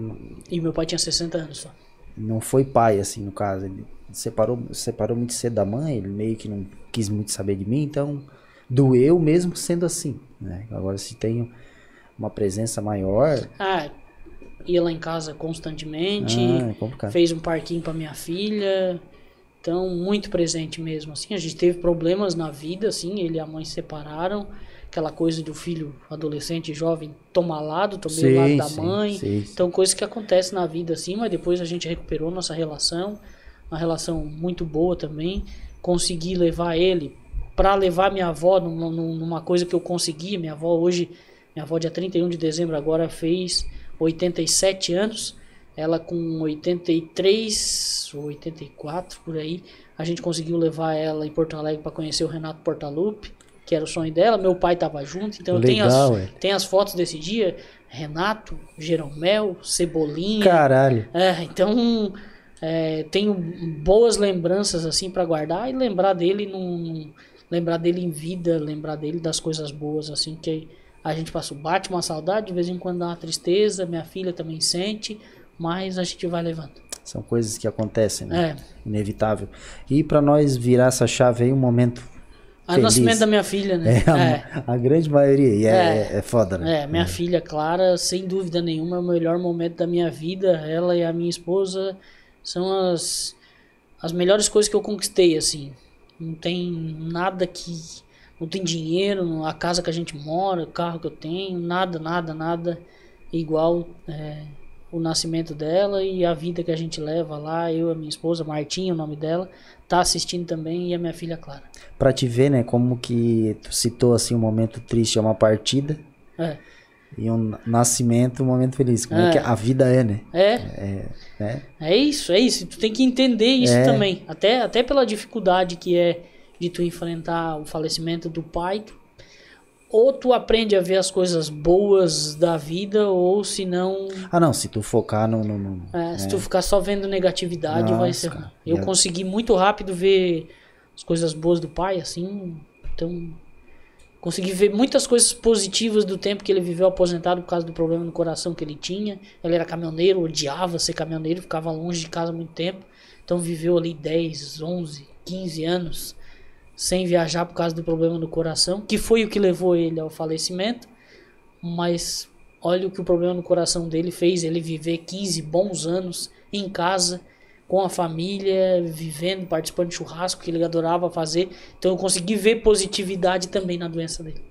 E meu pai tinha 60 anos só. não foi pai, assim, no caso. Ele separou, separou muito cedo da mãe, ele meio que não quis muito saber de mim, então doeu mesmo sendo assim, né? Agora se tenho uma presença maior, Ah, ia lá em casa constantemente. ah, é fez um parquinho para minha filha. Então, muito presente mesmo, assim. A gente teve problemas na vida, assim. Ele e a mãe se separaram. Aquela coisa do filho adolescente, jovem, tomar lado, tomei o lado Sim, da sim, mãe. sim, sim. Então, coisas que acontecem na vida, assim. Mas depois a gente recuperou nossa relação. Uma relação muito boa também. Consegui levar ele para levar minha avó numa, numa coisa que eu consegui. Minha avó hoje, minha avó dia 31 de dezembro agora fez 87 anos. Ela com 83 ou 84 por aí, a gente conseguiu levar ela em Porto Alegre para conhecer o Renato Portaluppi, que era o sonho dela. Meu pai tava junto, então eu tenho Legal, as, ué. tenho as fotos desse dia. Renato, Jeromel, Cebolinha. Caralho. É, então é, tenho boas lembranças assim para guardar e lembrar dele num, lembrar dele em vida, lembrar dele das coisas boas assim que a gente passou. Bate uma saudade, de vez em quando dá uma tristeza, minha filha também sente, mas a gente vai levando. São coisas que acontecem, né? É. Inevitável. E pra nós virar essa chave aí, um momento O feliz. nascimento da minha filha, né? É, a, a grande maioria. E é, é, foda, né? É, minha filha Clara, sem dúvida nenhuma, é o melhor momento da minha vida. Ela e a minha esposa são as, as melhores coisas que eu conquistei, assim. Não tem nada que. Não tem dinheiro, a casa que a gente mora, o carro que eu tenho, nada, nada, nada igual é, o nascimento dela e a vida que a gente leva lá. Eu e a minha esposa, Martinha, o nome dela, tá assistindo também, e a minha filha Clara. Pra te ver, né, como que tu citou assim um momento triste é uma partida É, e um nascimento um momento feliz. Como é, É. que a vida é, né? é, É, né? É isso, é isso. Tu tem que entender isso É. também. Até, até pela dificuldade que é de tu enfrentar o falecimento do pai. ou tu aprende a ver as coisas boas da vida, ou se não. Ah, não, se tu focar no. no, no- é, Se tu ficar só vendo negatividade, vai Nossa, ser. cara. Eu a- consegui muito rápido ver as coisas boas do pai, assim. Então. Consegui ver muitas coisas positivas do tempo que ele viveu aposentado por causa do problema no coração que ele tinha. Ele era caminhoneiro, odiava ser caminhoneiro, ficava longe de casa muito tempo. Então viveu ali 10, 11, 15 anos sem viajar por causa do problema no coração, que foi o que levou ele ao falecimento. Mas olha o que o problema no coração dele fez ele viver 15 bons anos em casa com a família, vivendo, participando de churrasco que ele adorava fazer. Então eu consegui ver positividade também na doença dele.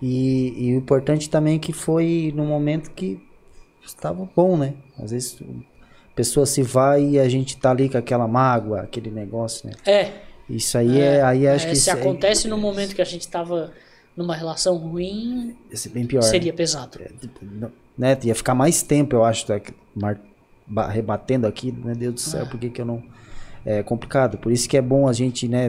E, e o importante também é que foi no momento que estava bom, né? Às vezes a pessoa se vai e a gente tá ali com aquela mágoa, aquele negócio, né? É. Isso aí é, é aí acho é, que se acontece é, no momento que a gente estava numa relação ruim, bem pior, seria pesado. É, tipo, né? Ia ficar mais tempo, eu acho, tá? rebatendo aqui, meu Deus do céu, ah. por que, que eu não. É complicado. Por isso que é bom a gente, né?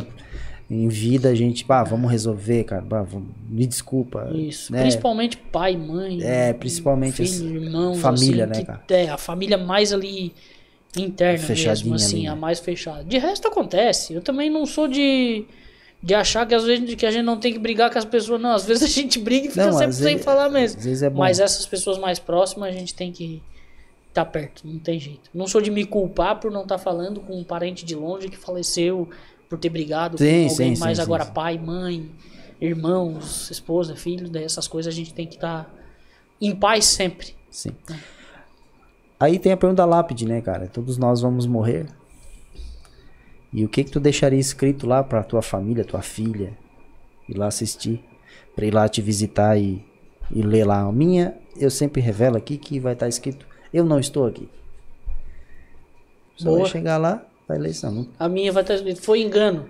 Em vida a gente, pá, vamos resolver, cara. Pá, vamos, me desculpa. Isso. Né? Principalmente pai, mãe. É, principalmente filho, irmãos, família, assim, né, cara? É, a família mais ali interna Fechadinha mesmo, assim, a né? mais fechada. De resto acontece. Eu também não sou de de achar que às vezes que a gente não tem que brigar com as pessoas, não. Às vezes a gente briga e fica Não, sempre sem vezes- falar mesmo. às vezes é bom. Mas essas pessoas mais próximas a gente tem que estar perto, não tem jeito. Não sou de me culpar por não estar falando com um parente de longe que faleceu por ter brigado Sim, com alguém sim, mais sim, agora sim. pai, mãe, irmãos, esposa, filho, daí essas coisas a gente tem que estar em paz sempre. Sim. Aí tem a pergunta da lápide, né, cara? Todos nós vamos morrer. E o que que tu deixaria escrito lá pra tua família, tua filha, ir lá assistir, pra ir lá te visitar e, e ler lá. A minha, eu sempre revelo aqui que vai estar escrito, eu não estou aqui. Boa. vai chegar lá, vai ler isso. Não, A minha vai estar escrito, foi engano.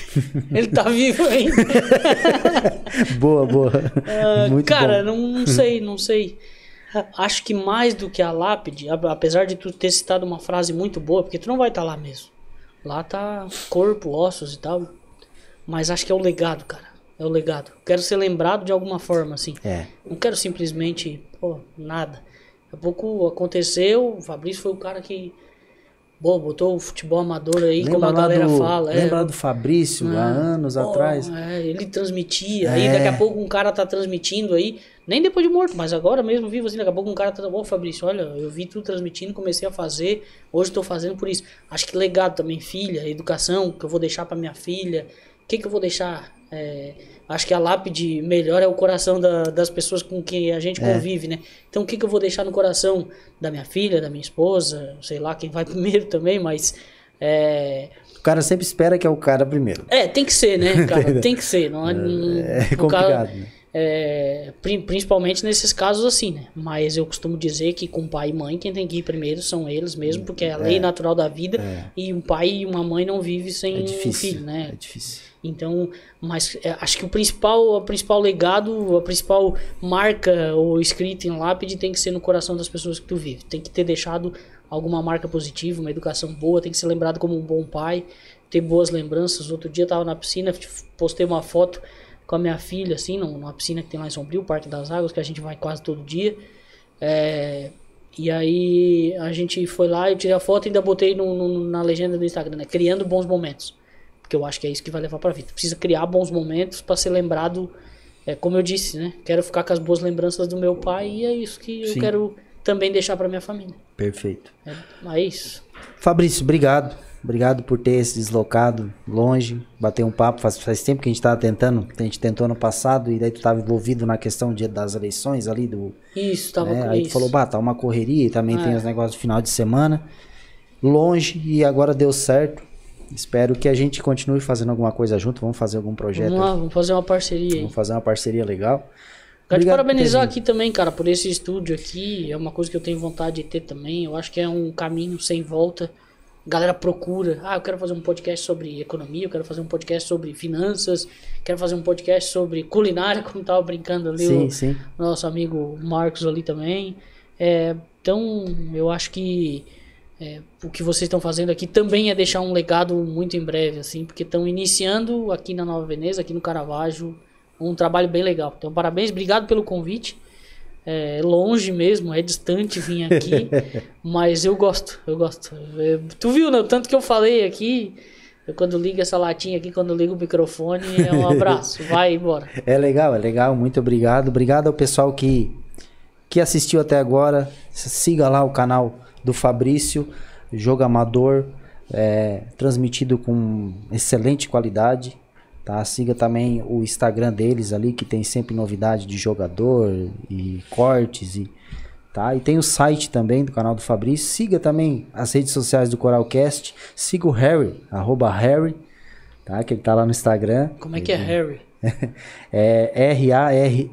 Ele tá vivo ainda. boa, boa. Muito cara, não sei, não sei. Acho que mais do que a lápide, apesar de tu ter citado uma frase muito boa, porque tu não vai estar lá mesmo. Lá tá corpo, ossos e tal. Mas acho que é o legado, cara. É o legado. Quero ser lembrado de alguma forma, assim. É. Não quero simplesmente, pô, nada. Daqui a pouco aconteceu, o Fabrício foi o cara que, pô, botou o futebol amador aí, como a galera do, fala. é, lembra lá do Fabrício, há anos Pô, atrás? é, ele transmitia, aí É. daqui a pouco um cara tá transmitindo aí, nem depois de morto, mas agora mesmo vivo assim, daqui a pouco um cara tá, ô Fabrício, olha, eu vi tu transmitindo, comecei a fazer, hoje tô fazendo por isso. Acho que legado também, filha, educação, que eu vou deixar pra minha filha, o que que eu vou deixar? É, acho que a lápide melhor é o coração da- das pessoas com quem a gente convive, né? Então o que que eu vou deixar no coração da minha filha, da minha esposa, sei lá quem vai primeiro também, mas... É, O cara sempre espera que é o cara primeiro. é, tem que ser, né, cara? tem que ser. Não, não- É no complicado, caso- né? é, pri- principalmente nesses casos assim, né? Mas eu costumo dizer que com pai e mãe, quem tem que ir primeiro são eles mesmo, porque é a lei natural da vida e um pai e uma mãe não vive sem É um difícil. filho, né? É difícil. Então, mas é, acho que o principal, o principal legado, a principal marca ou escrita em lápide tem que ser no coração das pessoas que tu vive. Tem que ter deixado alguma marca positiva, uma educação boa, tem que ser lembrado como um bom pai, ter boas lembranças. Outro dia eu tava na piscina, postei uma foto com a minha filha, assim, num- numa piscina que tem lá em Sombrio, Parque das Águas, que a gente vai quase todo dia. É, e aí a gente foi lá, eu tirei a foto e ainda botei no- no- na legenda do Instagram, né? Criando bons momentos. Porque eu acho que é isso que vai levar pra vida. Precisa criar bons momentos pra ser lembrado, é, como eu disse, né? Quero ficar com as boas lembranças do meu pai e é isso que eu Sim. quero também deixar pra minha família. Perfeito. É, é isso. Fabrício, obrigado. Obrigado por ter se deslocado longe, bater um papo. Faz, faz tempo que a gente tava tentando, a gente tentou ano passado, e daí tu tava envolvido na questão de, das eleições ali, do, Isso, tava né? com Aí isso. tu falou, bah, tá uma correria e também tem É. os negócios do final de semana. Longe e agora deu certo. Espero que a gente continue fazendo alguma coisa junto. Vamos fazer algum projeto. Vamos lá, vamos fazer uma parceria aí. Vamos fazer uma parceria legal. Quero te parabenizar aqui também, cara, por esse estúdio aqui. É uma coisa que eu tenho vontade de ter também. Eu acho que é um caminho sem volta. A galera procura. Ah, eu quero fazer um podcast sobre economia, eu quero fazer um podcast sobre finanças, quero fazer um podcast sobre culinária, como tava brincando ali Sim, o sim. nosso amigo Marcos ali também. É, então, eu acho que é, o que vocês estão fazendo aqui também é deixar um legado muito em breve, assim, porque estão iniciando aqui na Nova Veneza, aqui no Caravaggio, um trabalho bem legal. Então, parabéns, obrigado pelo convite. É longe mesmo, é distante vir aqui, mas eu gosto, eu gosto. É, tu viu, né? O tanto que eu falei aqui, Eu quando ligo essa latinha aqui, quando ligo o microfone, é um abraço. Vai embora. É legal, é legal. Muito obrigado. Obrigado ao pessoal que, que assistiu até agora. Siga lá o canal do Fabrício, Jogo Amador, é, transmitido com excelente qualidade. Tá? Siga também o Instagram deles ali, que tem sempre novidade de jogador e cortes e tá? E tem o site também do canal do Fabrício. Siga também as redes sociais do Coralcast. Siga o Harry, arroba Harry, tá? Que ele tá lá no Instagram. Como é que é Harry? é R-A-R...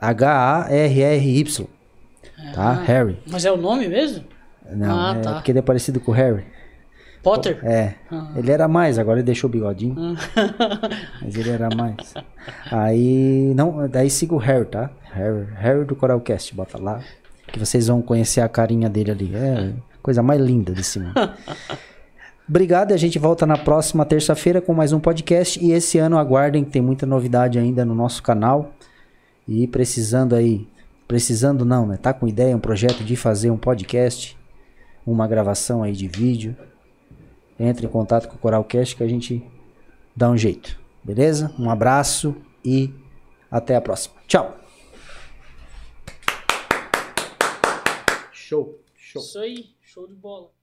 H-A-R-R-Y. Tá? Ah, Harry. Mas é o nome mesmo? Não, Ah, é tá. porque ele é parecido com o Harry. Potter? É. Ah. Ele era mais, agora ele deixou o bigodinho. Mas ele era mais. Aí, não, daí siga o Harry, tá? Harry, Harry do Coralcast, bota lá. Que vocês vão conhecer a carinha dele ali. É coisa mais linda desse mundo. Obrigado e a gente volta na próxima terça-feira com mais um podcast. E esse ano aguardem tem muita novidade ainda no nosso canal. E precisando aí, precisando não, né? Tá com ideia, um projeto de fazer um podcast, uma gravação aí de vídeo. Entre em contato com o Coralcast que a gente dá um jeito. Beleza? Um abraço e até a próxima. Tchau. Show. Show. Isso aí, show de bola.